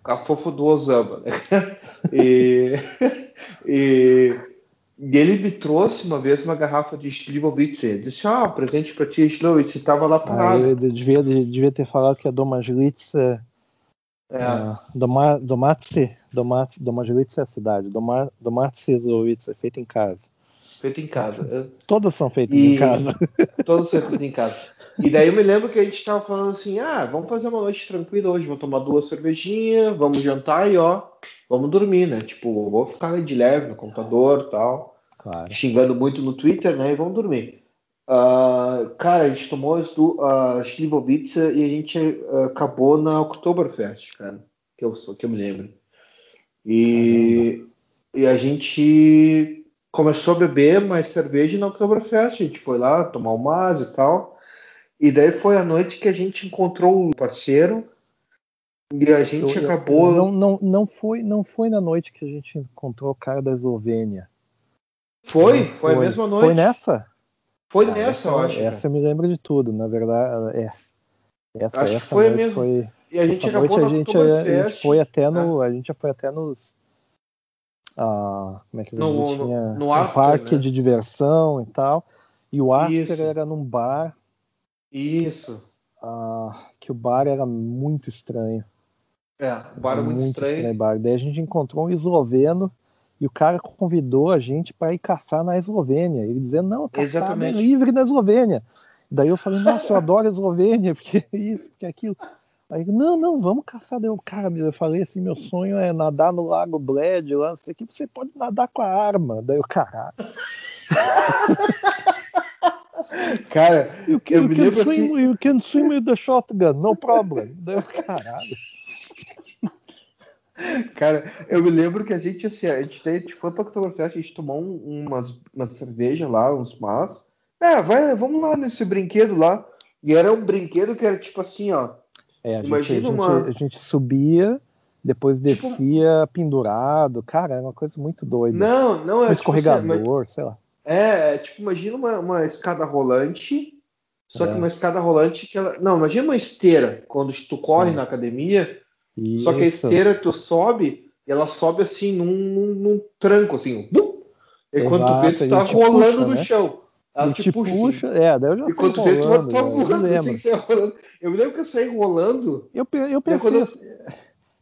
cafofo do Osama. Né? e, e, e, ele me trouxe uma vez uma garrafa de Slivovitz. Ele disse: Ah, presente para ti, Slivovitz. Estava lá parado.
Ah, ele devia, devia ter falado que a Domajlitz é. É. Uh, Doma, Domatse, Domatse, Domajlitz é a cidade. Doma, Domatse Slivovitz é feito em casa.
Feito em casa.
Todas são feitas e... em casa.
Todas são feitas em casa. E daí eu me lembro que a gente tava falando assim: ah, vamos fazer uma noite tranquila hoje, vamos tomar duas cervejinhas, vamos jantar e ó, vamos dormir, né? Tipo, vou ficar de leve no computador tal.
Claro.
Xingando muito no Twitter, né? E vamos dormir. Uh, cara, a gente tomou as do uh, e a gente uh, acabou na Oktoberfest, cara. Que eu, que eu me lembro. E, e a gente começou a beber mais cerveja na Oktoberfest. A gente foi lá tomar o mas e tal. E daí foi a noite que a gente encontrou o parceiro e a gente eu, acabou.
Não, não, não, foi, não foi na noite que a gente encontrou o cara da Eslovênia.
Foi? Foi, foi a mesma noite.
Foi nessa?
Foi ah, nessa, essa, eu acho.
Essa eu me lembro de tudo, na verdade. É. Essa,
acho
essa
foi mesmo. Foi,
e
a gente acabou
noite, a gente, a gente foi até no. A gente já foi até nos a como é que
No-
tinha
no
um
after,
parque
né?
de diversão e tal. E o after
Isso.
era num bar,
Isso.
ah, que o bar era muito estranho.
É, o bar é muito, estranho.
bar. Daí a gente encontrou um esloveno e o cara convidou a gente para ir caçar na Eslovênia. Ele dizendo, não, caçar é livre na Eslovênia. Daí eu falei, nossa, eu adoro a Eslovênia, porque isso, porque aquilo. Aí ele, não, não, vamos caçar. Daí eu, cara, eu falei assim, meu sonho é nadar no Lago Bled lá, não sei o que, você pode nadar com a arma. Daí eu, caralho,
Cara,
you can,
Eu
you
me
can
lembro
swim,
assim-
you can swim with the shotgun, no problem. Daí eu, caralho.
Cara, eu me lembro que a gente, assim, a gente, a gente foi pra Oktoberfest, a gente tomou um- umas, uma cerveja lá, uns mas. É, vai, vamos lá nesse brinquedo lá. E era um brinquedo que era tipo assim, ó.
É, a gente,
Imagina
a gente-
uma-
a gente subia, depois
Tipo-
descia pendurado. Cara, era uma coisa muito doida.
Não, não
um
é. tipo assim,
escorregador, sei lá.
é, é, tipo, imagina uma, uma escada rolante. Só que
É.
uma escada rolante que ela. Não, imagina uma esteira. Quando tu corre
Sim.
na academia, só que a
Isso.
esteira tu sobe, e ela sobe assim num, num- num tranco, assim. bum! E quando tu vê,
Exato,
tu tá rolando
puxa,
no
né?
chão. Ela
E
te,
te
puxa.
puxa, é, daí eu já
E quando
tô
tu vê, tu
rolando,
tá
né? eu
voando,
lembro.
assim, você rolando. Eu me lembro que eu saí rolando.
Eu, eu pensei,
eu-
assim,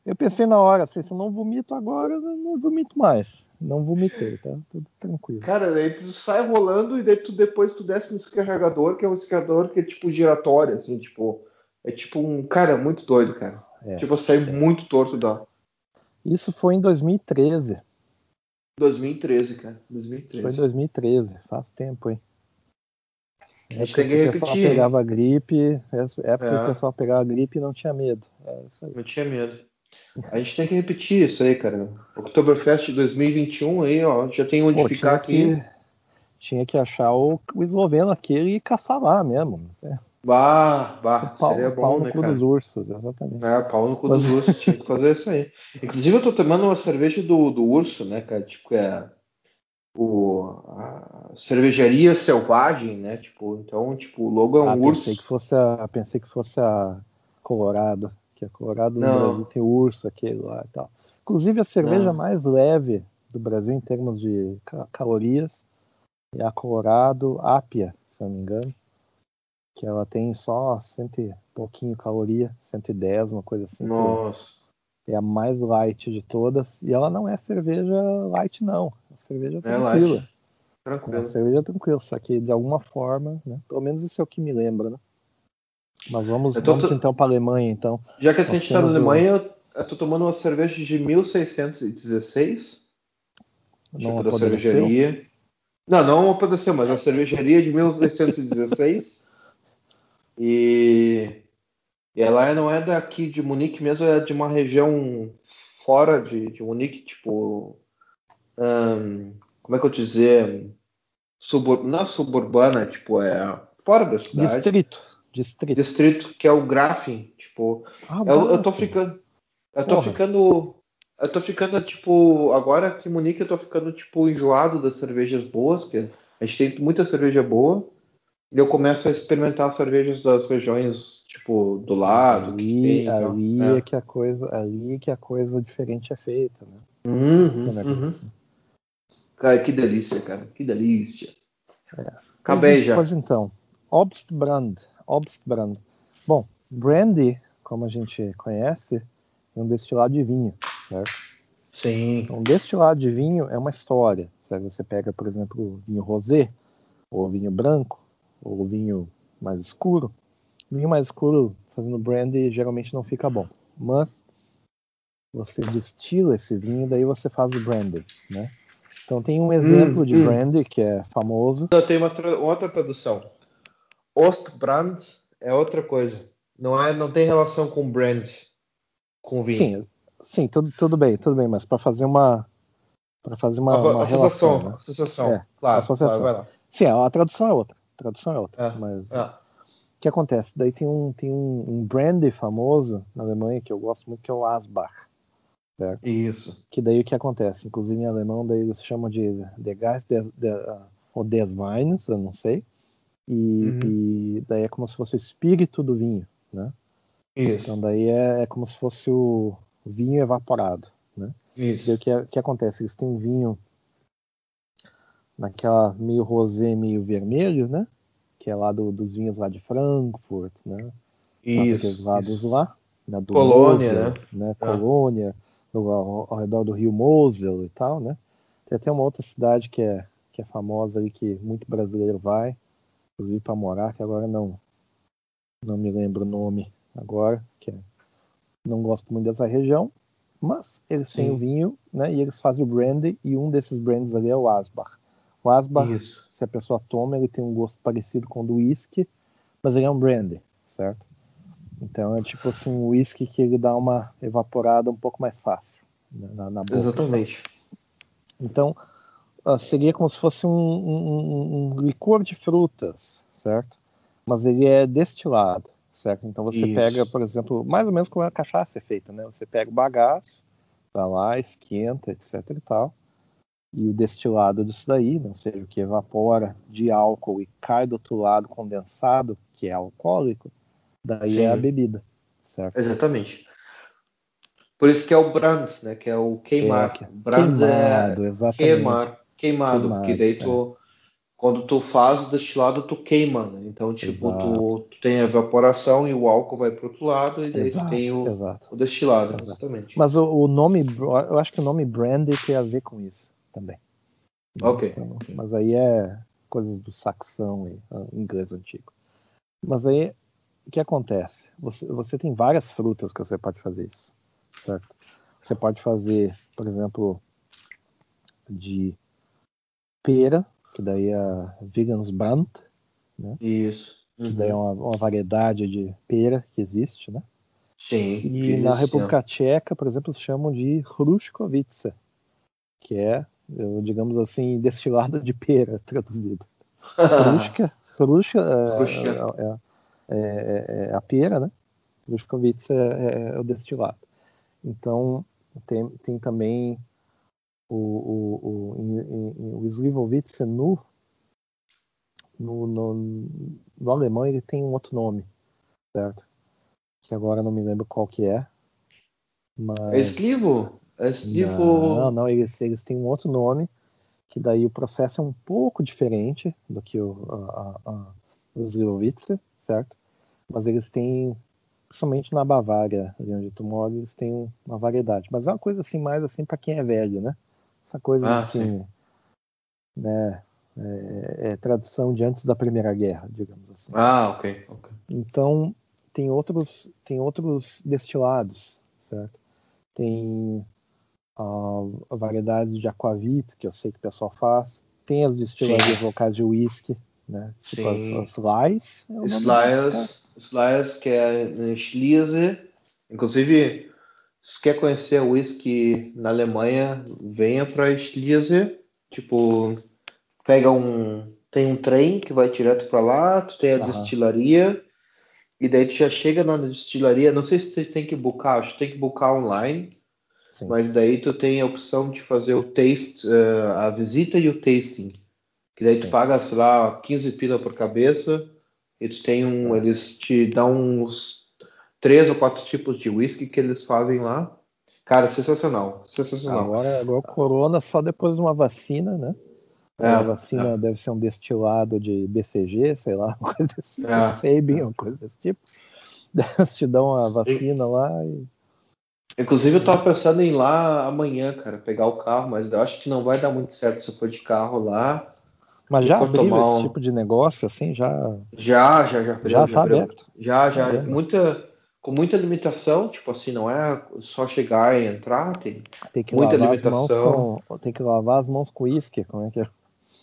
eu pensei na hora, assim, se eu não vomito agora, eu não vomito mais. Não vomitei, tá? Tudo tranquilo.
Cara, daí tu sai rolando e daí tu depois tu desce no descarregador, que é um descarregador que é tipo giratório, assim, tipo. É tipo um. Cara, muito doido, cara.
É.
Tipo, eu saí muito torto da.
Isso foi em 2013.
2013, cara.
Foi em
2013.
2013, faz tempo, hein?
A gente tem que
o pessoal
repetir.
pegava gripe, época
É.
que o pessoal pegava gripe e não tinha medo. É isso aí.
Eu tinha medo. A gente tem que repetir isso aí, cara. Oktoberfest 2021 aí, ó. Já tem onde
Pô,
ficar aqui.
que, tinha que achar o, o esloveno aquele e caçar lá mesmo. É,
Bah, bah,
pau,
seria
pau
bom,
no
né,
cu
cara?
dos ursos, exatamente.
É, pau no cu dos ursos, tinha que fazer isso aí. Inclusive, eu tô tomando uma cerveja do, do urso, né, cara? Tipo, é o, a cervejaria selvagem, né? Tipo, então, tipo, o logo é um
ah,
urso.
pensei que fosse a, pensei que fosse a Colorado, que a Colorado no
Não.
Brasil tem urso aquele lá e tal. Inclusive a cerveja
Não.
mais leve do Brasil em termos de ca- calorias é a Colorado Apia, se não me engano, que ela tem só cento e pouquinho caloria, 110, uma coisa assim.
Nossa.
É a mais light de todas e ela não é cerveja light não, é cerveja
É
tranquila.
light.
É
Tranquilo.
cerveja tranquila, só que de alguma forma, né? Pelo menos isso é o que me lembra, né? Mas vamos,
tô-
vamos então para a Alemanha, então.
Já que a gente tá na Alemanha, eu, eu tô tomando uma cerveja de 1616.
Não
da cervejaria. Não, não apodreceu, mas a cervejaria de 1616. E, e ela não é daqui de Munique mesmo, é de uma região fora de, de Munique, tipo. como é que eu te dizer? Subur, não é suburbana, tipo, é fora da cidade.
Distrito. Distrito.
Distrito, que é o Grafing, tipo.
Ah,
Eu, eu tô ficando. Eu tô
Porra.
ficando. Eu tô ficando, tipo. Agora aqui em Munique eu tô ficando, tipo, enjoado das cervejas boas, que a gente tem muita cerveja boa. E eu começo a experimentar as cervejas das regiões, tipo, do lado.
ali,
tem, então.
ali
É.
é. que a coisa, ali que a coisa diferente é feita, né?
Uhum,
Né?
uhum. Cara, que delícia, cara. Que delícia.
É.
Acabei
Pois-
já.
Pois então, Obstbrand. Obstbrand. Bom, brandy, como a gente conhece, é um destilado de vinho, certo?
Sim.
Então, destilado de vinho é uma história. Certo? Você pega, por exemplo, vinho rosé, ou vinho branco, o vinho mais escuro. Vinho mais escuro, fazendo brandy, geralmente não fica bom. Mas você destila esse vinho, daí você faz o brandy, né? Então tem um exemplo de
hum.
brandy que é famoso.
Eu tenho uma tra- outra tradução. Ostbrand é outra coisa. Não, é, não tem relação com brand, com vinho.
Sim, sim, tudo, tudo bem, tudo bem, mas para fazer uma para fazer uma, uma
associação,
relação, né?
associação.
É,
claro,
associação.
claro, vai lá.
Sim, a tradução é outra. Tradução é outra.
É,
Mas
é.
o que acontece? Daí tem um, tem um, um brandy famoso na Alemanha que eu gosto muito, que é o Asbach.
Isso.
Que daí o que acontece? Inclusive em alemão, daí eles chamam de The Geist der, der, ou des Weins, eu não sei. E,
Uhum.
e daí é como se fosse o espírito do vinho, né?
Isso.
Então daí é, é como se fosse o vinho evaporado, né? Isso. o que, que acontece? Eles têm um vinho naquela meio rosé, meio vermelho, né? Que é lá do, dos vinhos lá de Frankfurt, né?
Isso.
lados
isso.
lá. Né,
Colônia, Mosel,
né? né? Ah. Colônia, ao, ao, redor do rio Mosel e tal, né? Tem até uma outra cidade que é, que é famosa ali, que muito brasileiro vai, inclusive para morar, que agora não, não me lembro o nome agora, que é, não gosto muito dessa região, mas eles têm o vinho, né? E eles fazem o brandy, e um desses brands ali é o Asbach. O Asbach, Isso. se a pessoa toma, ele tem um gosto parecido com o do whisky, mas ele é um brandy, certo? Então é tipo assim um whisky que ele dá uma evaporada um pouco mais fácil né, na, na boca.
Exatamente.
Então uh, seria como se fosse um, um, um, licor de frutas, certo? Mas ele é destilado, certo? Então você Isso. pega, por exemplo, mais ou menos como a cachaça é feita, né? Você pega o bagaço, vai lá, esquenta, etc e tal. E o destilado disso daí, né? ou seja, o que evapora de álcool e cai do outro lado condensado, que é alcoólico, Daí Sim. é a bebida, certo?
Exatamente. Por isso que é o brand, né? Que é o queimar. É, que...
Brand queimado, é exatamente.
queimar, queimado, queimado porque daí tu, é. quando tu faz o destilado, tu queima, né? Então, tipo, tu, tu, tem a evaporação e o álcool vai pro outro lado e daí exato, tu tem o, o destilado, exato. exatamente.
Mas o, o, nome, eu acho que o nome brand tem a ver com isso também.
Ok. Então,
mas aí é coisas do saxão e uh, inglês antigo. Mas aí o que acontece? Você, você tem várias frutas que você pode fazer isso, certo? Você pode fazer, por exemplo, de pera, que daí é a Vegansbrand, né?
Isso.
Uhum. Que daí é uma, uma, variedade de pera que existe, né?
Sim.
E na República Tcheca, por exemplo, chamam de Hruškovice, que é, digamos assim, destilado de pera, traduzido. Hruška, Hruška é, é, é, é, é, a pera, né? Lushkovitz é, é, é, o destilado. Então, tem, tem também o, o, o, o Slivovitz no, no, no, no, alemão ele tem um outro nome, certo? Que agora não me lembro qual que é. Mas...
É Slivo? É Slivo...
Não, não, eles, eles têm um outro nome, que daí o processo é um pouco diferente do que o, a, a, a, o Slivovitz, certo? mas eles têm, principalmente na Bavária, ali onde tu mora, eles têm uma variedade. Mas é uma coisa assim, mais assim para quem é velho, né? Essa coisa ah, assim, sim. né? É, é, tradição de antes da Primeira Guerra, digamos assim.
Ah, ok, ok.
Então tem outros, tem outros destilados, certo? Tem uh, variedades de aquavit que eu sei que o pessoal faz. Tem as destilarias locais de whisky, né? Tipo Sim. as, as.
É Slies, Slies, que é em Schliersee. Inclusive, se quer conhecer o whisky na Alemanha, venha para Schliersee. Tipo, pega um. Tem um trem que vai direto para lá, tu tem a destilaria, e daí tu já chega na destilaria. Não sei se tu tem que buscar, acho que tem que buscar online. Sim. Mas daí tu tem a opção de fazer o taste, uh, a visita e o tasting. Que daí Sim. tu paga, sei lá, 15 pila por cabeça eles têm um, eles te dão uns três ou quatro tipos de whisky que eles fazem lá. Cara, sensacional, sensacional.
Agora, agora Corona só depois de uma vacina, né? É, a vacina é. deve ser um destilado de BCG, sei lá, uma coisa assim, é, Sabin, uma coisa desse tipo. Eles te dão a vacina e... lá e.
Inclusive eu tava pensando em ir lá amanhã, cara, pegar o carro, mas eu acho que não vai dar muito certo se eu for de carro lá.
Mas já abriu um... esse tipo de negócio, assim, já...
Já, já, já
abriu. Já, já tá abriu. aberto?
Já, já. Tá muita, com muita limitação, tipo assim, não é só chegar e entrar, tem, tem que muita limitação.
Com, tem que lavar as mãos com uísque, como é que é?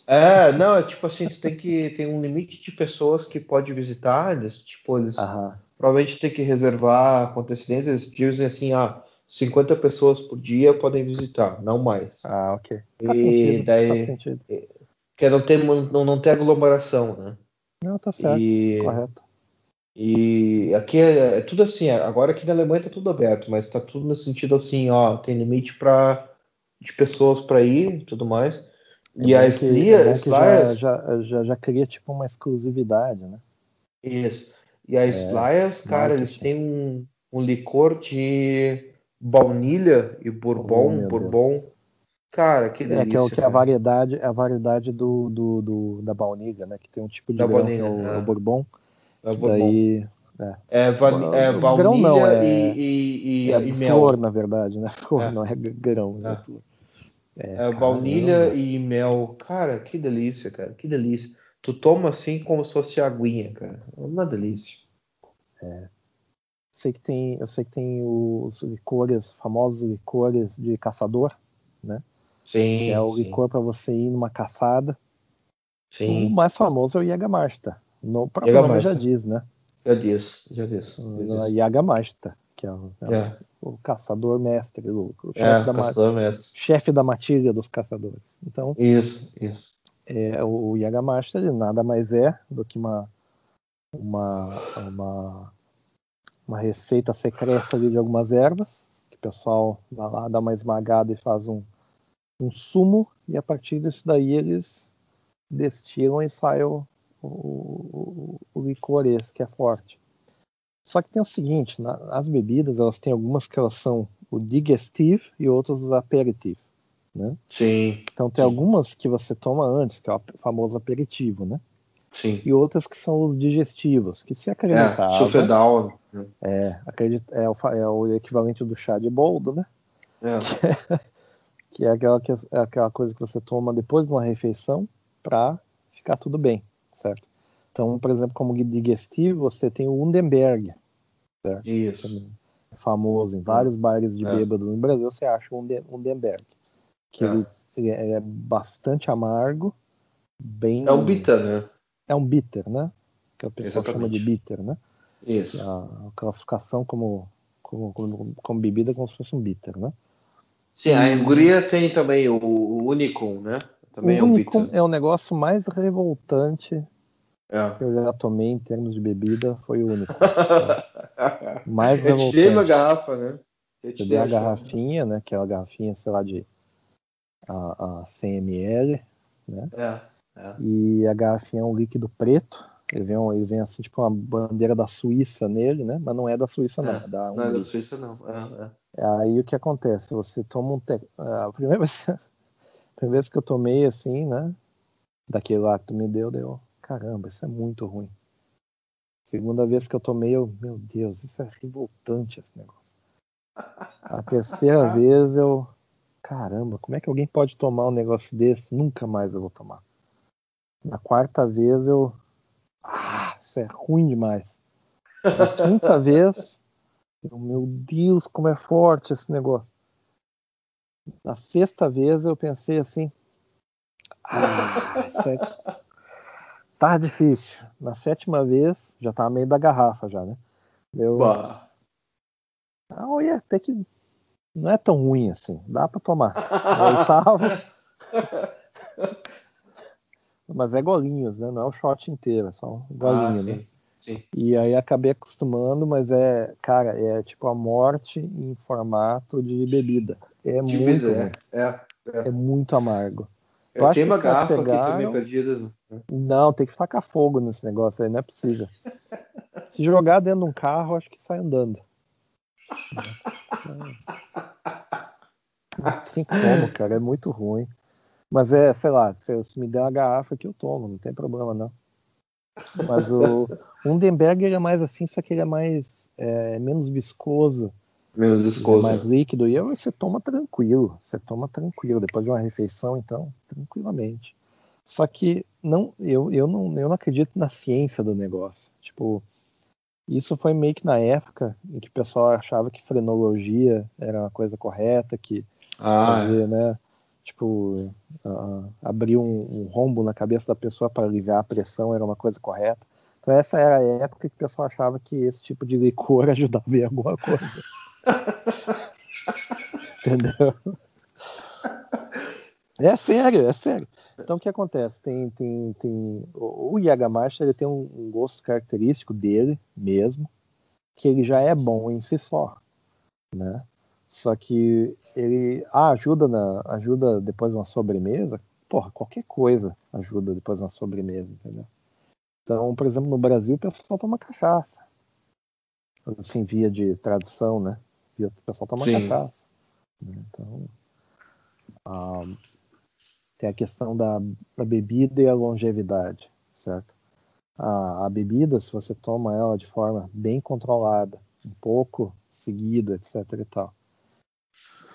É, não, é tipo assim, tu tem que tem um limite de pessoas que pode visitar, eles, tipo, eles Aham. Provavelmente tem que reservar com antecedência, eles dizem assim, ah, 50 pessoas por dia podem visitar, não mais.
Ah, ok.
Faz e sentido, daí, faz sentido que não ter, não, não ter aglomeração, né?
Não, tá certo, e, correto.
E aqui é, é, tudo assim, agora aqui na Alemanha tá tudo aberto, mas tá tudo no sentido assim, ó, tem limite para de pessoas para ir e tudo mais. É e a Slias,
é já, já, já, já cria tipo uma exclusividade, né?
Isso. E a é, cara, eles têm um, um licor de baunilha e bourbon,
Oh,
bourbon. Cara, que
É,
delícia.
que é, que é a
cara.
variedade, é a variedade do, do, do- da baunilha, né? Que tem um tipo de
Da
grão
baunilha,
que é o,
é.
o bourbon.
É bourbon.
daí
É, van- é baunilha
não, é-
e, e, e,
é
e mel.
flor, na verdade, né? Flor,
É.
não é grão, é
É.
flor.
É, baunilha e mel. Cara, que delícia, cara. Que delícia. Tu toma assim como se fosse aguinha, cara. É uma delícia.
Sei que tem, eu sei que tem os licores, famosos licores de caçador,
Sim.
que é o
sim,
licor para você ir numa caçada. O
Sim.
mais famoso é o Jägermeister. No próprio nome já diz, né?
Já disse, já disse. já
O
disse.
Jägermeister, que é o, é o-
É,
o caçador mestre, o, o chefe,
é
da,
caçador mestre.
chefe da matilha dos caçadores. Então,
Isso, isso.
É, o, ele nada mais é do que uma, uma, uma, uma receita secreta de algumas ervas, que o pessoal vai lá, dá uma esmagada e faz um, um sumo, e a partir disso daí eles destilam e sai o, o, o, licor esse, que é forte. Só que tem o seguinte, na- as bebidas, elas têm algumas que elas são o digestive e outras os.
Sim,
Então tem algumas que você toma antes, que é o famoso aperitivo, né?
sim.
E outras que são os digestivos, que se
É,
acreditava,
sulfedal.
é, acredita, é, o, é o equivalente do chá de boldo, né?
É,
Que é aquela, que é aquela coisa que você toma depois de uma refeição para ficar tudo bem, certo? Então, por exemplo, como digestivo, você tem o Undenberg,
isso.
também é famoso em vários bares de
É.
bêbado no Brasil, você acha o Unden- Undenberg, que
É.
ele, ele é bastante amargo, bem
É o Bita, né?
é um bitter, né? Que o pessoal chama de
Exatamente.
bitter, né?
Isso.
A, a classificação como, como, como, como bebida é como se fosse um bitter, né?
Sim, a Hungria tem também o, o Unicum, né? Também
o
é um
único
Bita.
é o negócio mais revoltante
É.
que eu já tomei em termos de bebida, foi o único. Mais
Eu te dei uma
revoltante.
garrafa, né? Eu
Eu a
a
garrafinha, né? Que é uma garrafinha, sei lá, de a, a 100 ml, né?
É, é.
E a garrafinha é um líquido preto. Ele vem, ele vem assim, tipo uma bandeira da Suíça nele, né? Mas não é da Suíça, não.
É,
É da
Não é da. Suíça, não. É, é.
Aí o que acontece? Você toma um. Te... A primeira vez, a primeira vez que eu tomei assim, né? Daquele lá que tu me deu, deu. Caramba, isso é muito ruim. Segunda vez que eu tomei, eu. Meu Deus, isso é revoltante esse negócio. A terceira vez eu. Caramba, como é que alguém pode tomar um negócio desse? Nunca mais eu vou tomar. Na quarta vez eu. Ah, isso é ruim demais. Na quinta vez. Eu, meu Deus, como é forte esse negócio. Na sexta vez eu pensei assim. Ah, isso é... tá difícil. Na sétima vez, já tava meio da garrafa já, né? Eu,
Bah.
ah, olha, até que não é tão ruim assim. Dá pra tomar. Na oitava. Mas é golinhos, né? Não é o shot inteiro, é só um golinho,
Ah,
né?
sim, sim.
E aí acabei acostumando, mas é, cara, é tipo a morte em formato de bebida. É
De
muito, ruim,
é. É, é.
é muito amargo. Eu
Eu
acho
tenho
que
garrafa aqui
pegaram-
também perdida. né?
Não, tem que tacar fogo nesse negócio aí, não é possível. Se jogar dentro de um carro, acho que sai andando. Não tem como, cara, é muito ruim. Mas é, sei lá, se, se me der uma garrafa aqui eu tomo, não tem problema não. Mas o Undenberg ele é mais assim, só que ele é mais é, menos viscoso,
Menos
é
viscoso.
mais líquido e você toma tranquilo, você toma tranquilo depois de uma refeição, então tranquilamente. Só que não, eu, eu não, eu não acredito na ciência do negócio. Tipo, isso foi meio que na época em que o pessoal achava que frenologia era uma coisa correta, que
Ah,
fazer, né? Tipo, ah, abrir um, um rombo na cabeça da pessoa para aliviar a pressão era uma coisa correta. Então essa era a época que o pessoal achava que esse tipo de licor ajudava em alguma coisa. Entendeu? É sério, é sério. Então o que acontece? Tem, tem, tem o, Jägermeister ele tem um, um gosto característico dele mesmo, que ele já é bom em si só, né? Só que ele ah, ajuda na ajuda depois de uma sobremesa. Porra, qualquer coisa ajuda depois de uma sobremesa, entendeu? Então, por exemplo, no Brasil o pessoal toma cachaça. Assim, via de tradução, né? o pessoal toma Sim. cachaça. Né? Então, ah, tem a questão da, da, bebida e a longevidade, certo? A, a, bebida, se você toma ela de forma bem controlada, um pouco seguido, etc e tal,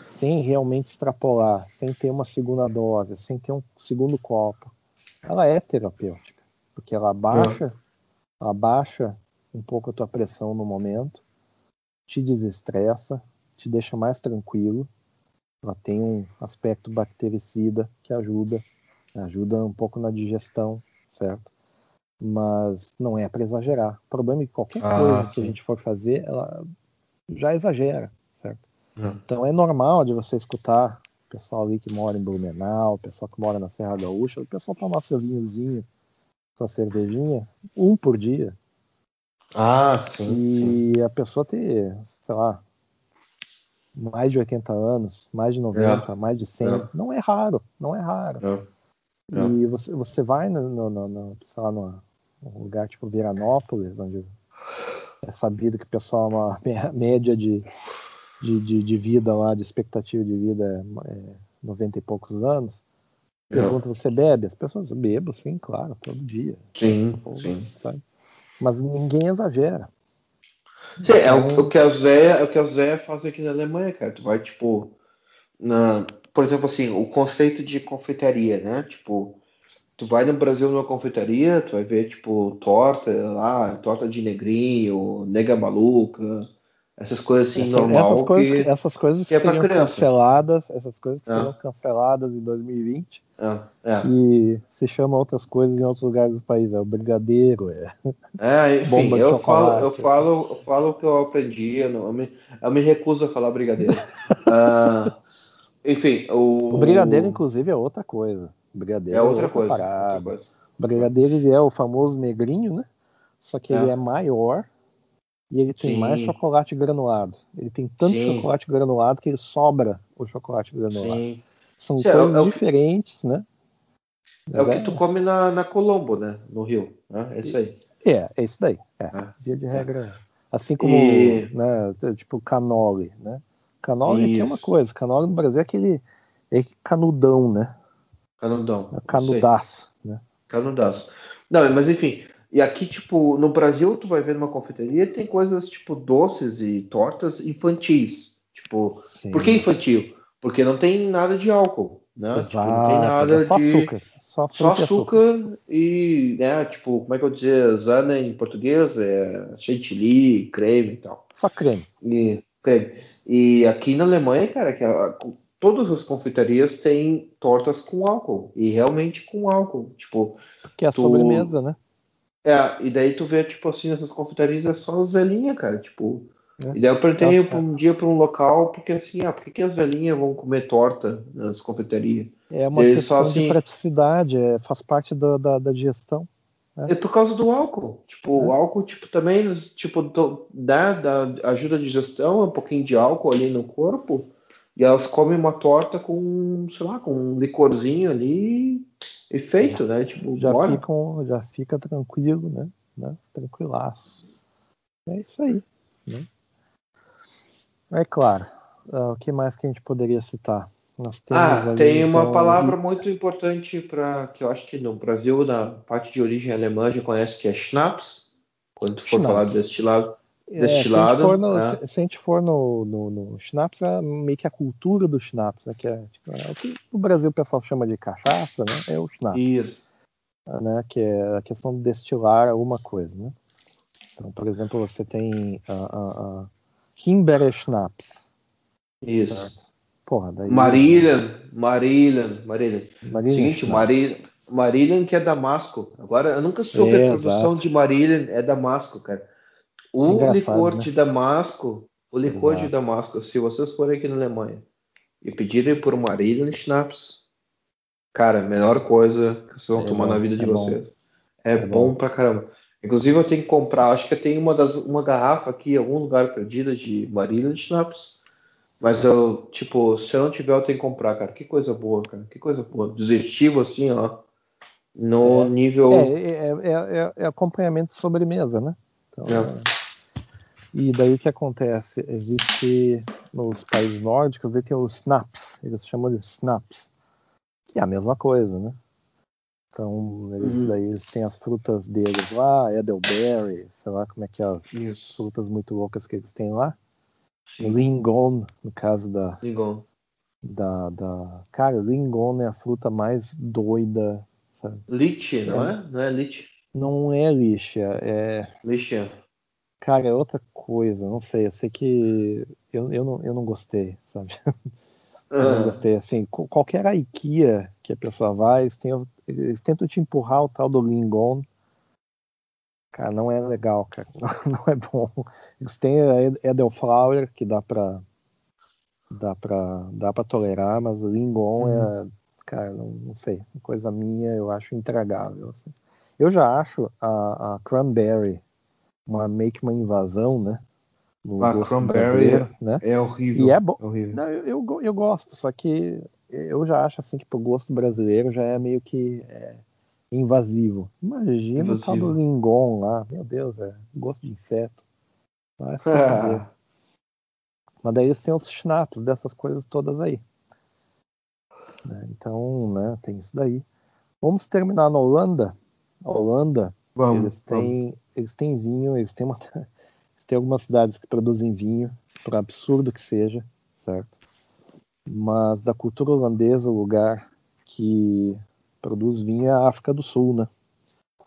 sem realmente extrapolar, sem ter uma segunda dose, sem ter um segundo copo, ela é terapêutica, porque ela baixa, é. ela baixa um pouco a tua pressão no momento, te desestressa, te deixa mais tranquilo. Ela tem um aspecto bactericida que ajuda, ajuda um pouco na digestão, certo? Mas não é para exagerar. O problema é que qualquer ah, coisa sim. que a gente for fazer, ela já exagera, certo? Hum. Então é normal de você escutar o pessoal ali que mora em Blumenau, o pessoal que mora na Serra Gaúcha, o pessoal tomar seu vinhozinho, sua cervejinha, um por dia,
ah, sim.
E a pessoa ter, sei lá, mais de 80 anos, mais de 90, é. mais de 100, é. não é raro, não é raro. É. é. E você, você vai no, no, no, sei lá, num lugar tipo Viranópolis, onde é sabido que o pessoal, uma média de, de, de, de vida lá, de expectativa de vida é, 90 e poucos anos. É. Pergunta, você bebe? As pessoas, bebo, sim, claro, todo dia.
Sim, sim.
Sabe? Mas ninguém exagera.
Sim, é o, o, que as véias, é o que as véias fazem aqui na Alemanha, cara. Tu vai, tipo, na, por exemplo, assim, o conceito de confeitaria, né? Tipo, tu vai no Brasil numa confeitaria, tu vai ver, tipo, torta lá, torta de negrinho, nega maluca, essas coisas assim, Essa, normal.
Essas coisas, que, essas coisas que, que é seriam canceladas, essas coisas que é. seriam canceladas em 2020
é, é.
e se chama outras coisas em outros lugares do país. É o brigadeiro, é.
É, enfim, eu falo, eu falo, eu falo o que eu aprendi, eu, não, eu, me, eu me recuso a falar brigadeiro. uh, enfim, o...
o brigadeiro, inclusive, é outra coisa. O brigadeiro
é outra, é outra coisa, outra coisa.
O brigadeiro ele é o famoso negrinho, né? Só que ele é, é maior e ele tem Sim. mais chocolate granulado. Ele tem tanto Sim. chocolate granulado que ele sobra o chocolate granulado. Sim. São Sim, coisas é, é diferentes, né?
É o que tu come na, na Colombo, né? No Rio. Né? É isso aí.
É, é isso daí. É. é. Via de regra. Assim como, e... né, tipo, canole, né? Canole aqui é uma coisa. Canole no Brasil é aquele é canudão, né?
Canudão.
É canudaço, né?
Canudaço. Não, mas enfim, e aqui, tipo, no Brasil, tu vai ver numa confeitaria, tem coisas tipo doces e tortas infantis. Tipo, Sim. por que infantil? Porque não tem nada de álcool, né? Exato, tipo, não tem nada é só de. Açúcar. Só, só açúcar, açúcar e, né, tipo, como é que eu dizer, zana em português? É chantilly, creme e tal.
Só creme.
E, creme. E aqui na Alemanha, cara, que a, todas as confeitarias têm tortas com álcool. E realmente com álcool. Tipo.
Que é a tu... sobremesa, né?
É, e daí tu vê, tipo assim, nessas confeitarias é só as velhinhas, cara, tipo. É. E daí eu pretendo ir um dia para um local, porque assim, ah, por que, as velhinhas vão comer torta nas confeitarias?
É uma questão assim, de praticidade, é, faz parte da, da, da digestão.
Né? É por causa do álcool. Tipo, é. o álcool, tipo, também, tipo, dá, dá, ajuda a digestão, um pouquinho de álcool ali no corpo. E elas comem uma torta com, sei lá, com um licorzinho ali e feito, né? Tipo,
já, ficam, já fica tranquilo, né? né? Tranquilaço. É isso aí. Né? É claro. Uh, o que mais que a gente poderia citar?
ah, tem uma então, palavra muito importante para que eu acho que no Brasil, na parte de origem alemã, já conhece que é Schnaps. Quando tu for Schnaps. falar deste lado, destilado. É, se, a gente for, no,
é. se, a gente for no, no, no, Schnapps, é meio que a cultura do Schnapps, né? Que é, tipo, é, o que no Brasil o pessoal chama de cachaça, né? É o Schnapps.
Isso.
Né, que é a questão de destilar alguma coisa, né? Então, por exemplo, você tem a, a, a Kimber Schnapps.
Isso. Certo?
Porra, daí...
Marília, Marília, Marília. Seguinte, Marília, Marília que é Damasco. Agora, eu nunca soube é, a tradução de Marília, é Damasco, cara. O licor né? de Damasco, o licor Exato. de Damasco, se vocês forem aqui na Alemanha e pedirem por uma Marillion Schnapps, cara, a melhor coisa que vocês vão é tomar bom, na vida de é vocês. Bom. É, é bom, bom pra caramba. Inclusive eu tenho que comprar, acho que tem uma, das, uma garrafa aqui em algum lugar perdida de Marillion Schnapps. Mas eu, tipo, se eu não tiver, eu tenho que comprar, cara. Que coisa boa, cara. Que coisa boa. Digestivo, assim, ó. No
é,
nível.
É, é, é, é, acompanhamento de sobremesa, né?
Então, é.
E daí o que acontece? Existe nos países nórdicos, daí tem os snaps, eles chamam de snaps, que é a mesma coisa, né? Então, eles, uhum. daí eles têm as frutas deles lá, Edelberry, sei lá como é que é as Isso. frutas muito loucas que eles têm lá. Sim. Lingon, no caso da.
Lingon.
Da, da... Cara, Lingon é a fruta mais doida.
Sabe? Liche, não é? é? Não é liche?
Não é lixa, é.
Lixa.
Cara, é outra coisa, não sei. Eu sei que eu, eu, não, eu não gostei, sabe? Eu não gostei. Assim, qualquer IKEA que a pessoa vai, eles, têm, eles tentam te empurrar o tal do Lingon. Cara, não é legal, cara. Não, não é bom. Eles têm a Edelflower, que dá pra, dá pra, dá pra tolerar, mas o Lingon é, uhum. é, cara, não, não, sei. Coisa minha, eu acho intragável. Assim. Eu já acho a, a Cranberry uma meio que uma invasão, né?
No ah, Cranberry né? é horrível.
E é bom.
É horrível.
Não, eu, eu, eu, gosto, só que eu já acho assim que pro gosto brasileiro já é meio que é, invasivo. Imagina invasivo. o tal do lingon lá, meu Deus, é gosto de inseto. Vai Mas daí eles têm os schnapps dessas coisas todas aí. Né? Então, né, tem isso daí. Vamos terminar na Holanda. A Holanda, vamos, eles têm vamos eles têm vinho, eles têm, uma, têm algumas cidades que produzem vinho, por absurdo que seja, certo? Mas da cultura holandesa, o lugar que produz vinho é a África do Sul, né?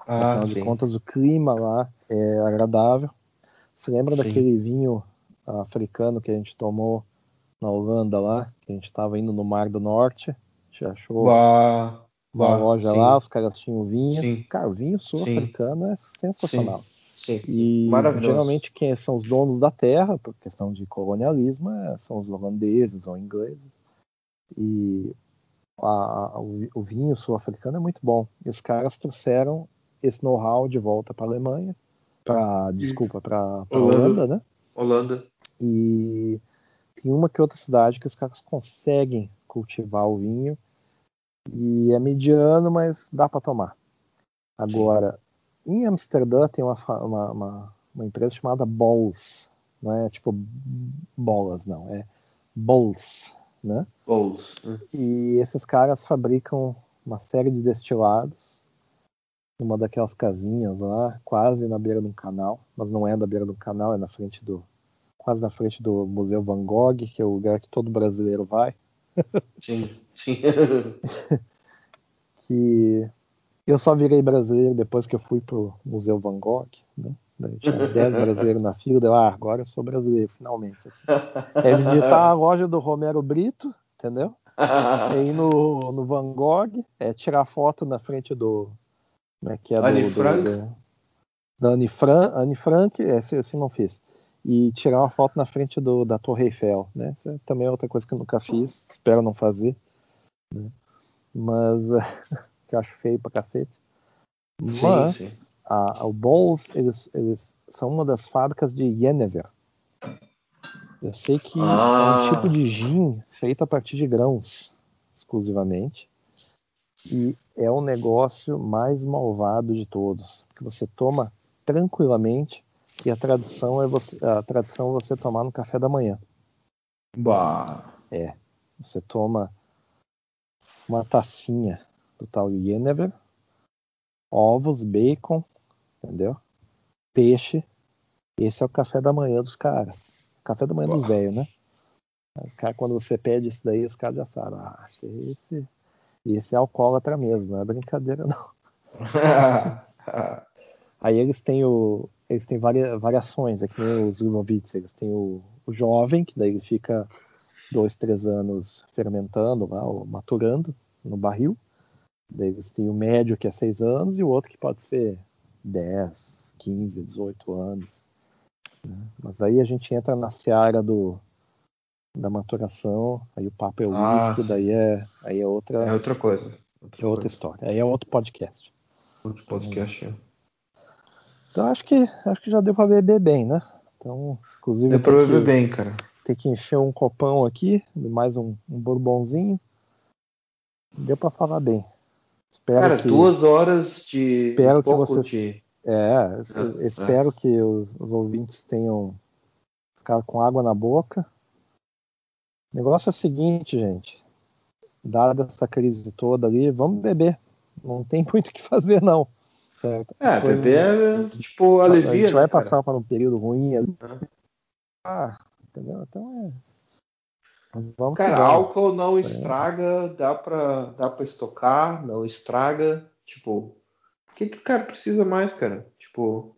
Ah, Afinal sim. de contas, o clima lá é agradável. Você lembra sim. daquele vinho africano que a gente tomou na Holanda lá? Que a gente estava indo no Mar do Norte. A gente achou bah, uma loja sim. lá, os caras tinham vinho. Sim. Cara, o vinho sul-africano é sensacional.
Sim.
E geralmente quem são os donos da terra, por questão de colonialismo, é, são os holandeses ou ingleses. E a, a, o, o, vinho sul-africano é muito bom. E os caras trouxeram esse know-how de volta para a Alemanha, para desculpa, para Holanda, Holanda, né?
Holanda.
E tem uma que outra cidade que os caras conseguem cultivar o vinho e é mediano, mas dá para tomar. Agora, em Amsterdã tem uma, uma, uma, uma, empresa chamada Bols, não é tipo bolas, não, é Bols, né?
Bols.
E esses caras fabricam uma série de destilados numa daquelas casinhas lá, quase na beira de um canal, mas não é na beira do canal, é na frente do quase na frente do Museu Van Gogh, que é o lugar que todo brasileiro vai.
Sim, sim.
que eu só virei brasileiro depois que eu fui pro Museu Van Gogh, né? Daí tinha 10 brasileiros na fila, deu, ah, agora eu sou brasileiro, finalmente. Assim. É visitar a loja do Romero Brito, entendeu? É ir no, no Van Gogh, é tirar foto na frente do. Como é que é?
Anne
do,
Frank?
Do, do, da Anne, Fran, Anne Frank, esse, esse não fiz e tirar uma foto na frente do, da Torre Eiffel, né? Isso é também é outra coisa que eu nunca fiz, espero não fazer, né? mas que eu acho feio pra cacete. Mas sim, sim. A, a, o Bowls, eles, eles são uma das fábricas de Jenever. Eu sei que ah. é um ah. tipo de gin feito a partir de grãos, exclusivamente. E é o negócio mais malvado de todos. Porque você toma tranquilamente e a tradição é você, a tradição é você tomar no café da manhã.
Bah.
É. Você toma uma tacinha do tal Yenever, ovos, bacon, entendeu? Peixe. Esse é o café da manhã dos caras. Café da manhã dos velhos, né? Cara, quando você pede isso daí, os caras já sabem. Ah, esse, esse é alcoólatra mesmo, não é brincadeira, não. Aí eles têm o, eles têm varia, variações, aqui nem os Glumovitz, eles têm o, o, jovem, que daí ele fica dois, três anos fermentando lá, ou maturando no barril. Daí eles têm o médio, que é seis anos, e o outro que pode ser 10, 15, 18 anos. Né? Mas aí a gente entra na seara do, da maturação, aí o papo é o ah, whisky, daí é, aí é outra...
É outra coisa.
Outra é outra coisa. história. Aí é outro podcast.
Outro podcast, então,
então acho que acho que já deu para beber bem, né? Então, inclusive.
Deu para beber bem, cara.
Tem que encher um copão aqui, mais um, um bourbonzinho. Deu para falar bem.
Espero cara, que, duas horas de.
Espero que vocês. De... É, é, espero é. que os, os, ouvintes tenham ficar com água na boca. O negócio é o seguinte, gente. Dada essa crise toda ali, vamos beber. Não tem muito o que fazer, não.
Certo? É, beber, é, tipo, alivia. A
gente vai né, passar por um período ruim ali. Ah, entendeu? Então
é. Vamos cara, álcool não é. estraga, dá pra, dá pra estocar, não estraga. Tipo, o que, que o cara precisa mais, cara? Tipo,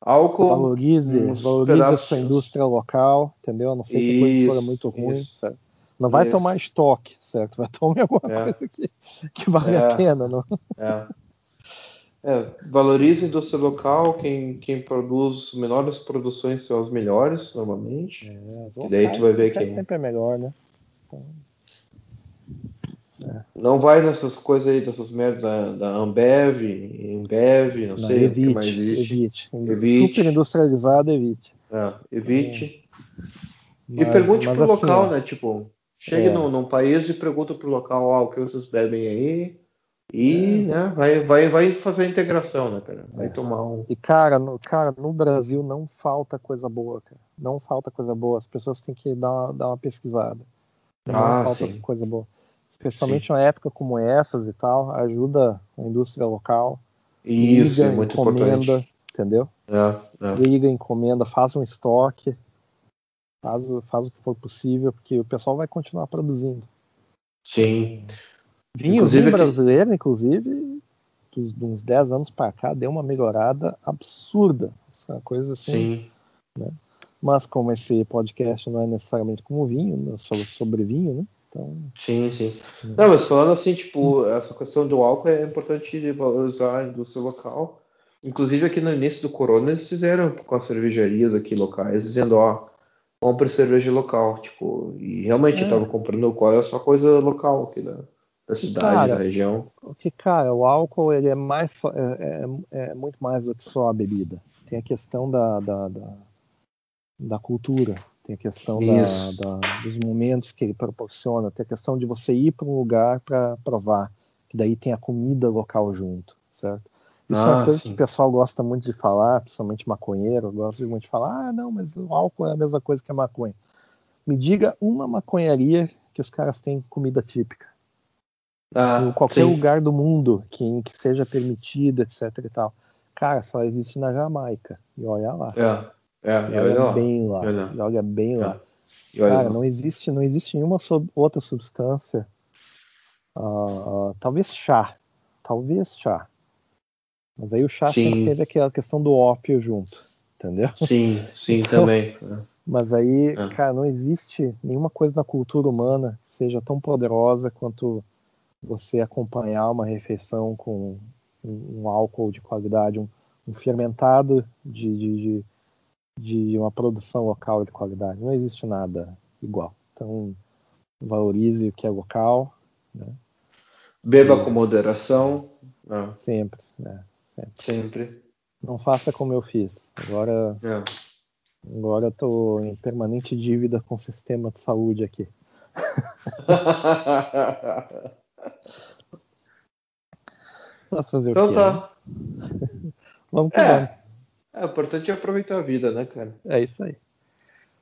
álcool.
Valorize, valorize a sua indústria local, entendeu? Não sei que coisa for muito ruim, certo? Não vai isso. tomar estoque, certo? Vai tomar alguma é. coisa que, que vale é. a pena, não?
É. É, valorize a indústria local, quem, quem produz menores produções são as melhores, normalmente. É, e daí tu vai ver quem.
Sempre é melhor, né? Então...
É. Não vai nessas coisas aí, dessas merdas da, da Ambev, Embev, não, não sei evite, o que mais existe.
Evite. evite. Super industrializado, evite.
É, evite. Mas, e pergunte pro assim, local, né? Tipo, chegue é. num, num, país e pergunta pro local ah, o que vocês bebem aí. E é. né, vai, vai, vai fazer a integração, né, cara? Vai é. tomar um.
E, cara no, cara, no Brasil não falta coisa boa, cara. Não falta coisa boa. As pessoas têm que dar uma, dar uma pesquisada. Não ah, falta sim. coisa boa. Especialmente sim. uma época como essas e tal, ajuda a indústria local.
Isso, liga, é muito encomenda, importante.
entendeu?
É, é.
Liga, encomenda, faz um estoque, faz, faz o que for possível, porque o pessoal vai continuar produzindo.
Sim.
Vinho, vinho brasileiro, inclusive, dos, de uns 10 anos para cá, deu uma melhorada absurda. Essa é coisa assim. Sim. Né? Mas como esse podcast não é necessariamente como vinho, né? sobre, sobre vinho, né? Então...
Sim, sim. Né? Não, mas falando assim, tipo, essa questão do álcool é importante valorizar a indústria local. Inclusive aqui no início do corona eles fizeram com as cervejarias aqui locais, dizendo, ó, compre cerveja local, tipo, e realmente é. eu tava comprando qual é a sua coisa local aqui da, da cidade, cara, da região.
Porque, cara, o álcool ele é mais é, é, é, muito mais do que só a bebida. Tem a questão da, da, da, da cultura, tem a questão da, da, dos momentos que ele proporciona, tem a questão de você ir para um lugar para provar, que daí tem a comida local junto, certo? Isso ah, é uma ah, coisa sim. que o pessoal gosta muito de falar, principalmente maconheiro, gosta muito de falar, ah, não, mas o álcool é a mesma coisa que a maconha. Me diga uma maconharia que os caras têm comida típica. Ah, em qualquer sim. lugar do mundo que, que seja permitido, etc e tal. Cara, só existe na Jamaica. E olha lá.
É, é,
e olha, olha bem lá. Olha, e olha bem é. lá. Cara, não existe, não existe nenhuma outra substância. Uh, uh, talvez chá. Talvez chá. Mas aí o chá sim. sempre teve aquela questão do ópio junto. Entendeu?
Sim, sim, então, também.
Mas aí, é. cara, não existe nenhuma coisa na cultura humana que seja tão poderosa quanto você acompanhar uma refeição com um, um álcool de qualidade, um, um fermentado de, de, de, de, uma produção local de qualidade. Não existe nada igual. Então, valorize o que é local. Né?
Beba e, com moderação.
Ah. Sempre, né?
sempre, sempre.
Não faça como eu fiz. Agora, é. agora estou em permanente dívida com o sistema de saúde aqui. Posso fazer
então
o quê?
tá.
Né? vamos que
é,
vamos.
É, o importante é aproveitar a vida, né, cara?
É isso aí.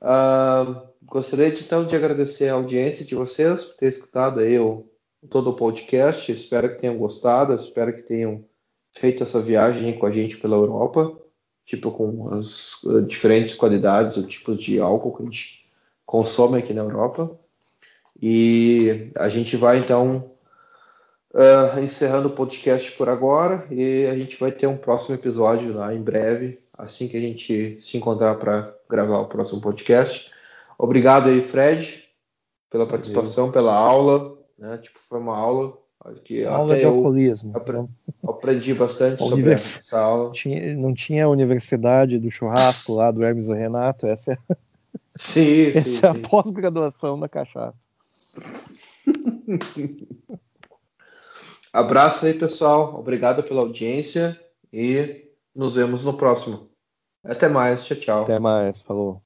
Uh, gostaria de, então de agradecer a audiência de vocês por ter escutado aí o, todo o podcast. Espero que tenham gostado, espero que tenham feito essa viagem com a gente pela Europa, tipo com as uh, diferentes qualidades, o tipo de álcool que a gente consome aqui na Europa. E a gente vai então uh, encerrando o podcast por agora e a gente vai ter um próximo episódio lá em breve, assim que a gente se encontrar para gravar o próximo podcast. Obrigado aí, Fred, pela participação, pela aula. Né? Tipo, foi uma aula que
aula de alcoolismo.
Aprendi, aprendi bastante sobre univers... essa aula.
Tinha, não tinha a universidade do churrasco lá do Hermes e Renato, essa é,
sim,
essa
sim,
é a pós-graduação da cachaça.
Abraço aí, pessoal. Obrigado pela audiência e nos vemos no próximo. Até mais. Tchau, tchau.
Até mais. Falou.